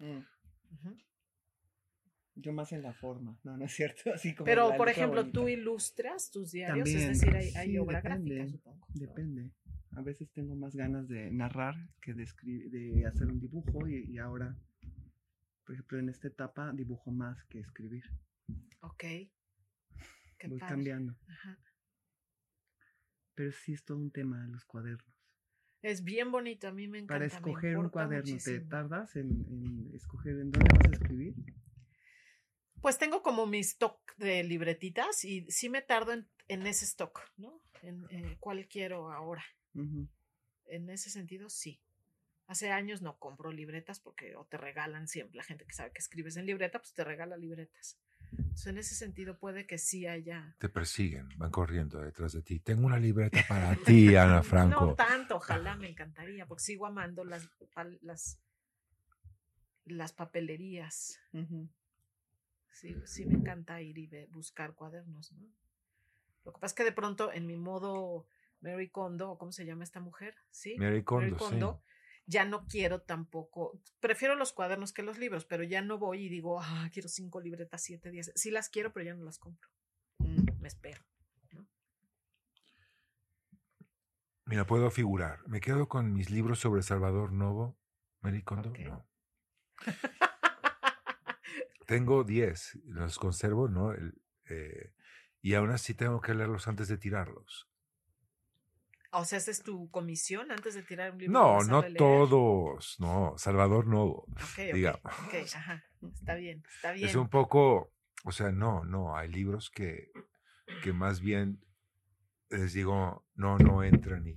Speaker 5: Ujú.
Speaker 4: Yo más en la forma. No, no es cierto. Así como
Speaker 5: Pero, por ejemplo,
Speaker 4: bonita.
Speaker 5: tú ilustras tus diarios,
Speaker 4: También,
Speaker 5: es decir, hay, hay
Speaker 4: sí,
Speaker 5: obra
Speaker 4: depende,
Speaker 5: gráfica.
Speaker 4: Depende. A veces tengo más ganas de narrar que de, escribir, de hacer un dibujo y, y ahora, por ejemplo, en esta etapa dibujo más que escribir.
Speaker 5: Ok. Qué
Speaker 4: Voy
Speaker 5: padre.
Speaker 4: cambiando.
Speaker 5: Ajá.
Speaker 4: Pero sí es todo un tema los cuadernos.
Speaker 5: Es bien bonito, a mí me encanta.
Speaker 4: Para escoger un cuaderno, ¿te tardas en, en escoger en dónde vas a escribir?
Speaker 5: Pues tengo como mi stock de libretitas y sí me tardo en, en ese stock, ¿no? En eh, cuál quiero ahora. En ese sentido, sí. Hace años no compro libretas porque o te regalan siempre. La gente que sabe que escribes en libreta, pues te regala libretas. Entonces, en ese sentido puede que sí haya...
Speaker 1: Te persiguen, van corriendo detrás de ti. Tengo una libreta para ti, Ana Franco.
Speaker 5: No tanto, ojalá me encantaría, porque sigo amando las, las, las papelerías. Sí, sí me encanta ir y ve- buscar cuadernos, ¿no? Lo que pasa es que de pronto en mi modo Mary Kondo, cómo se llama esta mujer, ¿sí?
Speaker 1: Mary Kondo, sí.
Speaker 5: ya no quiero tampoco, prefiero los cuadernos que los libros, pero ya no voy y digo, ah, quiero cinco libretas, siete días. Sí las quiero, pero ya no las compro.
Speaker 4: Mm.
Speaker 5: Me espero.
Speaker 1: Mira, puedo figurar. Me quedo con mis libros sobre Salvador Novo. Mary Kondo, no. Tengo 10, los conservo, ¿no? El, eh, y aún así tengo que leerlos antes de tirarlos.
Speaker 5: O sea, esa es tu comisión antes de tirar un libro.
Speaker 1: No, no todos, no, Salvador Novo.
Speaker 5: Ok, ok,
Speaker 1: digamos.
Speaker 5: ajá, está bien, está bien.
Speaker 1: Es un poco, o sea, no, no, hay libros que, que más bien les digo, no, no entran y...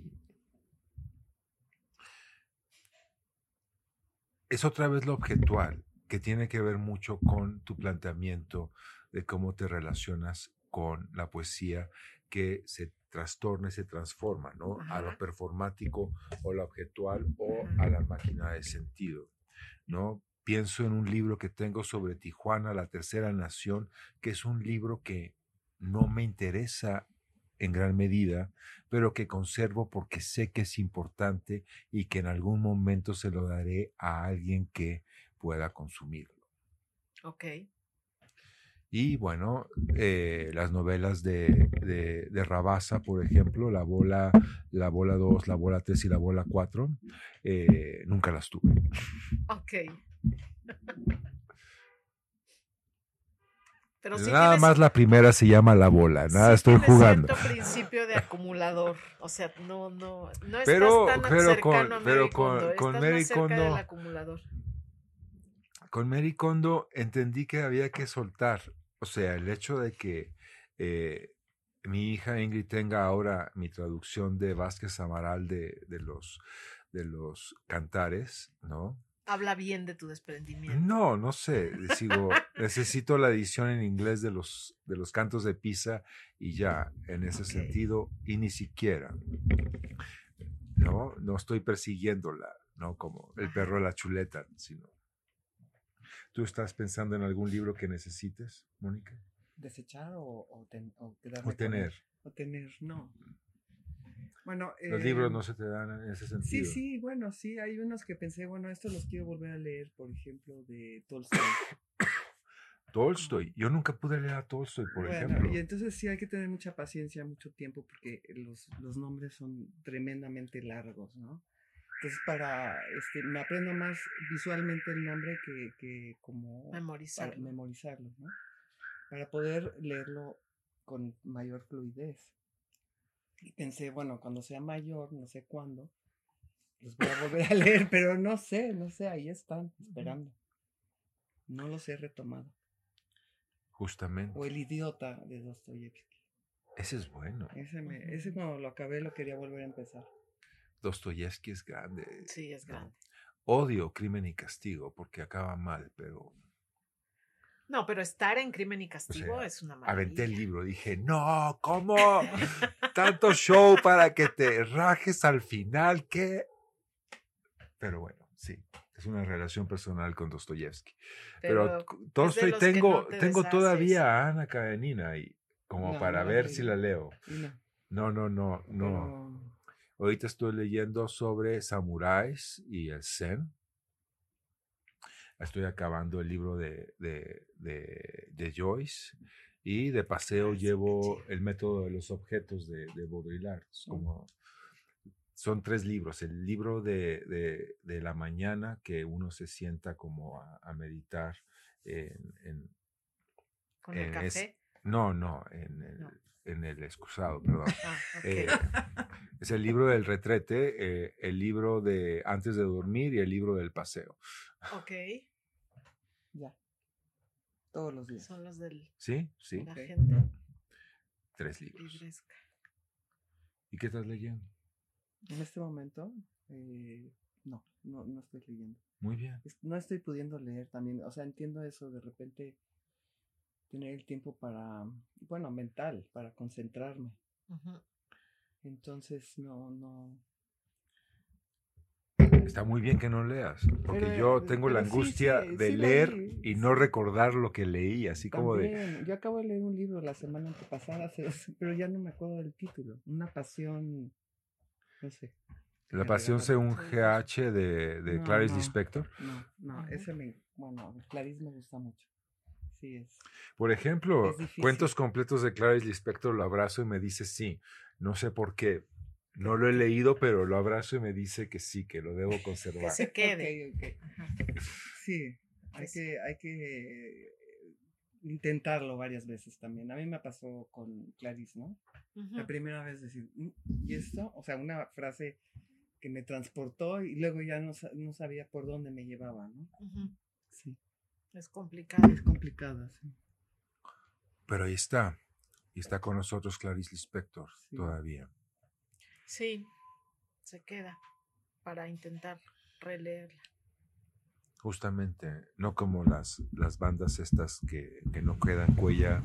Speaker 1: Es otra vez lo objetual, que tiene que ver mucho con tu planteamiento de cómo te relacionas con la poesía que se trastorna y se transforma, ¿no? A lo performático o lo objetual o
Speaker 5: Ajá.
Speaker 1: a la máquina de sentido, ¿no? Pienso en un libro que tengo sobre Tijuana, la tercera nación, que es un libro que no me interesa en gran medida, pero que conservo porque sé que es importante y que en algún momento se lo daré a alguien que pueda consumirlo.
Speaker 5: Ok,
Speaker 1: Y bueno, eh, las novelas de, de, de Rabasa, por ejemplo, la bola, la bola 2, la bola 3 y la bola 4, eh, nunca las tuve.
Speaker 5: Ok. Pero sí
Speaker 1: Nada
Speaker 5: tienes-
Speaker 1: más la primera se llama la bola, nada estoy jugando.
Speaker 5: cierto principio de acumulador. O sea, no, no, no estás
Speaker 1: Pero-
Speaker 5: tan
Speaker 1: pero
Speaker 5: cercano
Speaker 1: con-
Speaker 5: a Mary
Speaker 1: pero con-
Speaker 5: Kondo,
Speaker 1: con
Speaker 5: estás
Speaker 1: Mary
Speaker 5: más cerca
Speaker 1: Kondo-
Speaker 5: del acumulador.
Speaker 1: Con Mary Kondo entendí que había que soltar, o sea, el hecho de que eh, mi hija Ingrid tenga ahora mi traducción de Vázquez Amaral de, de los, de los cantares, ¿no?
Speaker 5: Habla bien de tu desprendimiento.
Speaker 1: No, no sé. Sigo, necesito la edición en inglés de los, de los cantos de Pisa y ya, en ese sentido, y ni siquiera. No, no estoy persiguiéndola, ¿no? Como el perro de la chuleta, sino. ¿Tú estás pensando en algún libro que necesites, Mónica?
Speaker 4: ¿Desechar o, o, ten- o
Speaker 1: tener.
Speaker 4: O tener, no. Bueno,
Speaker 1: Los libros
Speaker 4: eh,
Speaker 1: no se te dan en ese
Speaker 4: Sí,
Speaker 1: sentido.
Speaker 4: sí, bueno, sí, hay unos que pensé, bueno, estos los quiero volver a leer, por ejemplo, de Tolstoy.
Speaker 1: Tolstoy. Yo nunca pude leer a Tolstoy, por
Speaker 4: Bueno,
Speaker 1: ejemplo.
Speaker 4: y entonces sí hay que tener mucha paciencia, mucho tiempo, porque los, los nombres son tremendamente largos, ¿no? Entonces, para, este, me aprendo más visualmente el nombre que, que como para
Speaker 5: Memorizarlo.
Speaker 4: memorizarlo, ¿no? Para poder leerlo con mayor fluidez. Y pensé, bueno, cuando sea mayor, no sé cuándo, los voy a volver a leer, pero no sé, no sé, ahí están, esperando. No los he retomado.
Speaker 1: Justamente.
Speaker 4: O El idiota de Dostoyevsky.
Speaker 1: Ese es bueno.
Speaker 4: Ese, me, ese cuando lo acabé lo quería volver a empezar.
Speaker 1: Dostoyevsky es grande.
Speaker 5: Sí, es
Speaker 1: ¿no?
Speaker 5: grande.
Speaker 1: Odio Crimen y Castigo porque acaba mal, pero
Speaker 5: No, pero estar en crimen y castigo
Speaker 1: sea,
Speaker 5: es una maravilla.
Speaker 1: aventé el libro. Dije, no, ¿cómo? Tanto show para que te rajes al final, ¿qué? Pero bueno, sí, es una relación personal con Dostoyevsky. Pero,
Speaker 5: Pero,
Speaker 1: Tolstoy tengo,
Speaker 5: no te
Speaker 1: tengo
Speaker 5: deshaces.
Speaker 1: todavía a Ana Karenina ahí, como
Speaker 4: No,
Speaker 1: para
Speaker 4: no
Speaker 1: ver si la leo.
Speaker 4: No,
Speaker 1: No, no, no, Ahorita estoy leyendo sobre samuráis y el zen. Estoy acabando el libro de, de, de, de Joyce. Y de paseo llevo el método de los objetos de, de Baudrillard. Como, son tres libros. El libro de, de, de la mañana que uno se sienta como a, a meditar en, en-
Speaker 5: con el
Speaker 1: es-
Speaker 5: café.
Speaker 1: no, no, en
Speaker 5: No.
Speaker 1: En el excusado, perdón.
Speaker 5: Ah.
Speaker 1: Eh, es el libro del retrete, eh, el libro de antes de dormir y el libro del paseo.
Speaker 5: ok.
Speaker 4: ya. Todos los días.
Speaker 5: Son los del,
Speaker 1: ¿Sí? Sí.
Speaker 5: la gente
Speaker 1: Tres libros.
Speaker 5: libresca.
Speaker 1: ¿Y qué estás leyendo?
Speaker 4: En este momento, eh, no, no, no estoy leyendo.
Speaker 1: Muy bien.
Speaker 4: No estoy pudiendo leer también. O sea, entiendo eso de repente tener el tiempo para, bueno, mental, para concentrarme. Entonces, no, no.
Speaker 1: Está muy bien que no leas, porque
Speaker 4: Pero,
Speaker 1: yo
Speaker 4: eh,
Speaker 1: tengo la
Speaker 4: sí,
Speaker 1: angustia
Speaker 4: sí,
Speaker 1: de
Speaker 4: sí
Speaker 1: leer y no recordar lo que leí, así como de...
Speaker 4: Yo acabo de leer un libro la semana antepasada, pero ya no me acuerdo del título. Una pasión, no sé.
Speaker 1: La pasión según. GH de, de
Speaker 4: No,
Speaker 1: Clarice
Speaker 4: no.
Speaker 1: Lispector.
Speaker 4: No, no, ese me, bueno, Clarice me gusta mucho. Es.
Speaker 1: Por ejemplo,
Speaker 4: Es
Speaker 1: cuentos completos de Clarice Lispector lo abrazo y me dice sí. No sé por qué. No lo he leído, pero lo abrazo y me dice que sí, que lo debo
Speaker 5: Que
Speaker 1: conservar.
Speaker 5: se quede.
Speaker 4: Ok, ok.
Speaker 5: Ajá.
Speaker 4: Sí, hay
Speaker 5: Es-
Speaker 4: que, hay que eh, intentarlo varias veces también. A mí me pasó con Clarice, ¿no? La primera vez decir, "Mm, ¿y esto? O sea, una frase que me transportó y luego ya no, no sabía por dónde me llevaba, ¿no? Sí.
Speaker 5: Es complicado.
Speaker 4: Es complicada, sí.
Speaker 1: Pero ahí está. Y está con nosotros Clarice Lispector
Speaker 4: Sí.
Speaker 1: todavía.
Speaker 5: Sí, se queda para intentar releerla.
Speaker 1: Justamente, no como las, las bandas estas que, que no quedan cuella,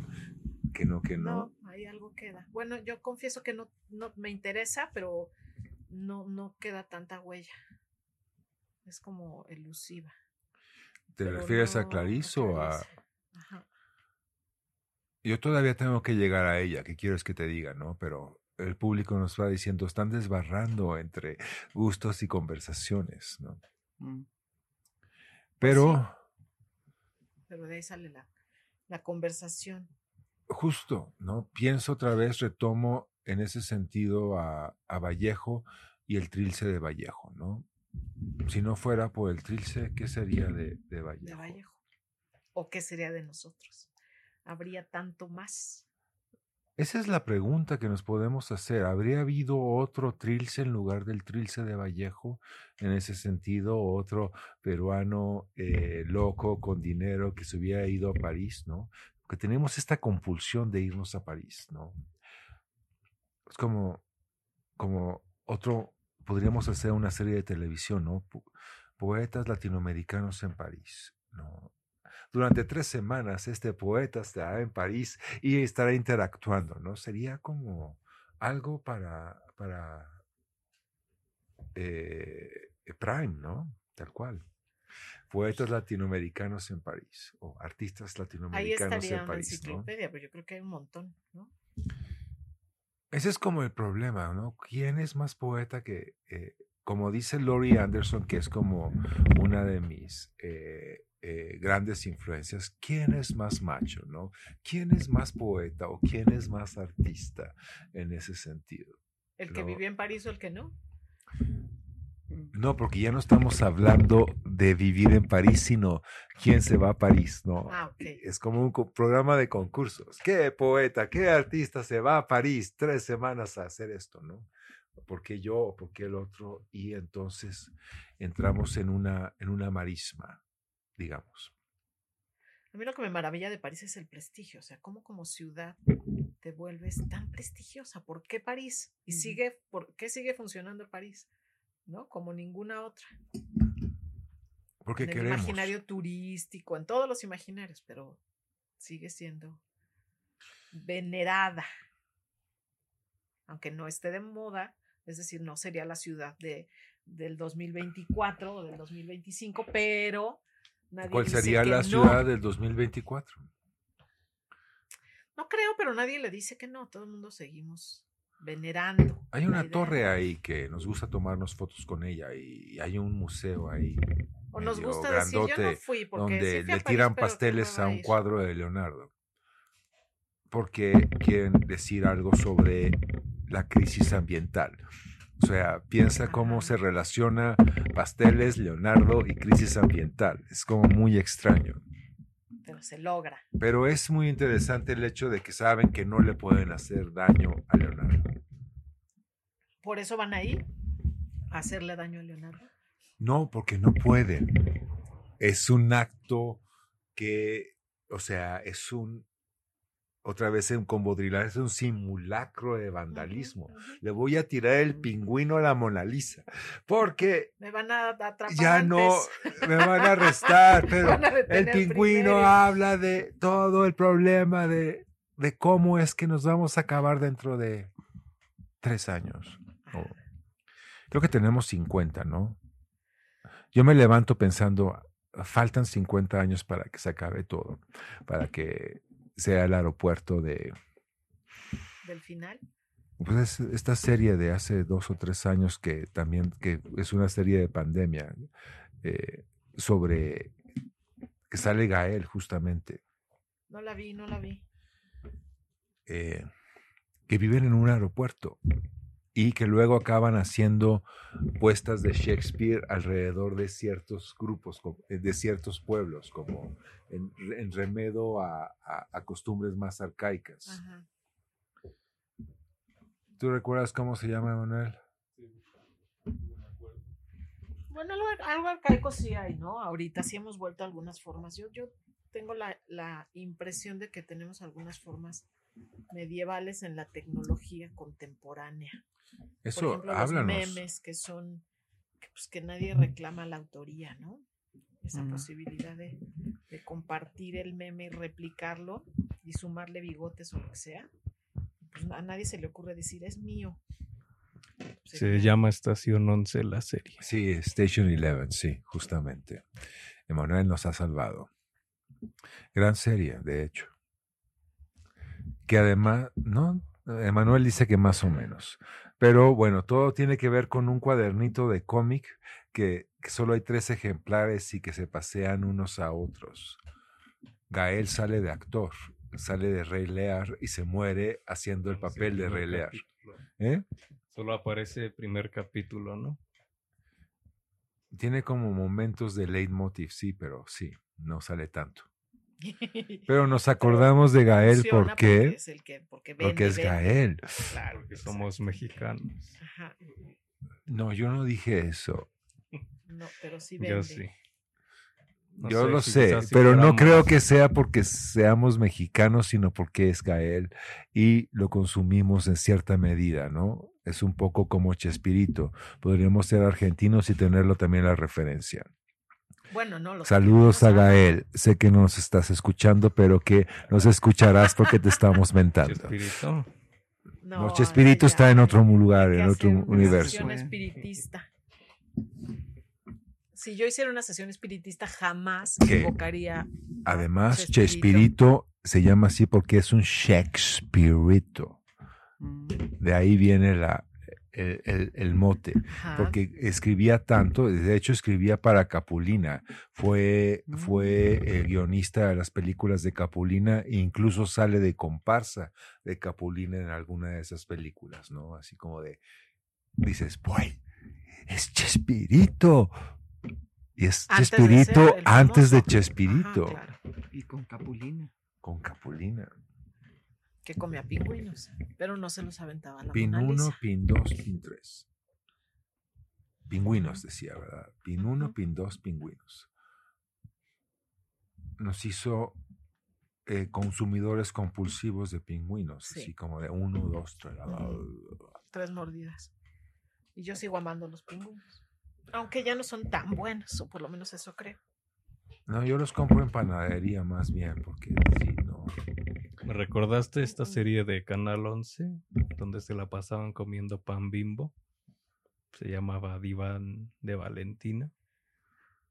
Speaker 1: que no, que no.
Speaker 5: No, ahí algo queda. Bueno, yo confieso que no, no me interesa, pero no, no queda tanta huella. Es como elusiva.
Speaker 1: ¿Te
Speaker 5: pero
Speaker 1: refieres a Clarice o a...?
Speaker 5: Ajá.
Speaker 1: Yo todavía tengo que llegar a ella, ¿qué quieres que te diga, no? Pero el público nos va diciendo, están desbarrando entre gustos y conversaciones, ¿no?
Speaker 4: Mm.
Speaker 1: Pero
Speaker 5: Pero de ahí sale la, la conversación.
Speaker 1: Justo, ¿no? Pienso otra vez, retomo en ese sentido a, a Vallejo y el trilce de Vallejo, ¿no? Si no fuera por el trilce, ¿qué sería de, de Vallejo?
Speaker 5: De Vallejo. ¿O qué sería de nosotros? ¿Habría tanto más?
Speaker 1: Esa es la pregunta que nos podemos hacer. ¿Habría habido otro trilce en lugar del trilce de Vallejo? En ese sentido, otro peruano eh, loco con dinero que se hubiera ido a París, ¿no? Porque tenemos esta compulsión de irnos a París, ¿no? Es como, como otro, podríamos hacer una serie de televisión, ¿no? Po- Poetas latinoamericanos en París, ¿no? Durante tres semanas este poeta estará en París y estará interactuando, ¿no? Sería como algo para, para eh, Prime, ¿no? Tal cual. Poetas latinoamericanos en París o artistas
Speaker 5: Ahí
Speaker 1: latinoamericanos
Speaker 5: estaría
Speaker 1: en París, ¿no?
Speaker 5: enciclopedia, pero yo creo que hay un montón, ¿no?
Speaker 1: Ese es como el problema, ¿no? ¿Quién es más poeta que, eh, como dice Laurie Anderson, que es como una de mis eh, eh, grandes influencias, ¿quién es más macho, ¿no? ¿Quién es más poeta o quién es más artista en ese sentido?
Speaker 5: El que
Speaker 1: No.
Speaker 5: vivió en París o el que no.
Speaker 1: No, porque ya no estamos hablando de vivir en París, sino quién se va a París, ¿no?
Speaker 5: Ah, ok.
Speaker 1: Es como un co- programa de concursos. ¿Qué poeta, qué artista se va a París tres semanas a hacer esto, no? ¿Por qué yo o por qué el otro? Y entonces entramos en una, en una marisma, digamos.
Speaker 5: A mí lo que me maravilla de París es el prestigio, o sea, cómo como ciudad te vuelves tan prestigiosa. ¿Por qué París? Y sigue, ¿por qué sigue funcionando París? ¿No? Como ninguna otra.
Speaker 1: Porque
Speaker 5: en el
Speaker 1: queremos.
Speaker 5: imaginario turístico, en todos los imaginarios, pero sigue siendo venerada. Aunque no esté de moda, es decir, no sería la ciudad de, del 2024 o del 2025, pero nadie
Speaker 1: ¿Cuál
Speaker 5: dice
Speaker 1: sería
Speaker 5: que
Speaker 1: la
Speaker 5: no.
Speaker 1: ciudad del 2024?
Speaker 5: No creo, pero nadie le dice que no. Todo el mundo seguimos venerando.
Speaker 1: Hay una torre ahí que nos gusta tomarnos fotos con ella y hay un museo ahí
Speaker 5: O nos gusta decir, yo no
Speaker 1: grandote
Speaker 5: fui porque
Speaker 1: donde
Speaker 5: fui a
Speaker 1: le
Speaker 5: París,
Speaker 1: tiran
Speaker 5: pero ¿qué
Speaker 1: pasteles
Speaker 5: va
Speaker 1: a un cuadro de Leonardo. Porque quieren decir algo sobre la crisis ambiental. O sea, piensa cómo se relaciona pasteles, Leonardo y crisis ambiental. Es como muy extraño.
Speaker 5: Pero se logra.
Speaker 1: Pero es muy interesante el hecho de que saben que no le pueden hacer daño a Leonardo.
Speaker 5: Por eso van ahí a hacerle daño a Leonardo.
Speaker 1: No, porque no pueden. Es un acto que, o sea, es un, otra vez en Combodrilar, es un simulacro de vandalismo. Le voy a tirar el pingüino a la Mona Lisa, porque
Speaker 5: Me van a atrapar.
Speaker 1: ya no me van a arrestar, pero
Speaker 5: a
Speaker 1: el pingüino
Speaker 5: primero.
Speaker 1: habla de todo el problema de, de cómo es que nos vamos a acabar dentro de tres años. creo que tenemos 50, ¿no? Yo me levanto pensando, faltan 50 años para que se acabe todo, para que sea el aeropuerto de,
Speaker 5: Del final.
Speaker 1: pues es esta serie de hace dos o tres años que también, que es una serie de pandemia, eh, sobre, que sale Gael justamente,
Speaker 5: No la vi, no la vi.
Speaker 1: eh, que viven en un aeropuerto y que luego acaban haciendo puestas de Shakespeare alrededor de ciertos grupos, eh, de ciertos pueblos, como en, en remedo a, a- a costumbres más arcaicas.
Speaker 5: Ajá.
Speaker 1: ¿Tú recuerdas cómo se llama, Manuel?
Speaker 5: Bueno, algo, algo arcaico sí hay, ¿no? Ahorita sí hemos vuelto a algunas formas. Yo, yo tengo la, la impresión de que tenemos algunas formas medievales en la tecnología contemporánea.
Speaker 1: Eso,
Speaker 5: Por ejemplo,
Speaker 1: háblanos.
Speaker 5: los memes que son, que, pues, que nadie reclama la autoría, ¿no? Esa posibilidad de, de compartir el meme y replicarlo y sumarle bigotes o lo que sea. Pues a nadie se le ocurre decir, es mío.
Speaker 3: Se llama Estación 11 la serie.
Speaker 1: Sí, Station Eleven, sí, justamente. Emanuel nos ha salvado. Gran serie, de hecho. Que además, no, Emanuel dice que más o menos. Pero bueno, todo tiene que ver con un cuadernito de cómic que, que solo hay tres ejemplares y que se pasean unos a otros. Gael sale de actor, sale de Rey Lear y se muere haciendo el
Speaker 3: Vamos,
Speaker 1: papel de Rey Lear. ¿Eh?
Speaker 3: Solo aparece el primer capítulo, ¿no?
Speaker 1: Tiene como momentos de leitmotiv, sí, pero sí, no sale tanto. Pero nos acordamos de Gael porque,
Speaker 5: es el que, porque,
Speaker 1: es
Speaker 5: vende.
Speaker 1: Gael.
Speaker 5: Claro,
Speaker 3: Porque somos mexicanos.
Speaker 5: Ajá.
Speaker 1: No, yo no dije eso.
Speaker 5: No, pero sí vende.
Speaker 3: Yo sí. No
Speaker 1: Yo
Speaker 3: sé,
Speaker 1: lo
Speaker 3: si
Speaker 1: sé, pero no creo que sea porque seamos mexicanos, sino porque es Gael y lo consumimos en cierta medida, ¿no? Es un poco como Chespirito. Podríamos ser argentinos y tenerlo también la referencia.
Speaker 5: Bueno, no, los
Speaker 1: Saludos a. Gael. Sé que no nos estás escuchando, pero que nos escucharás porque te estamos mentando.
Speaker 3: Chespirito.
Speaker 1: No,
Speaker 5: No,
Speaker 1: Chespirito está en otro lugar, en otro
Speaker 5: una
Speaker 1: universo.
Speaker 5: espiritista. Si yo hiciera una sesión espiritista, jamás
Speaker 1: ¿Qué?
Speaker 5: invocaría.
Speaker 1: Además,
Speaker 5: Chespirito.
Speaker 1: Chespirito se llama así porque es un Shakespearito.
Speaker 4: Mm,
Speaker 1: De ahí viene la, el, el- el mote.
Speaker 5: Ajá.
Speaker 1: Porque escribía tanto, de hecho escribía para Capulina. Fue,
Speaker 4: Mm.
Speaker 1: fue el guionista de las películas de Capulina e incluso sale de comparsa de Capulina en alguna de esas películas, ¿no? Así como de, dices, ¡Boy! ¡Es Chespirito! Y es
Speaker 5: Antes
Speaker 1: Chespirito antes de. Chespirito,
Speaker 5: Ajá, claro,
Speaker 4: Y con Capulina.
Speaker 1: con Capulina.
Speaker 5: Que comía pingüinos, pero no se los aventaba la
Speaker 1: Pin
Speaker 5: Mona
Speaker 1: 1,
Speaker 5: Lisa.
Speaker 1: pin 2, pin 3. Pingüinos, decía, ¿verdad? Pin 1,
Speaker 5: Ujú.
Speaker 1: pin 2, pingüinos. Nos hizo eh, consumidores compulsivos de pingüinos,
Speaker 5: Sí.
Speaker 1: así como de 1, 2, 3.
Speaker 5: Tres mordidas. Y yo sigo amando los pingüinos. Aunque ya no son tan buenos, o por lo menos eso creo.
Speaker 1: No, yo los compro en panadería más bien, porque sí.
Speaker 3: ¿Me recordaste esta serie de Canal 11 donde se la pasaban comiendo pan bimbo? Se llamaba Diván de Valentina.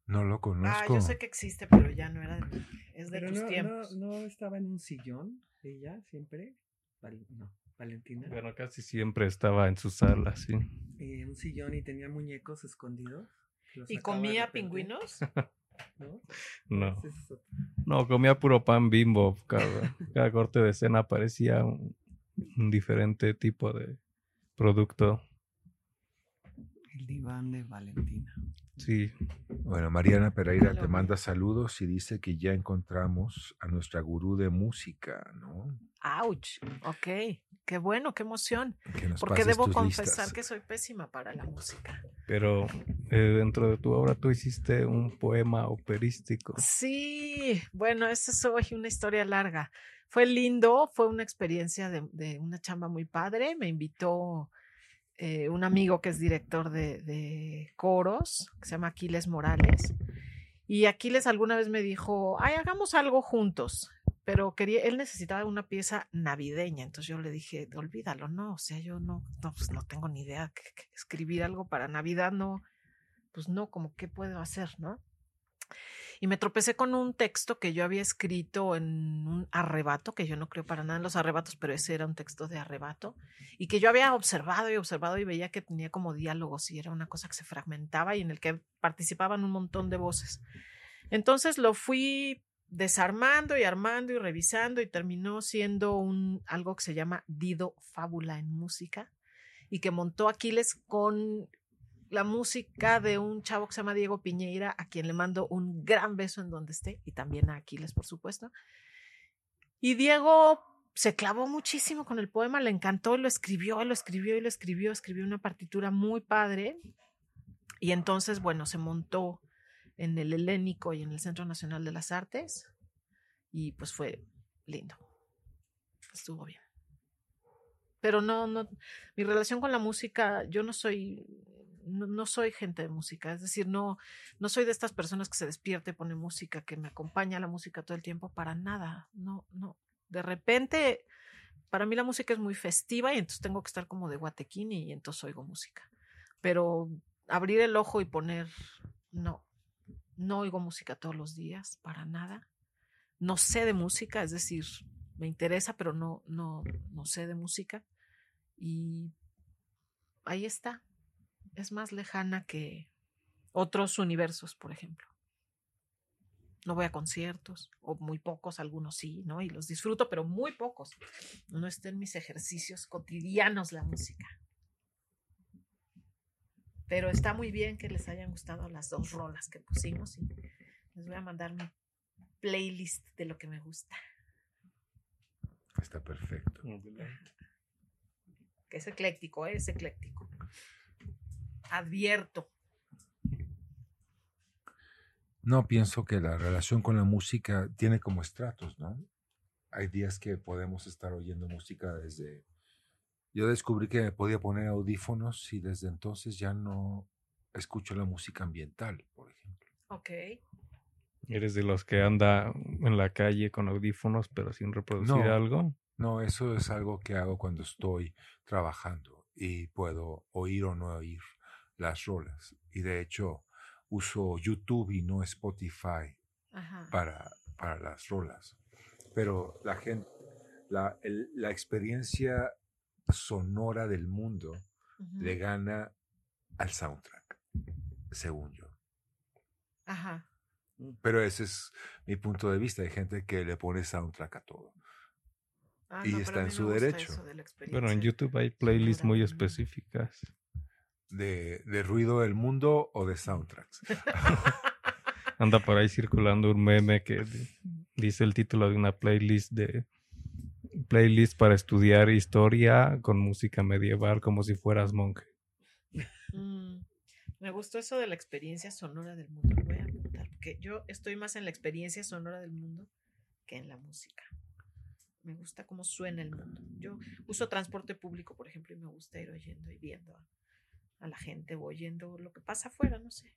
Speaker 1: No lo
Speaker 5: Ah,
Speaker 1: conozco.
Speaker 5: yo sé que existe, pero ya no era de, es de
Speaker 4: Pero
Speaker 5: tus
Speaker 4: no,
Speaker 5: tiempos.
Speaker 4: no estaba en un sillón ella siempre. Val- no, Valentina.
Speaker 3: Bueno, casi siempre estaba en su sala, sí.
Speaker 4: Eh, un sillón y tenía muñecos escondidos.
Speaker 5: ¿Y comía pingüinos?
Speaker 4: ¿no?
Speaker 3: No, comía puro pan bimbo. Cada, cada corte de escena aparecía un, un diferente tipo de producto.
Speaker 4: El diván de Valentina.
Speaker 3: Sí,
Speaker 1: Bueno, Mariana Pereira
Speaker 5: Hello.
Speaker 1: te manda saludos y dice que ya encontramos a nuestra gurú de música, ¿no?
Speaker 5: ¡Auch! Ok, qué bueno, qué emoción. Porque debo confesar
Speaker 1: listas.
Speaker 5: que soy pésima para la música.
Speaker 3: pero eh, dentro de tu obra tú hiciste un poema operístico.
Speaker 5: Sí, bueno, esa es hoy una historia larga. Fue lindo, fue una experiencia de, de una chamba muy padre. Me invitó eh, un amigo que es director de, de coros, que se llama Aquiles Morales. Y Aquiles alguna vez me dijo, ay, hagamos algo juntos. Pero quería, él necesitaba una pieza navideña. Entonces yo le dije, olvídalo, no. O sea, yo no, no, pues no tengo ni idea. que- escribir algo para Navidad, no. Pues no, como qué puedo hacer, ¿no? Y me tropecé con un texto que yo había escrito en un arrebato, que yo no creo para nada en los arrebatos, pero ese era un texto de arrebato, y que yo había observado y observado y veía que tenía como diálogos y era una cosa que se fragmentaba y en el que participaban un montón de voces. Entonces lo fui desarmando y armando y revisando y terminó siendo un algo que se llama Dido Fábula en música y que montó Aquiles con la música de un chavo que se llama Diego Piñeira, a quien le mando un gran beso en donde esté, y también a Aquiles, por supuesto. Y Diego se clavó muchísimo con el poema, le encantó, lo escribió, lo escribió y lo escribió, escribió una partitura muy padre. Y entonces, bueno, se montó en el Helénico y en el Centro Nacional de las Artes, y pues fue lindo. Estuvo bien. Pero no, no, mi relación con la música, yo no soy no, soy gente de música, es decir, no, no soy de estas personas que se despierta y pone música, que me acompaña la música todo el tiempo, para nada, no, no. De repente, para mí la música es muy festiva y entonces tengo que estar como de guatequín y entonces oigo música. Pero abrir el ojo y poner, no, no oigo música todos los días, para nada. No sé de música, es decir, me interesa, pero no, no, no sé de música. Y ahí está es más lejana que otros universos, por ejemplo. No voy a conciertos, o muy pocos, algunos sí, ¿no? Y los disfruto, pero muy pocos. No está en mis ejercicios cotidianos la música. Pero está muy bien que les hayan gustado las dos rolas que pusimos y les voy a mandar mi playlist de lo que me gusta.
Speaker 1: Está perfecto.
Speaker 5: Que es ecléctico, ¿eh? es ecléctico. Advierto.
Speaker 1: No, pienso que la relación con la música tiene como estratos, ¿no? Hay días que podemos estar oyendo música desde... Yo descubrí que me podía poner audífonos y desde entonces ya no escucho la música ambiental, por ejemplo.
Speaker 5: Ok.
Speaker 3: ¿Eres de los que anda en la calle con audífonos pero sin reproducir
Speaker 1: No.
Speaker 3: algo?
Speaker 1: No, eso es algo que hago cuando estoy trabajando y puedo oír o no oír las rolas. Y de hecho uso YouTube y no Spotify
Speaker 5: Ajá.
Speaker 1: para, para las rolas. Pero la gente, la, el- la experiencia sonora del mundo le gana al soundtrack, según yo.
Speaker 5: Ajá.
Speaker 1: Pero ese es mi punto de vista. Hay gente que le pone soundtrack a todo.
Speaker 5: Ah,
Speaker 1: Y
Speaker 5: no,
Speaker 1: está en su derecho.
Speaker 5: de
Speaker 3: Bueno, en. YouTube hay playlists muy específicas.
Speaker 1: De, de ruido del mundo o de soundtracks.
Speaker 3: Anda por ahí circulando un meme que di- dice el título de una playlist de playlist para estudiar historia con música medieval como si fueras monje.
Speaker 5: Mm, me gustó eso de la experiencia sonora del mundo. Lo voy a apuntar, porque yo estoy más en la experiencia sonora del mundo que en la música. Me gusta cómo suena el mundo. Yo uso transporte público, por ejemplo, y me gusta ir oyendo y viendo a, a la gente o oyendo lo que pasa afuera, no sé.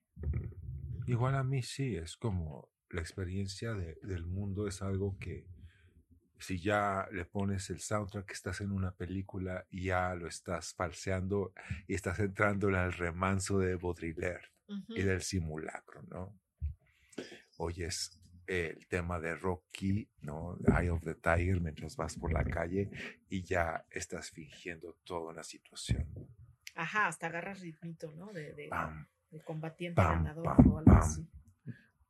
Speaker 1: Igual a mí sí, es como la experiencia de- del mundo es algo que si ya le pones el soundtrack, estás en una película y ya lo estás falseando y estás entrando al remanso de Baudrillard y del simulacro, ¿no? Oyes el tema de Rocky, ¿no? Eye of the Tiger mientras vas por la calle y ya estás fingiendo toda una situación.
Speaker 5: Ajá, hasta agarras ritmito, ¿no? De, de,
Speaker 1: Pam,
Speaker 5: de combatiente
Speaker 1: pam,
Speaker 5: ganador
Speaker 1: pam,
Speaker 5: o algo así.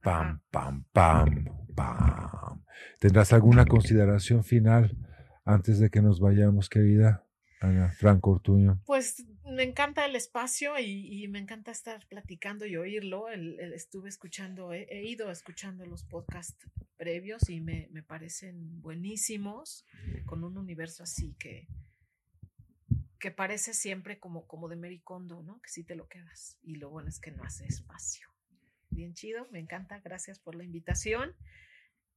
Speaker 1: Pam, pam, pam, pam. ¿Tendrás alguna consideración final antes de que nos vayamos, querida Ana Franco Ortuño?
Speaker 5: Pues me encanta el espacio y, y me encanta estar platicando y oírlo. El- el- estuve escuchando, he, he ido escuchando los podcasts previos y me, me parecen buenísimos, con un universo así que, que parece siempre como, como de Mericondo, ¿no? Que sí te lo quedas. Y lo bueno es que no hace espacio. Bien chido, me encanta. Gracias por la invitación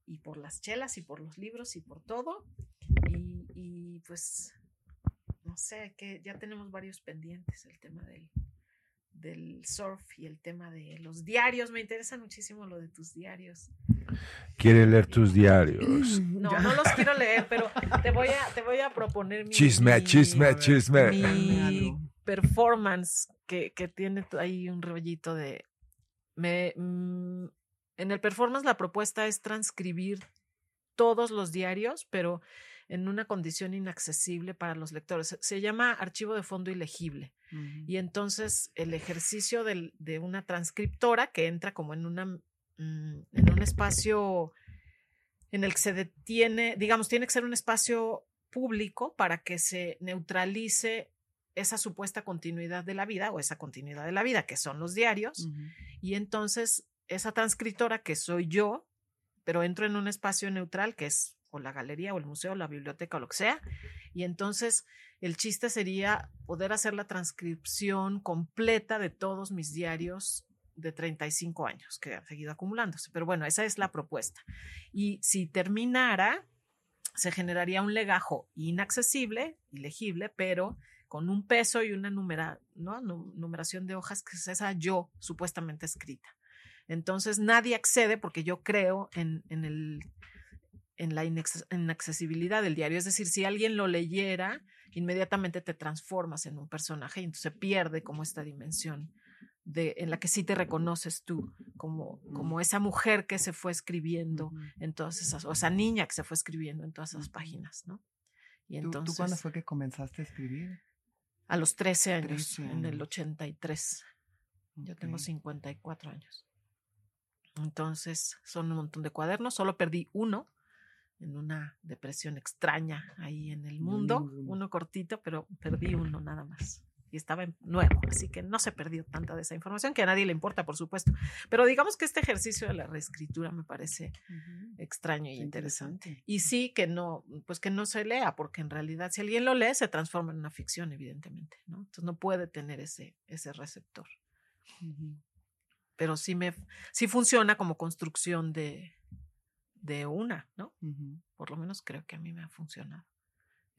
Speaker 5: y por las chelas y por los libros y por todo. Y, y pues no sé, que ya tenemos varios pendientes, el tema del, del surf y el tema de los diarios. Me interesa muchísimo lo de tus diarios.
Speaker 1: ¿Quiere leer tus diarios?
Speaker 5: No, no los quiero leer, pero te voy a, te voy a proponer mi,
Speaker 1: Chisme,
Speaker 5: mi-
Speaker 1: chisme, chisme.
Speaker 5: mi performance que, que tiene ahí un rollito de... Me, mm, en el performance la propuesta es transcribir todos los diarios, pero en una condición inaccesible para los lectores. Se- llama archivo de fondo ilegible. Y entonces el ejercicio del- de una transcriptora que entra como en, una, mm, en un espacio en el que se detiene, digamos, tiene que ser un espacio público para que se neutralice esa supuesta continuidad de la vida o esa continuidad de la vida, que son los diarios. Y entonces esa transcriptora que soy yo, pero entro en un espacio neutral que es o la galería o el museo o la biblioteca o lo que sea. Y entonces el chiste sería poder hacer la transcripción completa de todos mis diarios de 35 años que han seguido acumulándose. Pero bueno, esa es la propuesta. Y si terminara, se generaría un legajo inaccesible, ilegible, pero con un peso y una numera, ¿no? Nu- numeración de hojas que es esa yo supuestamente escrita. Entonces nadie accede porque yo creo en, en, el, en la inaccesibilidad del diario. Es decir, si alguien lo leyera, inmediatamente te transformas en un personaje y entonces se pierde como esta dimensión de, en la que sí te reconoces tú, como, como esa mujer que se fue escribiendo en todas esas, o esa niña que se fue escribiendo en todas esas páginas, ¿no? Y
Speaker 4: ¿Tú,
Speaker 5: entonces,
Speaker 4: tú cuándo fue que comenzaste a escribir?
Speaker 5: A los 13 años,
Speaker 4: 13
Speaker 5: en el
Speaker 4: años.
Speaker 5: 83. Yo tengo
Speaker 4: Ok.
Speaker 5: 54 años. Entonces son un montón de cuadernos. Solo perdí uno en una depresión extraña ahí en el mundo. Uno cortito, pero perdí uno nada más. Y estaba nuevo, así que no se perdió tanta de esa información, que a nadie le importa, por supuesto. Pero digamos que este ejercicio de la reescritura me parece extraño y
Speaker 4: Está
Speaker 5: interesante.
Speaker 4: interesante.
Speaker 5: Y sí que no, pues que no se lea, porque en realidad si alguien lo lee se transforma en una ficción, evidentemente, ¿no? Entonces no puede tener ese, ese receptor. Pero sí me, sí funciona como construcción de, de una, ¿no? Por lo menos creo que a mí me ha funcionado.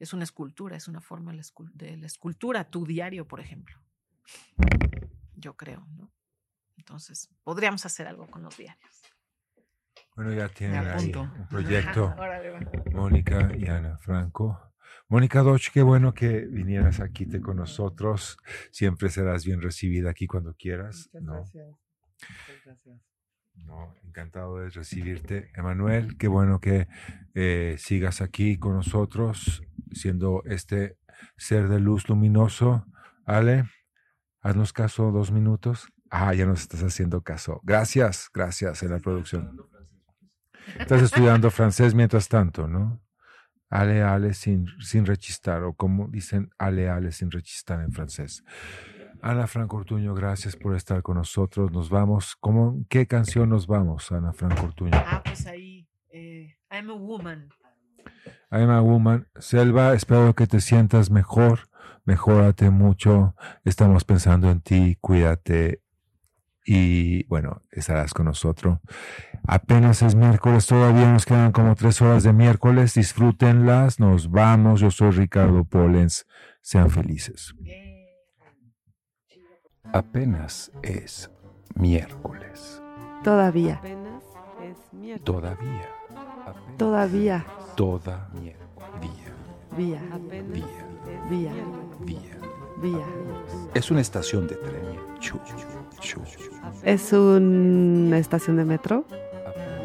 Speaker 5: Es una escultura, es una forma de la escul- de la escultura, tu diario, por ejemplo. Yo creo, ¿no? Entonces, podríamos hacer algo con los diarios.
Speaker 1: Bueno, ya tienen ahí un proyecto.
Speaker 5: Ajá, órale, va.
Speaker 1: Mónica y Ana Franco. Mónica Doch, qué bueno que vinieras aquí te con nosotros. Siempre serás bien recibida aquí cuando quieras.
Speaker 4: Muchas
Speaker 1: ¿no?
Speaker 4: gracias. Muchas gracias.
Speaker 1: No, encantado de recibirte. Emanuel, qué bueno que eh, sigas aquí con nosotros, siendo este ser de luz luminoso. Ale, haznos caso dos minutos. Ah, ya nos estás haciendo caso. Gracias, gracias en la producción. Estás estudiando francés mientras tanto, ¿no? Ale, ale sin, sin rechistar, o como dicen, ale, ale sin rechistar en francés. Ana Franco Ortuño, gracias por estar con nosotros. Nos vamos. ¿Cómo, ¿Qué canción nos vamos, Ana Franco Ortuño?
Speaker 5: Ah, pues ahí, eh, I'm a woman.
Speaker 1: I'm a woman. Selva, espero que te sientas mejor. Mejórate mucho. Estamos pensando en ti. Cuídate. Y bueno, estarás con nosotros. Apenas es miércoles, todavía nos quedan como tres horas de miércoles. Disfrútenlas. Nos vamos. Yo soy Ricardo Polens. Sean felices. Apenas es miércoles.
Speaker 2: Todavía. Apenas es miércoles.
Speaker 1: Todavía.
Speaker 2: Todavía.
Speaker 1: Toda día.
Speaker 2: Vía. Vía.
Speaker 1: Día.
Speaker 2: Vía.
Speaker 1: Es una estación de tren. Chu, chu.
Speaker 2: ¿Es una estación de metro?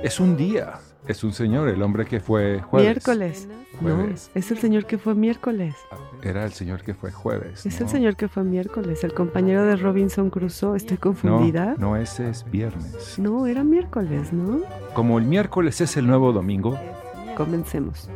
Speaker 1: Es un día. Es un señor, el hombre que fue jueves.
Speaker 2: Miércoles. No, es el señor que fue miércoles.
Speaker 1: Era el señor que fue jueves.
Speaker 2: Es el
Speaker 1: ¿no?
Speaker 2: señor que fue miércoles, el compañero de Robinson Crusoe. Estoy
Speaker 1: No,
Speaker 2: confundida.
Speaker 1: no, ese es viernes.
Speaker 2: No, era miércoles, ¿no?
Speaker 1: Como el miércoles es el nuevo domingo,
Speaker 2: Comencemos.